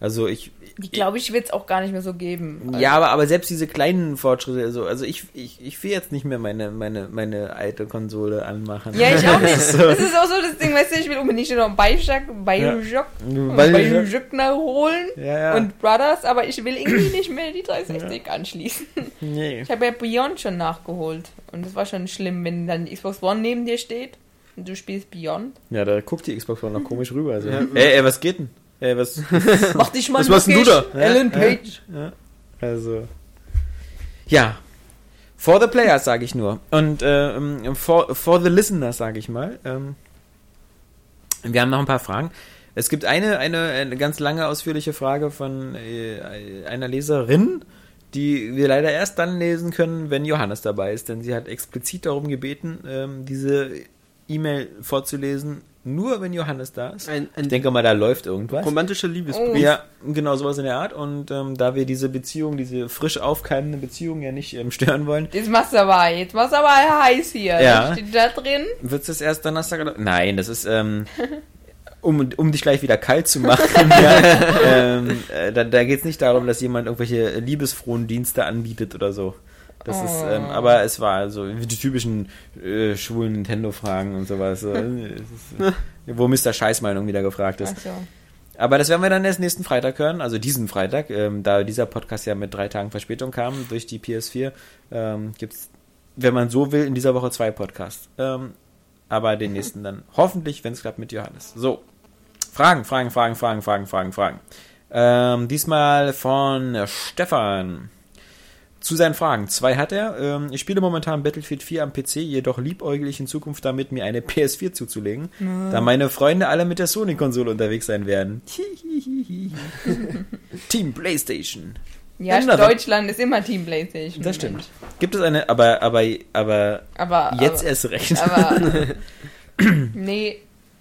Also ich. Die glaube ich, wird es auch gar nicht mehr so geben. Ja, aber, aber selbst diese kleinen Fortschritte, also, also ich, ich, ich will jetzt nicht mehr meine, meine, meine alte Konsole anmachen. Ja, ich auch nicht. so. Das ist auch so das Ding, weißt du, ich will unbedingt noch Bioshock, Bioshock, ja. Bioshock holen ja, ja. und Brothers, aber ich will irgendwie nicht mehr die 360 ja. anschließen. Nee. Ich habe ja Beyond schon nachgeholt und das war schon schlimm, wenn dann Xbox One neben dir steht Du spielst Beyond? Ja, da guckt die Xbox One noch komisch rüber. Also. Ja. Ey, ey, was geht denn? Ey, was? Mach dich mal Was machst du da? Alan Page. Ja, also. Ja. For the players, sage ich nur. Und ähm, for, for the listeners, sage ich mal. Ähm, wir haben noch ein paar Fragen. Es gibt eine, eine, eine ganz lange, ausführliche Frage von äh, einer Leserin, die wir leider erst dann lesen können, wenn Johannes dabei ist, denn sie hat explizit darum gebeten, ähm, diese E-Mail vorzulesen, nur wenn Johannes da ist. Ein, ein ich denke mal, da läuft irgendwas. Romantischer Liebesbrief. Ja, genau sowas in der Art. Und ähm, da wir diese Beziehung, diese frisch aufkeimende Beziehung ja nicht ähm, stören wollen. Jetzt machst du aber, jetzt machst du aber heiß hier. Ja. Steht da drin? Wird es das erst Donnerstag oder? Nein, das ist, ähm, um, um dich gleich wieder kalt zu machen. ja, ähm, äh, da da geht es nicht darum, dass jemand irgendwelche liebesfrohen Dienste anbietet oder so. Das oh. ist, ähm, oh. aber es war so die typischen äh, schwulen Nintendo-Fragen und sowas. ist, wo Mr. Scheißmeinung wieder gefragt ist. So. Aber das werden wir dann erst nächsten Freitag hören, also diesen Freitag, ähm, da dieser Podcast ja mit drei Tagen Verspätung kam durch die PS4, ähm, gibt es, wenn man so will, in dieser Woche zwei Podcasts. Ähm, aber den nächsten dann hoffentlich, wenn es klappt, mit Johannes. So. Fragen, Fragen, Fragen, Fragen, Fragen, Fragen, Fragen. Ähm, diesmal von Stefan. Zu seinen Fragen. Zwei hat er. Ähm, ich spiele momentan Battlefield 4 am PC, jedoch liebäugel ich in Zukunft damit, mir eine PS4 zuzulegen, mhm. da meine Freunde alle mit der Sony-Konsole unterwegs sein werden. Team PlayStation. Ja, Andere. Deutschland ist immer Team PlayStation. Das stimmt. Gibt es eine, aber, aber, aber, aber jetzt aber, erst recht. Aber, nee.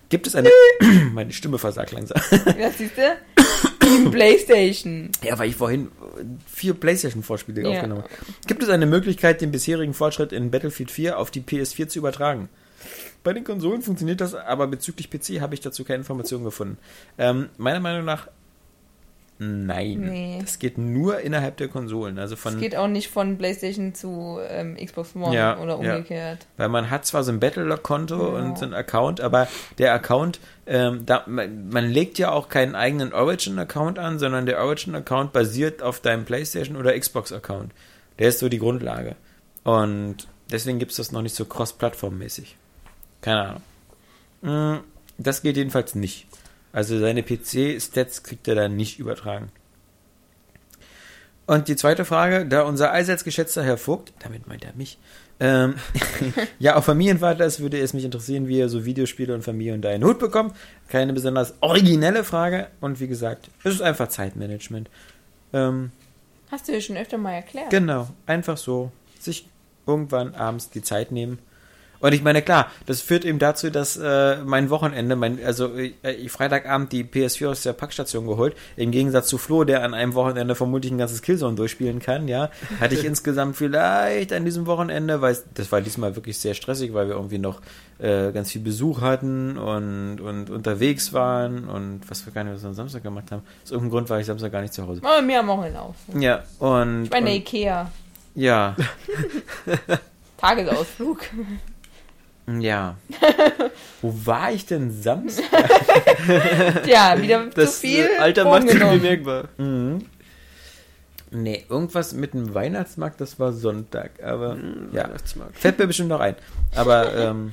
Gibt es eine, meine Stimme versagt langsam. Ja, siehst du? Team PlayStation. Ja, weil ich vorhin vier PlayStation-Vorspiele ja. aufgenommen habe. Gibt es eine Möglichkeit, den bisherigen Fortschritt in Battlefield 4 auf die PS4 zu übertragen? Bei den Konsolen funktioniert das, aber bezüglich PC habe ich dazu keine Informationen gefunden. Ähm, meiner Meinung nach Nein, nee. das geht nur innerhalb der Konsolen. Also von, das geht auch nicht von PlayStation zu ähm, Xbox One ja, oder umgekehrt. Ja. Weil man hat zwar so ein Battlelog-Konto genau. und so ein Account, aber der Account, ähm, da, man, man, legt ja auch keinen eigenen Origin-Account an, sondern der Origin-Account basiert auf deinem PlayStation oder Xbox-Account. Der ist so die Grundlage. Und deswegen gibt es das noch nicht so cross-plattform-mäßig. Keine Ahnung. Mm, das geht jedenfalls nicht. Also seine PC-Stats kriegt er dann nicht übertragen. Und die zweite Frage, da unser allseits geschätzter Herr Vogt, damit meint er mich, ähm, ja, auch Familienvater ist, würde es mich interessieren, wie er so Videospiele und Familie unter einen Hut bekommt. Keine besonders originelle Frage. Und wie gesagt, es ist einfach Zeitmanagement. Ähm, Hast du ja schon öfter mal erklärt. Genau, einfach so sich irgendwann abends die Zeit nehmen und ich meine, klar, das führt eben dazu, dass äh, mein Wochenende, mein, also äh, ich Freitagabend die PS4 aus der Packstation geholt, im Gegensatz zu Flo, der an einem Wochenende vermutlich ein ganzes Killzone durchspielen kann, ja, hatte ich insgesamt vielleicht an diesem Wochenende, weil das war diesmal wirklich sehr stressig, weil wir irgendwie noch äh, ganz viel Besuch hatten und, und unterwegs waren und was wir gar nicht was wir am Samstag gemacht haben. Aus irgendeinem Grund war ich Samstag gar nicht zu Hause. Oh, mir am Wochenende auch. Ja, und. Ich meine, Ikea. Ja. Tagesausflug. Ja. Wo war ich denn Samstag? ja, wieder das zu viel. Äh, Alter macht sich bemerkbar. Mhm. Nee, irgendwas mit dem Weihnachtsmarkt, das war Sonntag, aber mhm, ja, fällt mir bestimmt noch ein. Aber ähm,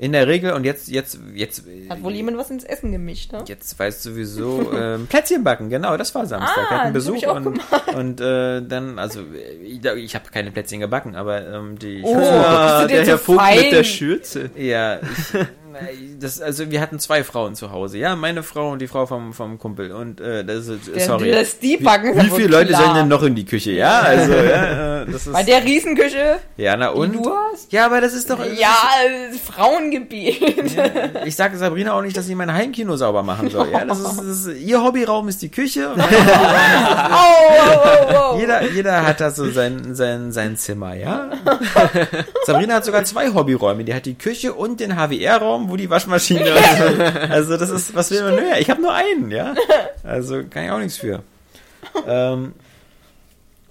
in der Regel, und jetzt, jetzt, jetzt. Hat wohl jemand was ins Essen gemischt, ne? Jetzt weiß sowieso, ähm, Plätzchen backen, genau, das war Samstag. Ah, Wir hatten Besuch und, und äh, dann, also, ich, ich habe keine Plätzchen gebacken, aber ähm, die. Oh, ja, der Herr Vogt mit der Schürze. Ja, ich, das, also wir hatten zwei Frauen zu Hause, ja, meine Frau und die Frau vom, vom Kumpel und äh, das ist, der, sorry. Das die backen wie, wie viele Leute sollen denn noch in die Küche, ja, also, ja, äh, das ist. Bei der Riesenküche? Ja, na und? du hast? Ja, aber das ist doch... Ja, ist, Frauengebiet. Ja, ich sage Sabrina auch nicht, dass sie mein Heimkino sauber machen soll, ja, das ist, das ist ihr Hobbyraum ist die Küche. oh, oh, oh, oh. Jeder, jeder hat da so sein, sein, sein Zimmer, ja. Sabrina hat sogar zwei Hobbyräume, die hat die Küche und den HWR-Raum, wo die Waschmaschine ist. Also das ist, was will man mehr? Ich habe nur einen, ja. Also kann ich auch nichts für. Ähm,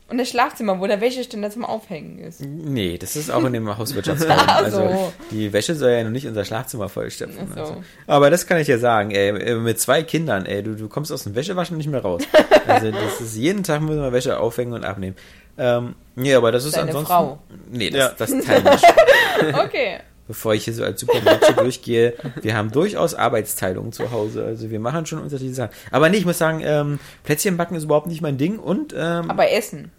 und das Schlafzimmer, wo der Wäscheständer zum Aufhängen ist. Nee, das ist auch in dem Hauswirtschaftsraum. Also die Wäsche soll ja noch nicht unser Schlafzimmer vollstopfen. So. Also. Aber das kann ich ja sagen, ey, mit zwei Kindern, ey, du, du kommst aus dem Wäschewaschen nicht mehr raus. Also das ist jeden Tag müssen wir Wäsche aufhängen und abnehmen. Ähm, nee, aber das ist Deine ansonsten. Frau. Nee, das, ja. das teilen wir schon. okay bevor ich hier so als Supermacho durchgehe, wir haben durchaus Arbeitsteilung zu Hause. Also wir machen schon unterschiedliche Sachen. Aber nee, ich muss sagen, ähm, Plätzchen backen ist überhaupt nicht mein Ding und ähm, Aber Essen.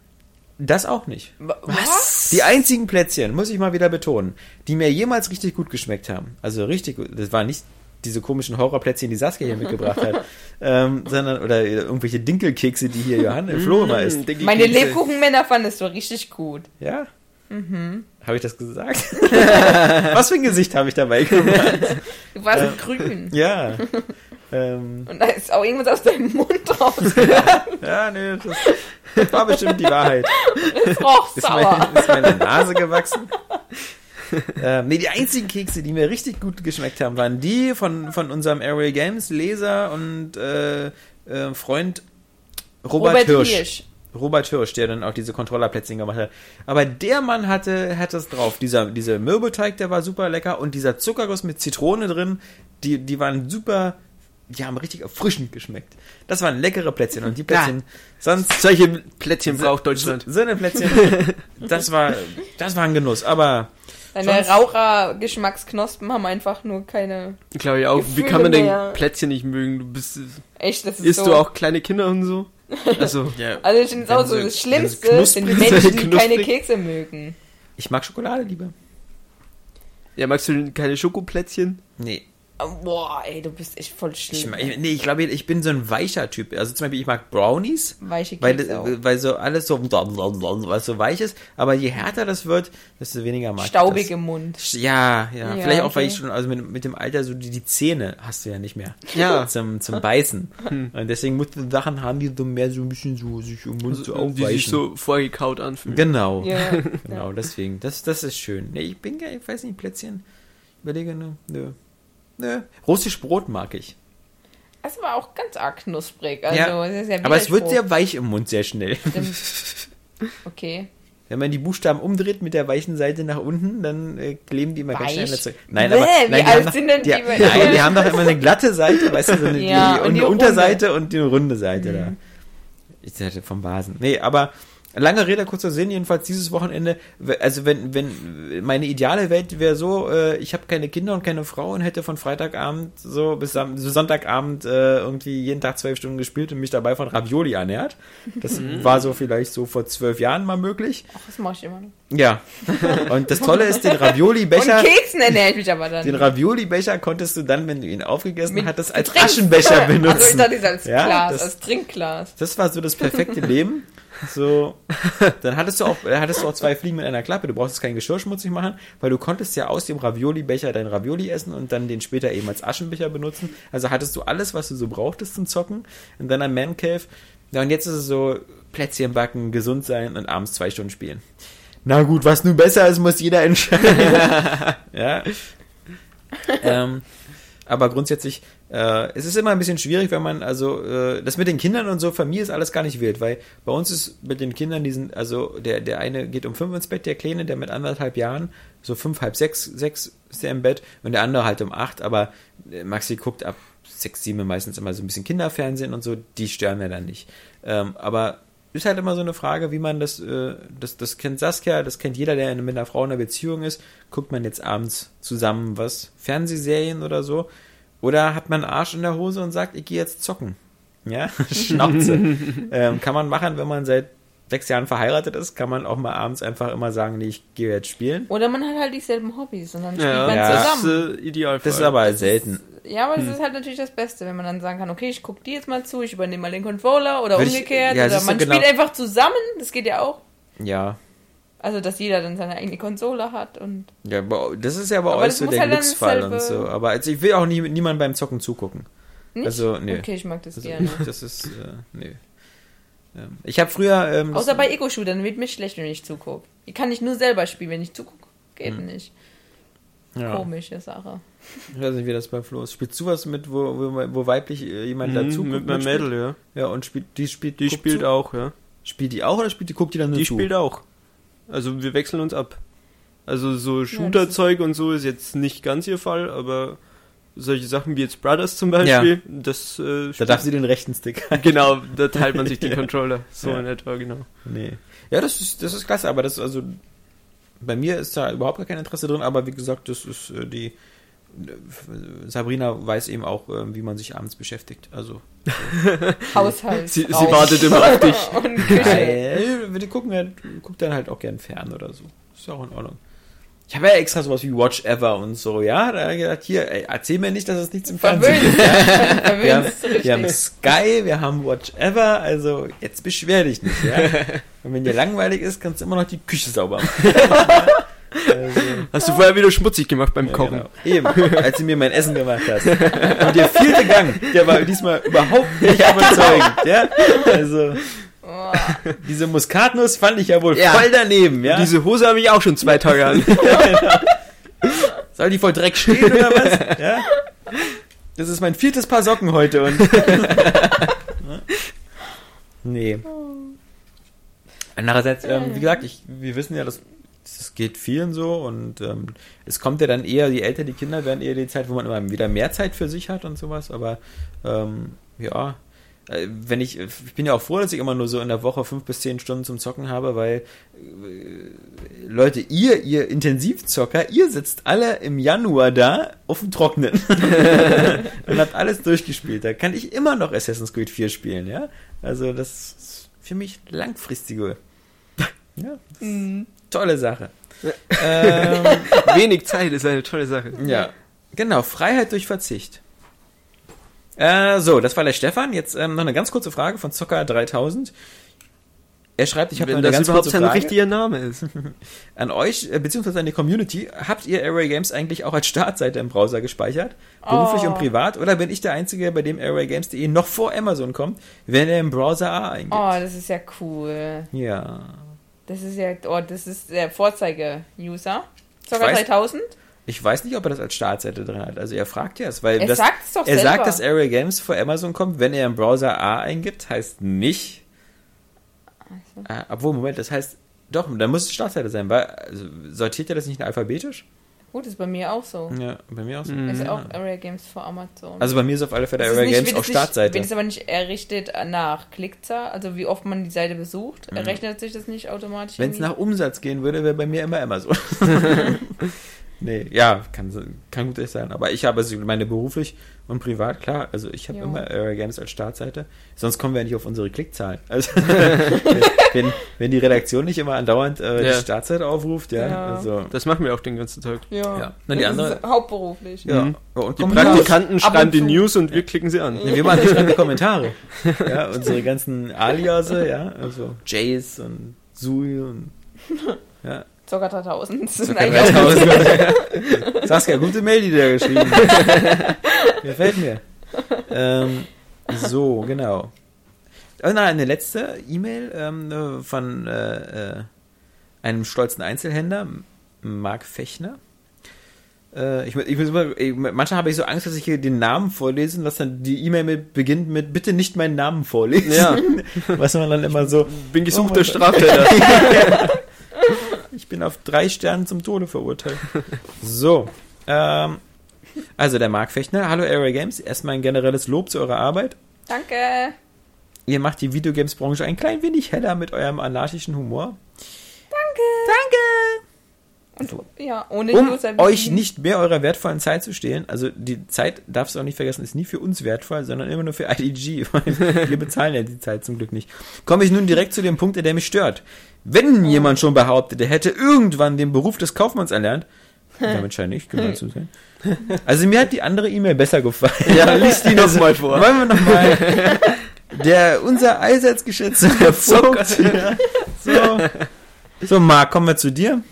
Das auch nicht. Was? Die einzigen Plätzchen, muss ich mal wieder betonen, die mir jemals richtig gut geschmeckt haben. Also richtig gut. Das waren nicht diese komischen Horrorplätzchen, die Saskia hier mitgebracht hat, ähm, sondern oder irgendwelche Dinkelkekse, die hier Johann im Flo immer isst. Meine Lebkuchenmänner fandest du richtig gut. Ja? Mhm. Habe ich das gesagt? Was für ein Gesicht habe ich dabei gemacht? Du warst äh, grün. Ja. Ähm, Und da ist auch irgendwas aus deinem Mund rausgegangen. ja, nee, das, war bestimmt die Wahrheit. Es roch ist, mein, ist meine Nase gewachsen. ähm, nee, die einzigen Kekse, die mir richtig gut geschmeckt haben, waren die von, von unserem Airway Games Leser und äh, äh, Freund Robert, Robert Hirsch. Hirsch. Robert Hirsch, der dann auch diese Controllerplätzchen gemacht hat. Aber der Mann hatte, hatte es drauf. Dieser, dieser Mürbeteig, der war super lecker und dieser Zuckerguss mit Zitrone drin, die, die waren super, die haben richtig erfrischend geschmeckt. Das waren leckere Plätzchen und die Plätzchen, ja, sonst. Solche Plätzchen braucht Deutschland. So, so eine Plätzchen, das war, das war ein Genuss, aber. Deine Raucher-Geschmacksknospen haben einfach nur keine. Glaube ich auch. Gefühle Wie kann man denn Plätzchen nicht mögen? Du bist. Echt, das ist Isst so. du auch kleine Kinder und so? Also, ja. also ich finde es auch so, das Schlimmste sind die Menschen, die keine Kekse mögen. Ich mag Schokolade lieber. Ja, magst du keine Schokoplätzchen? Nee. Boah, ey, du bist echt voll schlimm. Ich, nee, ich glaube, ich bin so ein weicher Typ. Also zum Beispiel, ich mag Brownies. Weiche Kekse weil, weil so alles so, was so weich ist. Aber je härter das wird, desto weniger mag Staubig ich im Mund. Ja, ja, ja. Vielleicht okay. auch, weil ich schon, also mit, mit dem Alter, so die, die Zähne hast du ja nicht mehr. Ja. Zum, zum Beißen. Hm. Und deswegen musst du Sachen haben, die so mehr so ein bisschen so sich im Mund also, so aufweichen. Die sich so vorgekaut anfühlen. Genau. Ja. genau, deswegen. Das, das ist schön. Nee, ich bin, ich weiß nicht, Plätzchen. Überlege nur. Nö. Nö. Russisch Brot mag ich. Das war auch ganz arg knusprig. Also, ja, aber es wird sehr weich im Mund sehr schnell. Okay. Wenn man die Buchstaben umdreht mit der weichen Seite nach unten, dann äh, kleben die immer Weich? ganz schnell Nein, Bäh, aber wie nein, die, alt haben doch, sind denn die, die- nein, die haben doch immer eine glatte Seite, weißt du, so eine, Ja, die, und die runde. Unterseite und die runde Seite Mhm. da. Ich hatte vom Vasen. Nee, aber Lange Rede, kurzer Sinn, jedenfalls dieses Wochenende, also wenn, wenn, meine ideale Welt wäre so, äh, ich habe keine Kinder und keine Frau und hätte von Freitagabend so bis so Sonntagabend äh, irgendwie jeden Tag zwölf Stunden gespielt und mich dabei von Ravioli ernährt. Das mhm. war so vielleicht so vor zwölf Jahren mal möglich. Ach, das mache ich immer noch. Ja. Und das Tolle ist, den Ravioli-Becher. Und Keksen ernähre ich mich aber dann. Den Ravioli-Becher konntest du dann, wenn du ihn aufgegessen Mit hattest, als Aschenbecher benutzen. Also ich dachte, als ja, Glas, das, als Trinkglas. Das war so das perfekte Leben. So, dann hattest du auch, hattest du auch zwei Fliegen mit einer Klappe. Du brauchst kein Geschirr schmutzig machen, weil du konntest ja aus dem Ravioli-Becher dein Ravioli essen und dann den später eben als Aschenbecher benutzen. Also hattest du alles, was du so brauchtest zum Zocken in deiner Man Cave. Ja, und jetzt ist es so, Plätzchen backen, gesund sein und abends zwei Stunden spielen. Na gut, was nun besser ist, muss jeder entscheiden. ja. ähm, aber grundsätzlich, äh, es ist immer ein bisschen schwierig, wenn man, also, äh, das mit den Kindern und so, Familie ist alles gar nicht wild, weil bei uns ist mit den Kindern diesen, also der, der eine geht um fünf ins Bett, der Kleine, der mit anderthalb Jahren, so fünf, halb sechs, sechs ist der im Bett und der andere halt um acht, aber äh, Maxi guckt ab sechs, sieben meistens immer so ein bisschen Kinderfernsehen und so, die stören wir dann nicht. Ähm, aber ist halt immer so eine Frage, wie man das, äh, das, das kennt Saskia, das kennt jeder, der mit einer Frau in einer Beziehung ist. Guckt man jetzt abends zusammen was? Fernsehserien oder so? Oder hat man Arsch in der Hose und sagt, ich gehe jetzt zocken? Ja, Schnauze. ähm, kann man machen, wenn man seit sechs Jahren verheiratet ist, kann man auch mal abends einfach immer sagen, nee, ich gehe jetzt spielen. Oder man hat halt dieselben Hobbys und dann spielt ja, man ja. zusammen. Das ist äh, ideal. Das ist aber das selten. Ist, ja, aber hm. das ist halt natürlich das Beste, wenn man dann sagen kann, okay, ich gucke die jetzt mal zu, ich übernehme mal den Controller oder Will umgekehrt. Ich, ja, oder man genau. spielt einfach zusammen, das geht ja auch. Ja. Also, dass jeder dann seine eigene Konsole hat und. Ja, das ist ja bei euch so der halt Glücksfall und so. Aber also ich will auch nie, niemandem beim Zocken zugucken. Nicht? Also, nee. Okay, ich mag das also, gerne. Das ist, äh, nee. Ähm, ich habe früher. Ähm, Außer bei Ego-Shootern wird mir schlecht, wenn ich zugucke. Ich kann nicht nur selber spielen, wenn ich zugucke. Geht hm. nicht. Ja. Komische Sache. Ich weiß nicht, wie das bei Flo ist. Spielst du was mit, wo, wo, wo weiblich äh, jemand mhm, dazu Mit meinem Mädel, ja. Ja, und spielt, die spielt, die spielt zu? auch, ja. Spielt die auch oder spielt die, guckt die dann nur Die zu? spielt auch. Also wir wechseln uns ab. Also so Shooter-Zeug und so ist jetzt nicht ganz ihr Fall, aber solche Sachen wie jetzt Brothers zum Beispiel, ja. das. Äh, da darf sie den rechten Stick. genau, da teilt man sich den Controller. So ja. in etwa, genau. Nee. Ja, das ist, das ist klasse, aber das, also, bei mir ist da überhaupt gar kein Interesse drin, aber wie gesagt, das ist äh, die. Sabrina weiß eben auch, äh, wie man sich abends beschäftigt. Also. Haushalt. Sie, sie wartet immer auf dich. Und Küche. die gucken halt, guckt dann halt auch gern fern oder so. Ist auch in Ordnung. Ich habe ja extra sowas wie Watch Ever und so, ja. Da habe ich gedacht, hier, ey, erzähl mir nicht, dass es nichts im Fernsehen gibt. Ja? wir, haben, wir haben Sky, wir haben Watch Ever, also jetzt beschwer dich nicht, ja. Und wenn dir langweilig ist, kannst du immer noch die Küche sauber machen. Also, hast du vorher wieder schmutzig gemacht beim Kochen? Genau. Eben, als du mir mein Essen gemacht hast. Und der vierte Gang, der war diesmal überhaupt nicht überzeugend, ja. Also, Oh. Diese Muskatnuss fand ich ja wohl ja. voll daneben, ja. Diese Hose habe ich auch schon zwei Tage an. Soll die voll Dreck stehen oder was? Ja. Das ist mein viertes Paar Socken heute und. nee. Andererseits, ähm, wie gesagt, ich, wir wissen ja, dass das geht vielen so und ähm, es kommt ja dann eher, je älter die Kinder werden, eher die Zeit, wo man immer wieder mehr Zeit für sich hat und sowas, aber ähm, ja, äh, wenn ich, ich bin ja auch froh, dass ich immer nur so in der Woche fünf bis zehn Stunden zum Zocken habe, weil äh, Leute, ihr, ihr Intensivzocker, ihr sitzt alle im Januar da auf dem Trocknen und habt alles durchgespielt. Da kann ich immer noch Assassin's Creed 4 spielen, ja. Also das ist für mich langfristige. Ja, mhm. Tolle Sache. ähm, Wenig Zeit ist eine tolle Sache. Ja, genau. Freiheit durch Verzicht. Äh, so, das war der Stefan. Jetzt ähm, noch eine ganz kurze Frage von Zocker 3000. Er schreibt, ich habe eine ganz kurze Frage. richtiger Name ist. an euch, äh, beziehungsweise an die Community. Habt ihr Airway Games eigentlich auch als Startseite im Browser gespeichert? Beruflich oh. und privat? Oder bin ich der Einzige, bei dem AirwayGames.de noch vor Amazon kommt, wenn er im Browser A eingibt? Oh, das ist ja cool. Ja. Das ist ja, oh, das ist der Vorzeige-User. Zocker 3000? Ich weiß nicht, ob er das als Startseite drin hat. Also er fragt ja es, weil er das, sagt es doch er selber. sagt, dass Area Games vor Amazon kommt, wenn er im Browser A eingibt, heißt nicht. Also. Äh, obwohl, Moment, das heißt, doch, da muss es Startseite sein, weil also, sortiert er das nicht alphabetisch? Gut, ist bei mir auch so. Ja, bei mir auch so. Ist ja. auch Area Games vor Amazon. Also bei mir ist auf alle Fälle Area nicht- Games auf es nicht- Startseite. Wird es aber nicht errichtet nach Klickzahl, also wie oft man die Seite besucht, Mhm. errechnet sich das nicht automatisch? Wenn es nach Umsatz gehen würde, wäre bei mir immer Amazon. nee, ja, kann, so- kann gut sein. Aber ich habe, also ich meine beruflich und privat, klar, also ich habe immer Area Games als Startseite. Sonst kommen wir ja nicht auf unsere Klickzahlen. Also, wenn, wenn die Redaktion nicht immer andauernd äh, Ja. die Startseite aufruft, ja, Ja. also. Das machen wir auch den ganzen Tag. Ja. Ja. Na, die das andere- ist hauptberuflich. Ja, Mhm. und Die. Praktikanten schreiben die. News und wir klicken sie an. Nee, wir machen die Kommentare. Ja, unsere ganzen Aliase, ja, also Jace und Sui und ja. Zocker 3000. Das sind Zucker eigentlich auch 3000. Saskia, gute Mail, die du da geschrieben hast. Gefällt mir. Ähm, so, genau. Oh, nein, eine letzte E-Mail ähm, äh, von äh, äh, einem stolzen Einzelhändler, Marc Fechner. Äh, ich, ich muss immer, ich, manchmal habe ich so Angst, dass ich hier den Namen vorlese und dass dann die E-Mail mit, beginnt mit bitte nicht meinen Namen vorlesen. Ja. Was man dann immer so, Bin Oh gesuchter mein Straftäter. ich bin auf drei Sternen zum Tode verurteilt. So. Ähm, also der Marc Fechner. Hallo Area Games. Erstmal ein generelles Lob zu eurer Arbeit. Danke. Ihr macht die Videogames-Branche ein klein wenig heller mit eurem anarchischen Humor. Und ja, ohne Um euch nicht mehr eurer wertvollen Zeit zu stehlen, also die Zeit, darfst du auch nicht vergessen, ist nie für uns wertvoll, sondern immer nur für IDG. Wir bezahlen ja die Zeit zum Glück nicht. Komme ich nun direkt zu dem Punkt, der mich stört. Wenn jemand schon behauptet, er hätte irgendwann den Beruf des Kaufmanns erlernt, damit scheint nicht gemeint zu sein. Also mir hat die andere E-Mail besser gefallen. Ja, lies die noch mal vor. Wollen wir nochmal. Der, unser allseits geschätzter Vogt. Ja, so. so, Marc, kommen wir zu dir.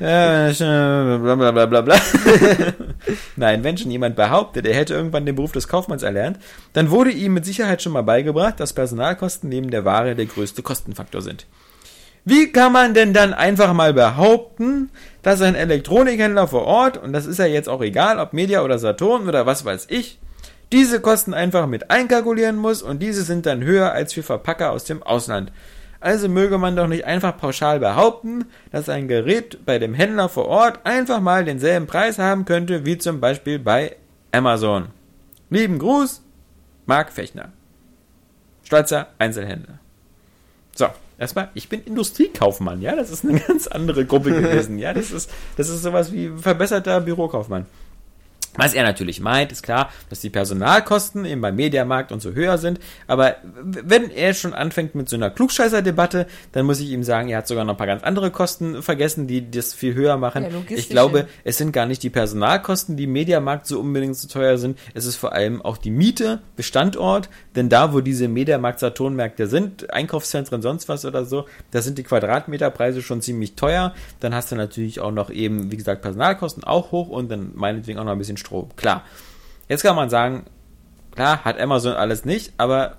Ja, bla bla bla bla bla. Nein, wenn schon jemand behauptet, er hätte irgendwann den Beruf des Kaufmanns erlernt, dann wurde ihm mit Sicherheit schon mal beigebracht, dass Personalkosten neben der Ware der größte Kostenfaktor sind. Wie kann man denn dann einfach mal behaupten, dass ein Elektronikhändler vor Ort, und das ist ja jetzt auch egal, ob Media oder Saturn oder was weiß ich, diese Kosten einfach mit einkalkulieren muss und diese sind dann höher als für Verpacker aus dem Ausland. Also möge man doch nicht einfach pauschal behaupten, dass ein Gerät bei dem Händler vor Ort einfach mal denselben Preis haben könnte wie zum Beispiel bei Amazon. Lieben Gruß, Marc Fechner. Stolzer Einzelhändler. So, erstmal, ich bin Industriekaufmann, ja, das ist eine ganz andere Gruppe gewesen, ja, das ist, das ist sowas wie verbesserter Bürokaufmann. Was er natürlich meint, ist klar, dass die Personalkosten eben beim Mediamarkt und so höher sind. Aber wenn er schon anfängt mit so einer Klugscheißer-Debatte, dann muss ich ihm sagen, er hat sogar noch ein paar ganz andere Kosten vergessen, die das viel höher machen. Ja, ich glaube, es sind gar nicht die Personalkosten, die im Mediamarkt so unbedingt so teuer sind. Es ist vor allem auch die Miete, Bestandort. Denn da, wo diese Mediamarkt-Saturnmärkte sind, Einkaufszentren, sonst was oder so, da sind die Quadratmeterpreise schon ziemlich teuer. Dann hast du natürlich auch noch eben, wie gesagt, Personalkosten auch hoch und dann meinetwegen auch noch ein bisschen Strom. Klar. Jetzt kann man sagen, klar, hat Amazon alles nicht, aber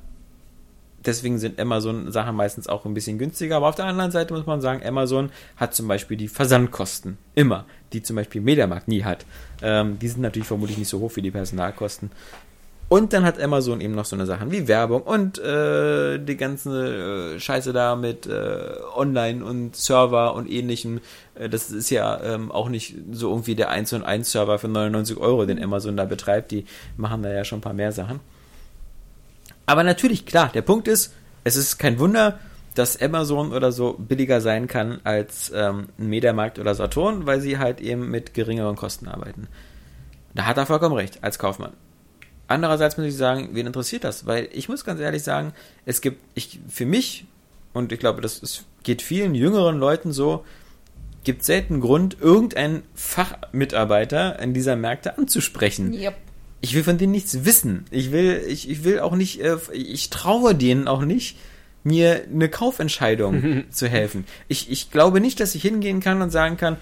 deswegen sind Amazon-Sachen meistens auch ein bisschen günstiger. Aber auf der anderen Seite muss man sagen, Amazon hat zum Beispiel die Versandkosten. Immer. Die zum Beispiel Mediamarkt nie hat. Ähm, die sind natürlich vermutlich nicht so hoch wie die Personalkosten. Und dann hat Amazon eben noch so eine Sachen wie Werbung und äh, die ganze äh, Scheiße da mit äh, Online und Server und ähnlichem. Äh, das ist ja ähm, auch nicht so irgendwie der 1 und 1 Server für 99 Euro, den Amazon da betreibt. Die machen da ja schon ein paar mehr Sachen. Aber natürlich, klar, der Punkt ist, es ist kein Wunder, dass Amazon oder so billiger sein kann als ähm, Mediamarkt oder Saturn, weil sie halt eben mit geringeren Kosten arbeiten. Da hat er vollkommen recht, als Kaufmann. Andererseits muss ich sagen, wen interessiert das? Weil ich muss ganz ehrlich sagen, es gibt, ich, für mich, und ich glaube, das ist, geht vielen jüngeren Leuten so, gibt selten Grund, irgendeinen Fachmitarbeiter in dieser Märkte anzusprechen. Yep. Ich will von denen nichts wissen. Ich will, ich, ich will auch nicht, äh, ich traue denen auch nicht, mir eine Kaufentscheidung zu helfen. Ich, ich glaube nicht, dass ich hingehen kann und sagen kann,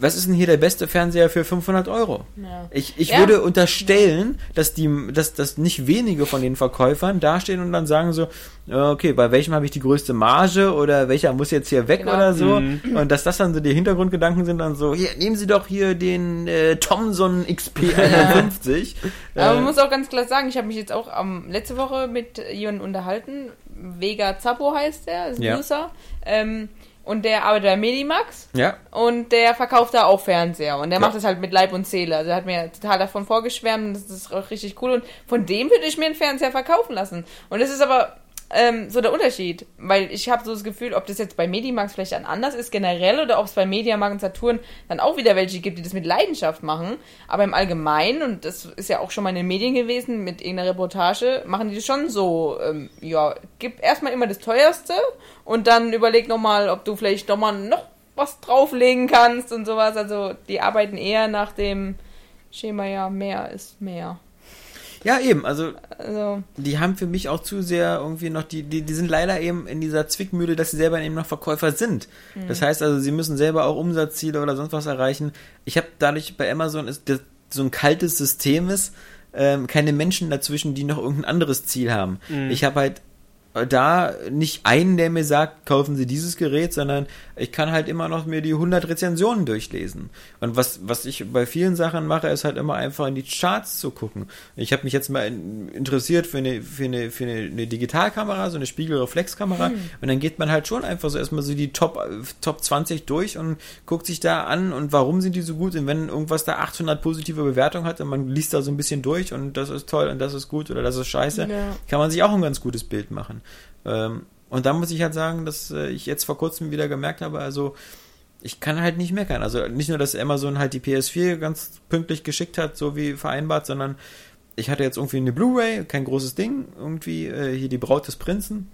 was ist denn hier der beste Fernseher für 500 Euro? Ja. Ich, ich Ja. würde unterstellen, dass die, dass, dass nicht wenige von den Verkäufern dastehen und dann sagen so, äh, okay, bei welchem habe ich die größte Marge oder welcher muss jetzt hier weg Genau. oder so. Mhm. Und dass das dann so die Hintergrundgedanken sind, dann so, hier, nehmen Sie doch hier den äh, Thomson XP51. Aber Äh, man muss auch ganz klar sagen, ich habe mich jetzt auch am letzte Woche mit jemandem unterhalten. Vega Zappo heißt der, ist ein Ja. User. Ähm, und der arbeitet bei Medimax. Ja. Und der verkauft da auch Fernseher. Und der Ja. macht das halt mit Leib und Seele. Also er hat mir total davon vorgeschwärmt das ist auch richtig cool. Und von dem würde ich mir einen Fernseher verkaufen lassen. Und das ist aber ähm, so der Unterschied. Weil ich habe so das Gefühl, ob das jetzt bei Medimax vielleicht dann anders ist generell oder ob es bei Mediamarkt und Saturn dann auch wieder welche gibt, die das mit Leidenschaft machen. Aber im Allgemeinen, und das ist ja auch schon mal in den Medien gewesen, mit irgendeiner Reportage, machen die das schon so, ähm, ja, gib erstmal immer das teuerste und dann überleg nochmal, ob du vielleicht nochmal noch was drauflegen kannst und sowas. Also die arbeiten eher nach dem Schema, ja, mehr ist mehr. Ja, eben, also Also, die haben für mich auch zu sehr irgendwie noch, die, die, die sind leider eben in dieser Zwickmühle, dass sie selber eben noch Verkäufer sind. Das heißt also, sie müssen selber auch Umsatzziele oder sonst was erreichen. Ich habe dadurch bei Amazon ist das so ein kaltes System ist, ähm, keine Menschen dazwischen, die noch irgendein anderes Ziel haben. Ich habe halt da nicht einen, der mir sagt, kaufen Sie dieses Gerät, sondern ich kann halt immer noch mir die 100 Rezensionen durchlesen. Und was, was ich bei vielen Sachen mache, ist halt immer einfach in die Charts zu gucken. Ich habe mich jetzt mal in, interessiert für eine, für eine, für eine, eine Digitalkamera, so eine Spiegelreflexkamera. Und dann geht man halt schon einfach so erstmal so die Top, Top 20 durch und guckt sich da an und warum sind die so gut. Und wenn irgendwas da 800 positive Bewertungen hat und man liest da so ein bisschen durch und das ist toll und das ist gut oder das ist scheiße, Ja. kann man sich auch ein ganz gutes Bild machen. Ähm, und da muss ich halt sagen, dass äh, ich jetzt vor kurzem wieder gemerkt habe, also ich kann halt nicht meckern. Also nicht nur, dass Amazon halt die PS4 ganz pünktlich geschickt hat, so wie vereinbart, sondern ich hatte jetzt irgendwie eine Blu-ray, kein großes Ding, irgendwie äh, hier die Braut des Prinzen,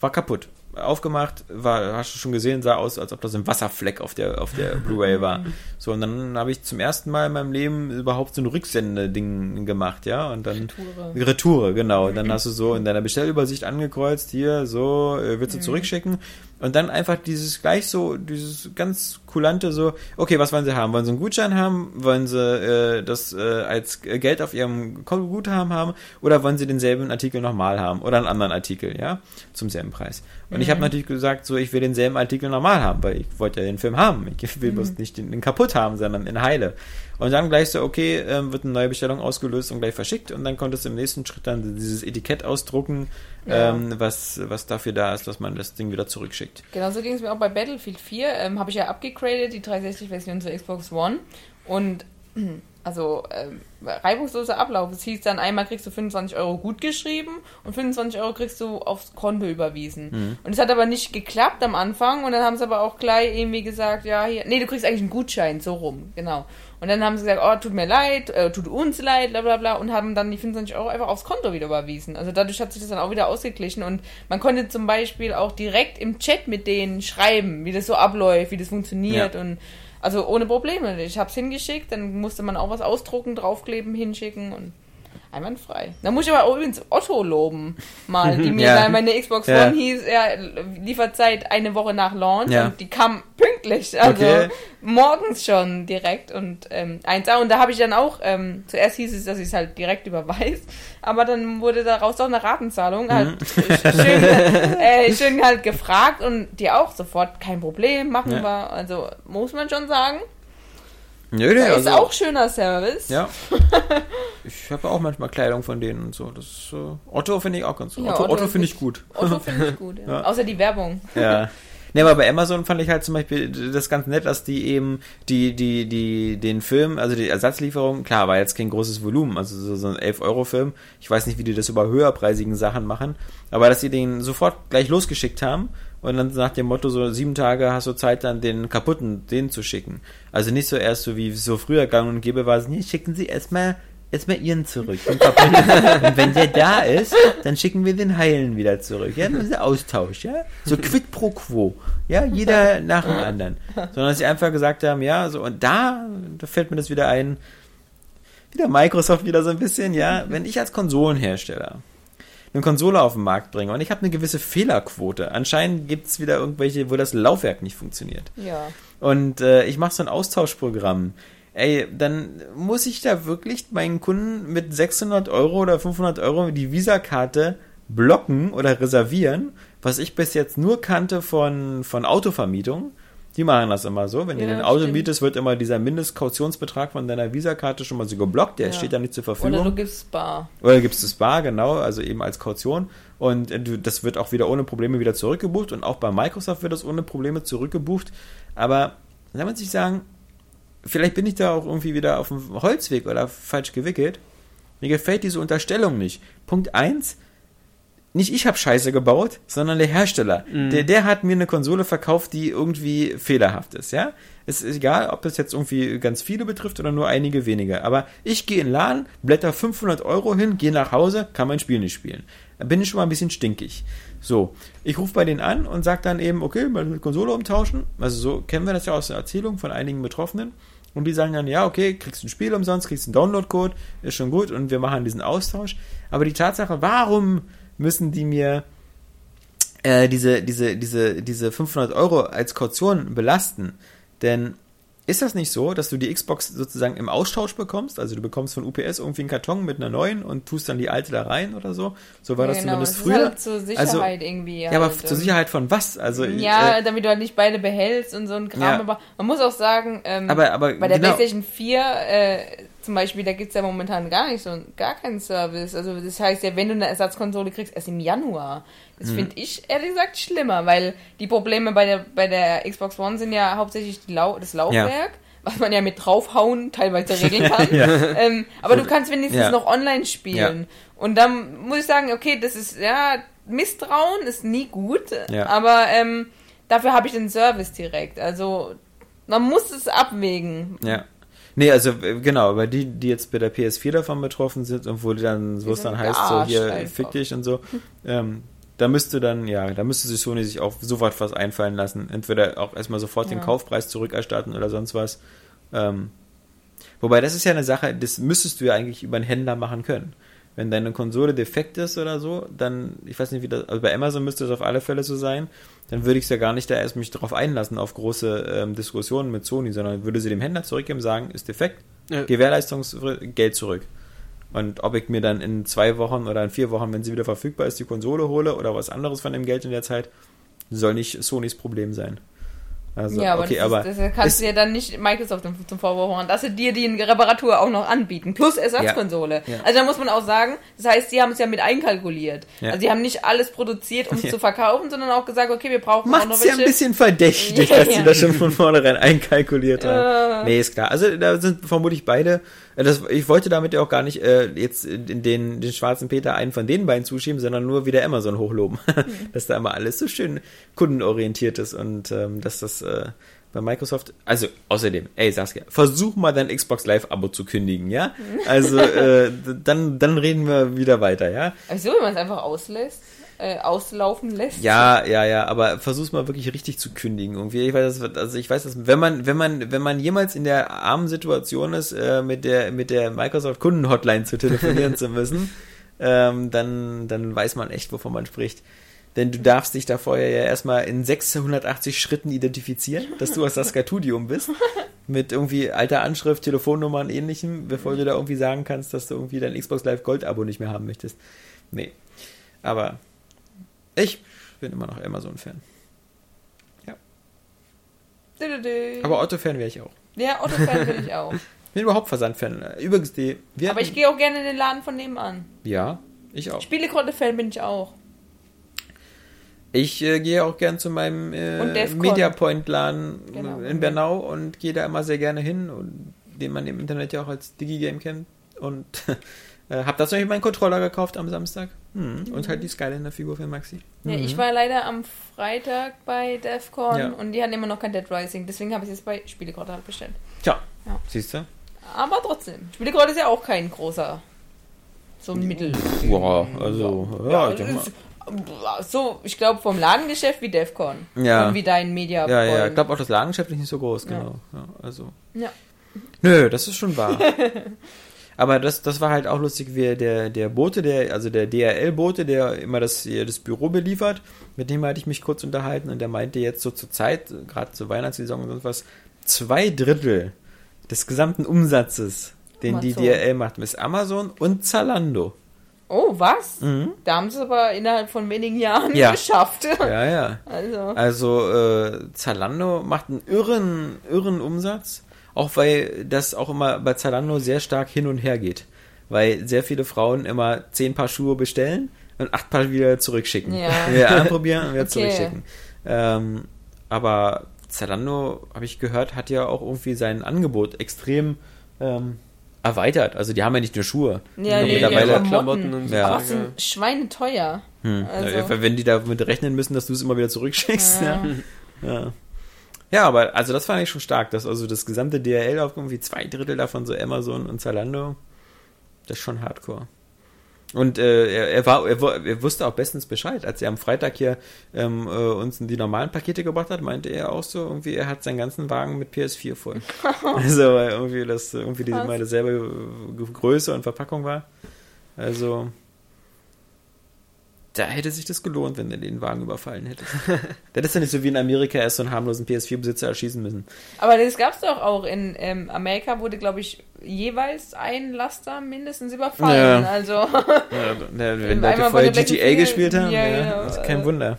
war kaputt. Aufgemacht, war, hast du schon gesehen, sah aus, als ob das ein Wasserfleck auf der, auf der Blu-ray war. So, und dann habe ich zum ersten Mal in meinem Leben überhaupt so ein Rücksendeding gemacht, ja, und dann Retoure. Retoure, genau. Dann hast du so in deiner Bestellübersicht angekreuzt, hier, so, äh, willst du zurückschicken? Und dann einfach dieses gleich so, dieses ganz kulante so, okay, was wollen sie haben? Wollen sie einen Gutschein haben? Wollen sie äh, das äh, als Geld auf ihrem Konto Guthaben haben? Oder wollen sie denselben Artikel nochmal haben? Oder einen anderen Artikel, ja? Zum selben Preis. Und ich habe natürlich gesagt, so, ich will denselben Artikel normal haben, weil ich wollte ja den Film haben. Ich will bloß nicht den, den kaputt haben, sondern in Heile. Und dann gleich so, okay, ähm, wird eine neue Bestellung ausgelöst und gleich verschickt und dann konntest du im nächsten Schritt dann dieses Etikett ausdrucken, Ja. ähm, was, was dafür da ist, dass man das Ding wieder zurückschickt. Genauso ging es mir auch bei Battlefield 4. Ähm, Habe ich ja abgegradet, die 360-Version zur Xbox One. Und also ähm, reibungsloser Ablauf. Es hieß dann, einmal kriegst du 25 Euro gut geschrieben und 25 Euro kriegst du aufs Konto überwiesen. Und es hat aber nicht geklappt am Anfang und dann haben sie aber auch gleich irgendwie gesagt, ja, hier, nee, du kriegst eigentlich einen Gutschein, so rum, genau. Und dann haben sie gesagt, oh, tut mir leid, äh, tut uns leid, bla bla bla, und haben dann die 25 Euro einfach aufs Konto wieder überwiesen. Also dadurch hat sich das dann auch wieder ausgeglichen und man konnte zum Beispiel auch direkt im Chat mit denen schreiben, wie das so abläuft, wie das funktioniert Ja. und also ohne Probleme. Ich hab's hingeschickt, dann musste man auch was ausdrucken, draufkleben, hinschicken und einwandfrei. Da muss ich aber auch übrigens Otto loben, mal, die mir Ja. meine Xbox Ja. One hieß, ja, Lieferzeit eine Woche nach Launch Ja. und die kam pünktlich, also Okay. morgens schon direkt und ähm, 1A und da habe ich dann auch, ähm, zuerst hieß es, dass ich es halt direkt überweise, aber dann wurde daraus doch eine Ratenzahlung, halt schön, äh, schön halt gefragt und die auch sofort, kein Problem, machen Ja. wir, also muss man schon sagen, Nö, nee, ist auch schöner Service. Ja. Ich habe auch manchmal Kleidung von denen und so. Das ist, äh, Otto finde ich auch ganz gut. Ja, Otto, Otto Otto finde ich gut. Otto finde ich gut, ja. Ja. Außer die Werbung. Ja. Ne, aber bei Amazon fand ich halt zum Beispiel das ganz nett, dass die eben die, die, die, den Film, also die Ersatzlieferung, klar, war jetzt kein großes Volumen, also so, ein 11-Euro-Film. Ich weiß nicht, wie die das über höherpreisigen Sachen machen, aber dass sie den sofort gleich losgeschickt haben und dann nach dem Motto, so sieben Tage hast du Zeit, dann den kaputten, den zu schicken. Also nicht so erst so wie so früher gang und gäbe war es, nee, schicken sie erstmal erstmal ihren zurück. Den kaputten. und wenn der da ist, dann schicken wir den heilen wieder zurück. Ja, das ist der Austausch, ja. So quid pro quo. Ja, jeder nach dem anderen. Sondern dass sie einfach gesagt haben, ja, so, und da, da fällt mir das wieder ein, wieder Microsoft wieder so ein bisschen, ja, wenn ich als Konsolenhersteller eine Konsole auf den Markt bringe und ich habe eine gewisse Fehlerquote. Anscheinend gibt es wieder irgendwelche, wo das Laufwerk nicht funktioniert. Ja. Und äh, ich mache so ein Austauschprogramm. Ey, dann muss ich da wirklich meinen Kunden mit 600 Euro oder 500 Euro die Visa-Karte blocken oder reservieren, was ich bis jetzt nur kannte von, von Autovermietung. Die machen das immer so. Wenn ja, du ein Auto stimmt. mietest, wird immer dieser Mindestkautionsbetrag von deiner Visakarte schon mal so geblockt. Der ja. steht da nicht zur Verfügung. Oder du gibst Bar. Oder du gibst es Bar, genau, also eben als Kaution. Und äh, das wird auch wieder ohne Probleme wieder zurückgebucht. Und auch bei Microsoft wird das ohne Probleme zurückgebucht. Aber, soll man sich sagen, vielleicht bin ich da auch irgendwie wieder auf dem Holzweg oder falsch gewickelt. Mir gefällt diese Unterstellung nicht. Punkt 1, nicht ich habe Scheiße gebaut, sondern der Hersteller. Mhm. Der, der hat mir eine Konsole verkauft, die irgendwie fehlerhaft ist, ja. Es ist egal, ob das jetzt irgendwie ganz viele betrifft oder nur einige wenige. Aber ich gehe in den Laden, blätter 500 Euro hin, gehe nach Hause, kann mein Spiel nicht spielen. Da bin ich schon mal ein bisschen stinkig. So, ich rufe bei denen an und sage dann eben, okay, mal eine Konsole umtauschen. Also so kennen wir das ja aus der Erzählung von einigen Betroffenen. Und die sagen dann, ja, okay, kriegst ein Spiel umsonst, kriegst einen Download-Code, ist schon gut und wir machen diesen Austausch. Aber die Tatsache, warum müssen die mir äh, diese, diese, diese, diese 500 Euro als Kaution belasten. Denn ist das nicht so, dass du die Xbox sozusagen im Austausch bekommst? Also du bekommst von UPS irgendwie einen Karton mit einer neuen und tust dann die alte da rein oder so? So war ja, das genau. zumindest das früher. Ist halt zur Sicherheit also, irgendwie. Ja, aber halt, zur Sicherheit von was? Also ja, äh, damit du halt nicht beide behältst und so ein Kram. Ja. Aber man muss auch sagen, ähm, aber, aber bei der genau. PlayStation 4 äh, zum Beispiel, da gibt es ja momentan gar nicht so gar keinen Service. Also das heißt ja, wenn du eine Ersatzkonsole kriegst, erst im Januar. Das mhm. finde ich ehrlich gesagt schlimmer, weil die Probleme bei der, bei der Xbox One sind ja hauptsächlich Lau das Laufwerk. Ja. Was man ja mit draufhauen teilweise regeln kann. ja. ähm, aber du kannst wenigstens ja. noch online spielen. Und dann muss ich sagen, okay, das ist, ja, Misstrauen ist nie gut, aber ähm, dafür habe ich den Service direkt. Also man muss es abwägen. Ja. Nee, also äh, genau, aber die, die jetzt bei der PS4 davon betroffen sind und wo die dann, wo es dann heißt, so hier einfach. fick dich und so, ähm, da müsste dann, ja, da müsste sich Sony sich auch sofort was einfallen lassen. Entweder auch erstmal sofort ja. den Kaufpreis zurückerstatten oder sonst was. Ähm, wobei, das ist ja eine Sache, das müsstest du ja eigentlich über einen Händler machen können. Wenn deine Konsole defekt ist oder so, dann, ich weiß nicht, wie das, also bei Amazon müsste das auf alle Fälle so sein, dann würde ich es ja gar nicht da erst mich darauf einlassen, auf große ähm, Diskussionen mit Sony, sondern würde sie dem Händler zurückgeben, sagen, ist defekt, ja. Gewährleistungsgeld zurück. Und ob ich mir dann in zwei Wochen oder in vier Wochen, wenn sie wieder verfügbar ist, die Konsole hole oder was anderes von dem Geld in der Zeit, soll nicht Sonys Problem sein. Also, ja, aber, okay, das, aber ist, das kannst du ja dann nicht Microsoft zum Vorwurf machen, dass sie dir die Reparatur auch noch anbieten, plus Ersatzkonsole. Ja, ja. Also da muss man auch sagen, das heißt, sie haben es ja mit einkalkuliert. Ja. Also sie haben nicht alles produziert, um es zu verkaufen, sondern auch gesagt, okay, wir brauchen Macht's auch noch welche. ja ein bisschen verdächtig, dass sie das schon von vornherein einkalkuliert haben. Nee, ist klar. Also da sind vermutlich beide äh, das, ich wollte damit ja auch gar nicht äh, jetzt in den, den schwarzen Peter einen von den beiden zuschieben, sondern nur wieder Amazon hochloben. Mhm. dass da immer alles so schön kundenorientiert ist und ähm, dass das äh, bei Microsoft, also außerdem, ey Saskia, versuch mal dein Xbox Live-Abo zu kündigen, ja? Also äh, dann, dann reden wir wieder weiter, ja? Also wenn man es einfach auslässt äh, auslaufen lässt. Ja, ja, ja, aber versuch's mal wirklich richtig zu kündigen. Irgendwie, ich weiß, also ich weiß, dass wenn man, wenn man, wenn man jemals in der armen Situation ist, äh, mit der, mit der Microsoft Kunden Hotline zu telefonieren zu müssen, ähm, dann, dann weiß man echt, wovon man spricht. Denn du darfst dich da vorher ja erstmal in 680 Schritten identifizieren, dass du aus das Skatudium bist. Mit irgendwie alter Anschrift, Telefonnummer und ähnlichem, bevor du da irgendwie sagen kannst, dass du irgendwie dein Xbox Live Gold Abo nicht mehr haben möchtest. Nee. Aber ich bin immer noch Amazon-Fan. Ja. Aber Otto-Fan wäre ich auch. Ja, Otto-Fan bin ich auch. Ich bin überhaupt Versand-Fan. Übrigens, die. Aber ich gehe auch gerne in den Laden von nebenan. Ja, ich auch. Spielekonto-Fan bin ich auch. Ich äh, gehe auch gern zu meinem äh, Mediapoint-Laden genau, in Bernau und gehe da immer sehr gerne hin, und, den man im Internet ja auch als Digi-Game kennt. Und Äh, hab dazu meinen Controller gekauft am Samstag. Hm. Und halt die Skylander-Figur für Maxi. Ja, mhm. ich war leider am Freitag bei DEFCON ja. und die hatten immer noch kein Dead Rising. Deswegen habe ich es jetzt bei Spielekreuter halt bestellt. Tja, ja. siehst du? Aber trotzdem. Spielekreuter ist ja auch kein großer. So ein Mittel. Wow, also, ja, ja ich so, ich glaube, vom Ladengeschäft wie DEFCON. Ja. Und wie dein Media. Ja, ja, ich glaube auch das Ladengeschäft ist nicht so groß, genau. Ja. also. Ja. Nö, das ist schon wahr. Aber das, das war halt auch lustig, wie der, der Bote, der, also der DRL-Bote, der immer das, das Büro beliefert, mit dem hatte ich mich kurz unterhalten und der meinte jetzt so zur Zeit, gerade zur Weihnachtssaison und sonst was, zwei Drittel des gesamten Umsatzes, den Amazon. die DRL macht, ist Amazon und Zalando. Oh, was? Mhm. Da haben sie es aber innerhalb von wenigen Jahren Ja. geschafft. Ja, ja. Also, Also äh, Zalando macht einen irren, irren Umsatz, auch weil das auch immer bei Zalando sehr stark hin und her geht. Weil sehr viele Frauen immer zehn Paar Schuhe bestellen und acht Paar wieder zurückschicken. Ja. Wieder anprobieren und wieder Okay. zurückschicken. Ähm, aber Zalando, habe ich gehört, hat ja auch irgendwie sein Angebot extrem ähm, erweitert. Also die haben ja nicht nur Schuhe. Ja, Die haben nee, mittlerweile, ja, Klamotten und so. Ja. aber sind schweineteuer. hm, Also- ja, wenn die damit rechnen müssen, dass du es immer wieder zurückschickst. Ja. Ja. Ja. Aber also das fand ich schon stark, dass also das gesamte DRL auf irgendwie zwei Drittel davon so Amazon und Zalando, das ist schon hardcore. Und äh, er, er war, er, er wusste auch bestens Bescheid, als er am Freitag hier ähm, äh, uns die normalen Pakete gebracht hat, meinte er auch so irgendwie, er hat seinen ganzen Wagen mit PS4 voll. also weil irgendwie das irgendwie die, dasselbe äh, Größe und Verpackung war. Also da hätte sich das gelohnt, wenn er den Wagen überfallen hätte. das ist ja nicht so wie in Amerika erst so einen harmlosen PS4-Besitzer erschießen müssen. Aber das gab es doch auch in ähm, Amerika, wurde, glaube ich, jeweils ein Laster mindestens überfallen. Ja. Also, Ja, wenn Leute vorher GTA gespielt haben, ja, ja, genau, kein äh. Wunder.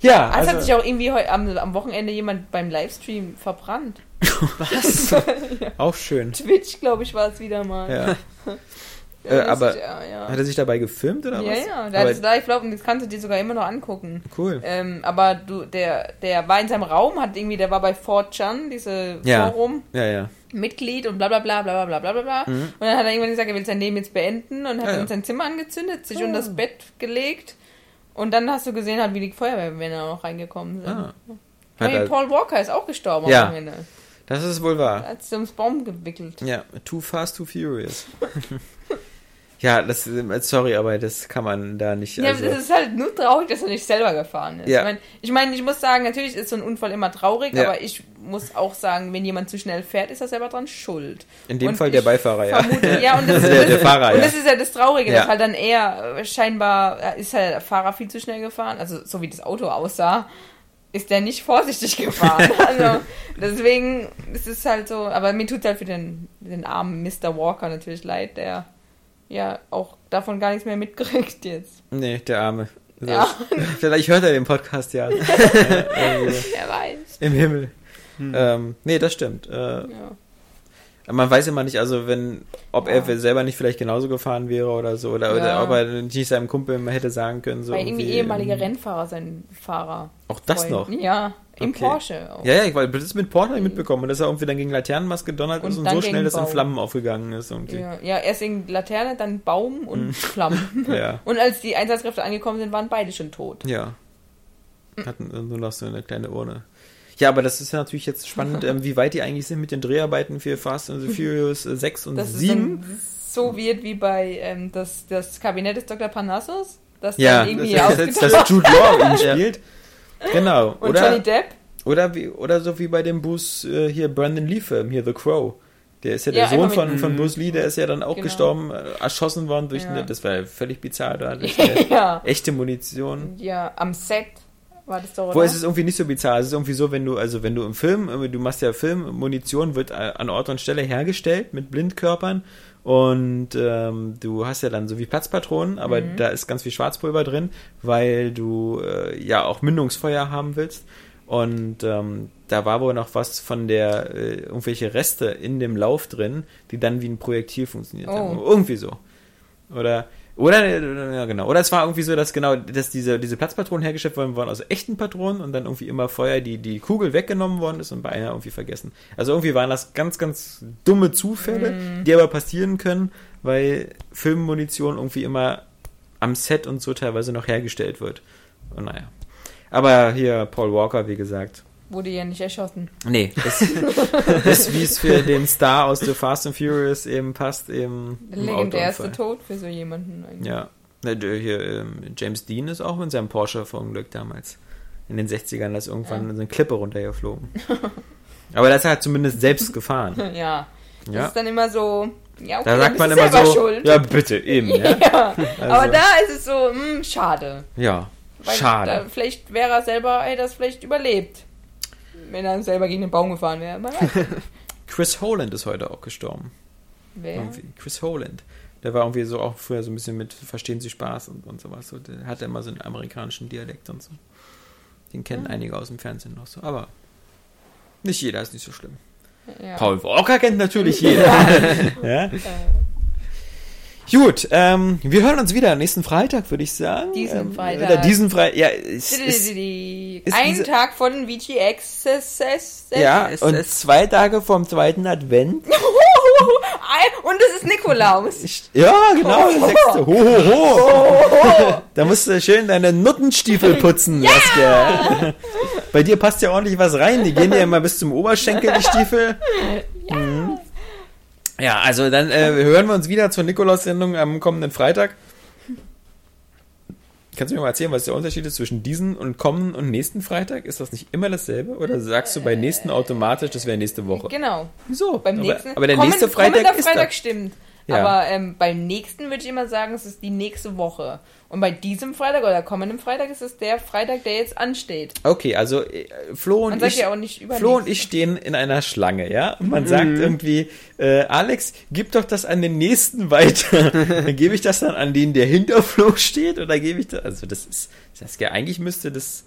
Ja, es also, hat sich auch irgendwie heu, am, am Wochenende jemand beim Livestream verbrannt. auch schön. Twitch, glaube ich, war es wieder mal. Ja. Ja, Äh, aber ist- ja, ja. Hat er sich dabei gefilmt oder ja, was? ja, da Aber- ist live laufen, das kannst du dir sogar immer noch angucken. Cool. Ähm, aber du, der, der war in seinem Raum, hat irgendwie, der war bei 4chan, diese Ja. Forum, Ja, ja. Mitglied und bla bla bla bla bla bla bla bla. Mhm. Und dann hat er irgendwann gesagt, er will sein Leben jetzt beenden und hat Ja, dann ja. sein Zimmer angezündet, sich Oh. unter das Bett gelegt und dann hast du gesehen, halt, wie die Feuerwehrmänner noch reingekommen sind. Ah. Hat Hey, Paul Walker ist auch gestorben Ja. am Ende. das ist wohl wahr. Er hat sich ums Baum gewickelt. Ja, Too Fast, Too Furious. ja, das, sorry, aber das kann man da nicht. Ja, Also, das ist halt nur traurig, dass er nicht selber gefahren ist. Ja. Ich meine, ich, mein, ich muss sagen, natürlich ist so ein Unfall immer traurig, Ja. aber ich muss auch sagen, wenn jemand zu schnell fährt, ist er selber dran schuld. in dem und Fall der Beifahrer, ja. Vermute, ja, und das, Der- das, der Fahrer, und ja. das ist ja das Traurige, Ja. dass halt dann er äh, scheinbar ist halt der Fahrer viel zu schnell gefahren, also so wie das Auto aussah, ist der nicht vorsichtig gefahren. also deswegen ist es halt so, aber mir tut halt für den, den armen Mr. Walker natürlich leid, der ja auch davon gar nichts mehr mitkriegt jetzt. Nee, der Arme. Also, Ja. Vielleicht hört er den Podcast ja. Irgendwie Wer weiß. Im Himmel. Hm. Ähm, nee, das stimmt. Äh, Ja. Man weiß immer nicht, also wenn, ob Ja. er selber nicht vielleicht genauso gefahren wäre oder so, oder, oder Ja. ob er nicht seinem Kumpel mal hätte sagen können, so. Weil irgendwie ehemaliger ähm, Rennfahrer sein Fahrer. Auch das Freund. noch. Ja, im Okay. Porsche auch. Ja, ja, ich weil das ist mit Porsche ich mitbekommen, dass er irgendwie dann gegen Laternenmast gedonnert Und ist und so gegen schnell, dass in. Flammen aufgegangen ist. Irgendwie. Ja, ja, erst in Laterne, dann Baum und Flammen. Mhm. Ja. Und als die Einsatzkräfte angekommen sind, waren beide schon tot. Ja. Hatten nur noch so eine kleine Urne. Ja, aber das ist ja natürlich jetzt spannend, ähm, wie weit die eigentlich sind mit den Dreharbeiten für Fast and the Furious äh, 6 und Das ist 7. dann so wird wie bei ähm, das, das Kabinett des Dr. Parnassus, das Ja, dann irgendwie das ist jetzt Dass Jude Law ihn spielt. Genau. Und oder, Johnny Depp. oder, wie, oder so wie bei dem Bruce, äh, hier Brandon Lee-Film, hier The Crow. Der ist ja der Ja, Sohn einfach von, von Bruce Lee, der ist ja dann auch Genau. gestorben, äh, erschossen worden durch Ja. eine, das war ja völlig bizarr da, eine ja. echte Munition. ja, am Set war das doch, Wo oder? es ist irgendwie nicht so bizarr. Es ist irgendwie so, wenn du, also wenn du im Film, äh, du machst ja Film, Munition wird äh, an Ort und Stelle hergestellt mit Blindkörpern und ähm, du hast ja dann so wie Platzpatronen, aber Mhm. da ist ganz viel Schwarzpulver drin, weil du äh, ja auch Mündungsfeuer haben willst. Und ähm, da war wohl noch was von der, äh, irgendwelche Reste in dem Lauf drin, die dann wie ein Projektil funktioniert Oh. haben. Irgendwie so. Oder, oder, ja genau. Oder es war irgendwie so, dass genau, dass diese, diese Platzpatronen hergestellt worden waren aus echten Patronen und dann irgendwie immer vorher die, die Kugel weggenommen worden ist und bei einer irgendwie vergessen. Also irgendwie waren das ganz, ganz dumme Zufälle, die aber passieren können, weil Filmmunition irgendwie immer am Set und so teilweise noch hergestellt wird. Und naja. Aber hier Paul Walker, wie gesagt. Wurde ja nicht erschossen. Nee, das, das wie es für den Star aus The Fast and Furious eben passt, eben legendärste Autounfall. Tod für so jemanden eigentlich. Ja. Hier, ähm, James Dean ist auch in seinem Porsche verunglückt damals. In den 60ern, da ist irgendwann Ja. so eine Klippe runtergeflogen. Aber das hat zumindest selbst gefahren. Ja. Das Ja. ist dann immer so, ja, okay, Da sagt man immer so, schuld. ja bitte, eben, ja. Ja, Also, aber da ist es so, hm, schade. ja, Weil schade. Da, vielleicht wäre er selber, hätte er es vielleicht überlebt. Wenn er selber gegen den Baum gefahren wäre. Chris Holland ist heute auch gestorben. Wer? Irgendwie. Chris Holland. Der war irgendwie so auch früher so ein bisschen mit Verstehen Sie Spaß und, und sowas. So, der hatte immer so einen amerikanischen Dialekt und so. Den kennen mhm. einige aus dem Fernsehen noch so. Aber nicht jeder ist nicht so schlimm. Ja. Paul Walker kennt natürlich jeder. ja? Gut, ähm, wir hören uns wieder nächsten Freitag, würde ich sagen. Diesen ähm, Freitag. Oder diesen Freitag. Ja, ist, ist, ist Ein Tag von VGX. Ja, und zwei Tage vom zweiten Advent. und es ist Nikolaus. Ja, genau, der sechste. Ho, ho, ho. Da musst du schön deine Nuttenstiefel putzen! Laske. Bei dir passt ja ordentlich was rein. Die gehen ja immer bis zum Oberschenkel, die Stiefel. Ja. Ja, also dann äh, hören wir uns wieder zur Nikolaus-Sendung am kommenden Freitag. Kannst du mir mal erzählen, was der Unterschied ist zwischen diesen und kommenden und nächsten Freitag? Ist das nicht immer dasselbe? Oder sagst du bei nächsten automatisch, das wäre nächste Woche? Genau. Wieso? Beim nächsten, aber, aber der kommen, nächste Freitag ist Freitag stimmt. Ja. Aber ähm, beim nächsten würde ich immer sagen, es ist die nächste Woche. Und bei diesem Freitag oder kommenden Freitag ist es der Freitag, der jetzt ansteht. Okay, also äh, Flo und ich, ja Flo und ich stehen in einer Schlange, ja? Und man mhm. sagt irgendwie, äh, Alex, gib doch das an den nächsten weiter. dann gebe ich das dann an den, der hinter Flo steht, oder gebe ich das? Also das ist, das heißt ja, eigentlich müsste das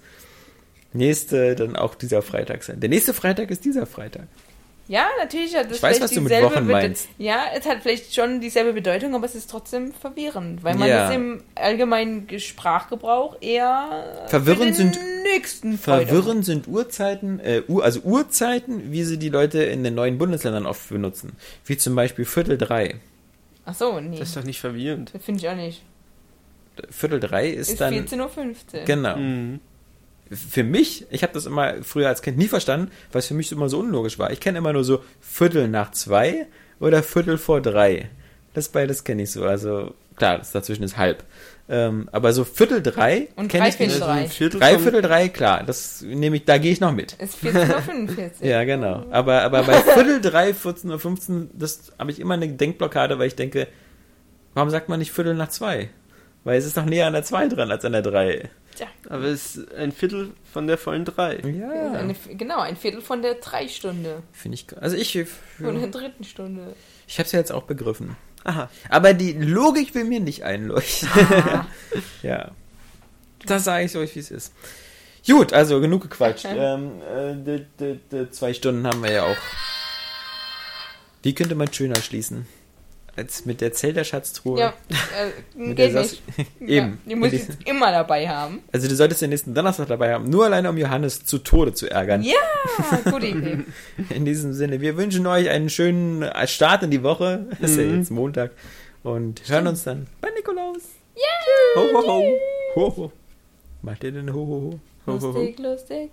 nächste dann auch dieser Freitag sein. Der nächste Freitag ist dieser Freitag. Ja, natürlich hat es ich weiß, was du mit Wochen meinst. Ja, es hat vielleicht schon dieselbe Bedeutung, aber es ist trotzdem verwirrend, weil man ja. es im allgemeinen Sprachgebrauch eher verwirrend sind nächsten verwirrend sind Uhrzeiten, äh, also Uhrzeiten, wie sie die Leute in den neuen Bundesländern oft benutzen, wie zum Beispiel Viertel drei. Ach so, nee. Das ist doch nicht verwirrend. Das finde ich auch nicht. Viertel drei ist, ist dann 14.15 Uhr. Genau. Mhm für mich, ich habe das immer früher als Kind nie verstanden, weil es für mich immer so unlogisch war. Ich kenne immer nur so Viertel nach zwei oder Viertel vor drei. Das beides kenne ich so. Also klar, das dazwischen ist halb. Ähm, aber so Viertel drei und drei Viertel drei. Viertel drei Viertel drei, klar. Das nehme ich, da gehe ich noch mit. Ist 14.45 Uhr. ja, genau. Aber, aber bei Viertel drei, 14.15 Uhr, das habe ich immer eine Denkblockade, weil ich denke, warum sagt man nicht Viertel nach zwei? Weil es ist doch näher an der zwei dran als an der drei. Tja. Aber es ist ein Viertel von der vollen drei. Ja. Eine, genau, ein Viertel von der drei Stunde. Finde ich. Also ich. Ja. Von der dritten Stunde. Ich habe es ja jetzt auch begriffen. Aha. Aber die Logik will mir nicht einleuchten. Ah. ja. Das sage ich euch, wie es ist. Gut, also genug gequatscht. ähm, äh, de, de, de, zwei Stunden haben wir ja auch. Wie könnte man schöner schließen? Als mit der Zelda-Schatztruhe. Ja, äh, geht nicht. Eben. Ja, die muss ich jetzt immer dabei haben. Also du solltest den nächsten Donnerstag dabei haben, nur alleine um Johannes zu Tode zu ärgern. Ja, gute Idee. In diesem Sinne, wir wünschen euch einen schönen Start in die Woche. Das ist ja mhm. jetzt Montag. Und Stimmt. hören uns dann bei Nikolaus. Ja! Ho, ho, ho. Ho, ho. Macht ihr denn ho, ho, ho? ho lustig, ho, ho. lustig.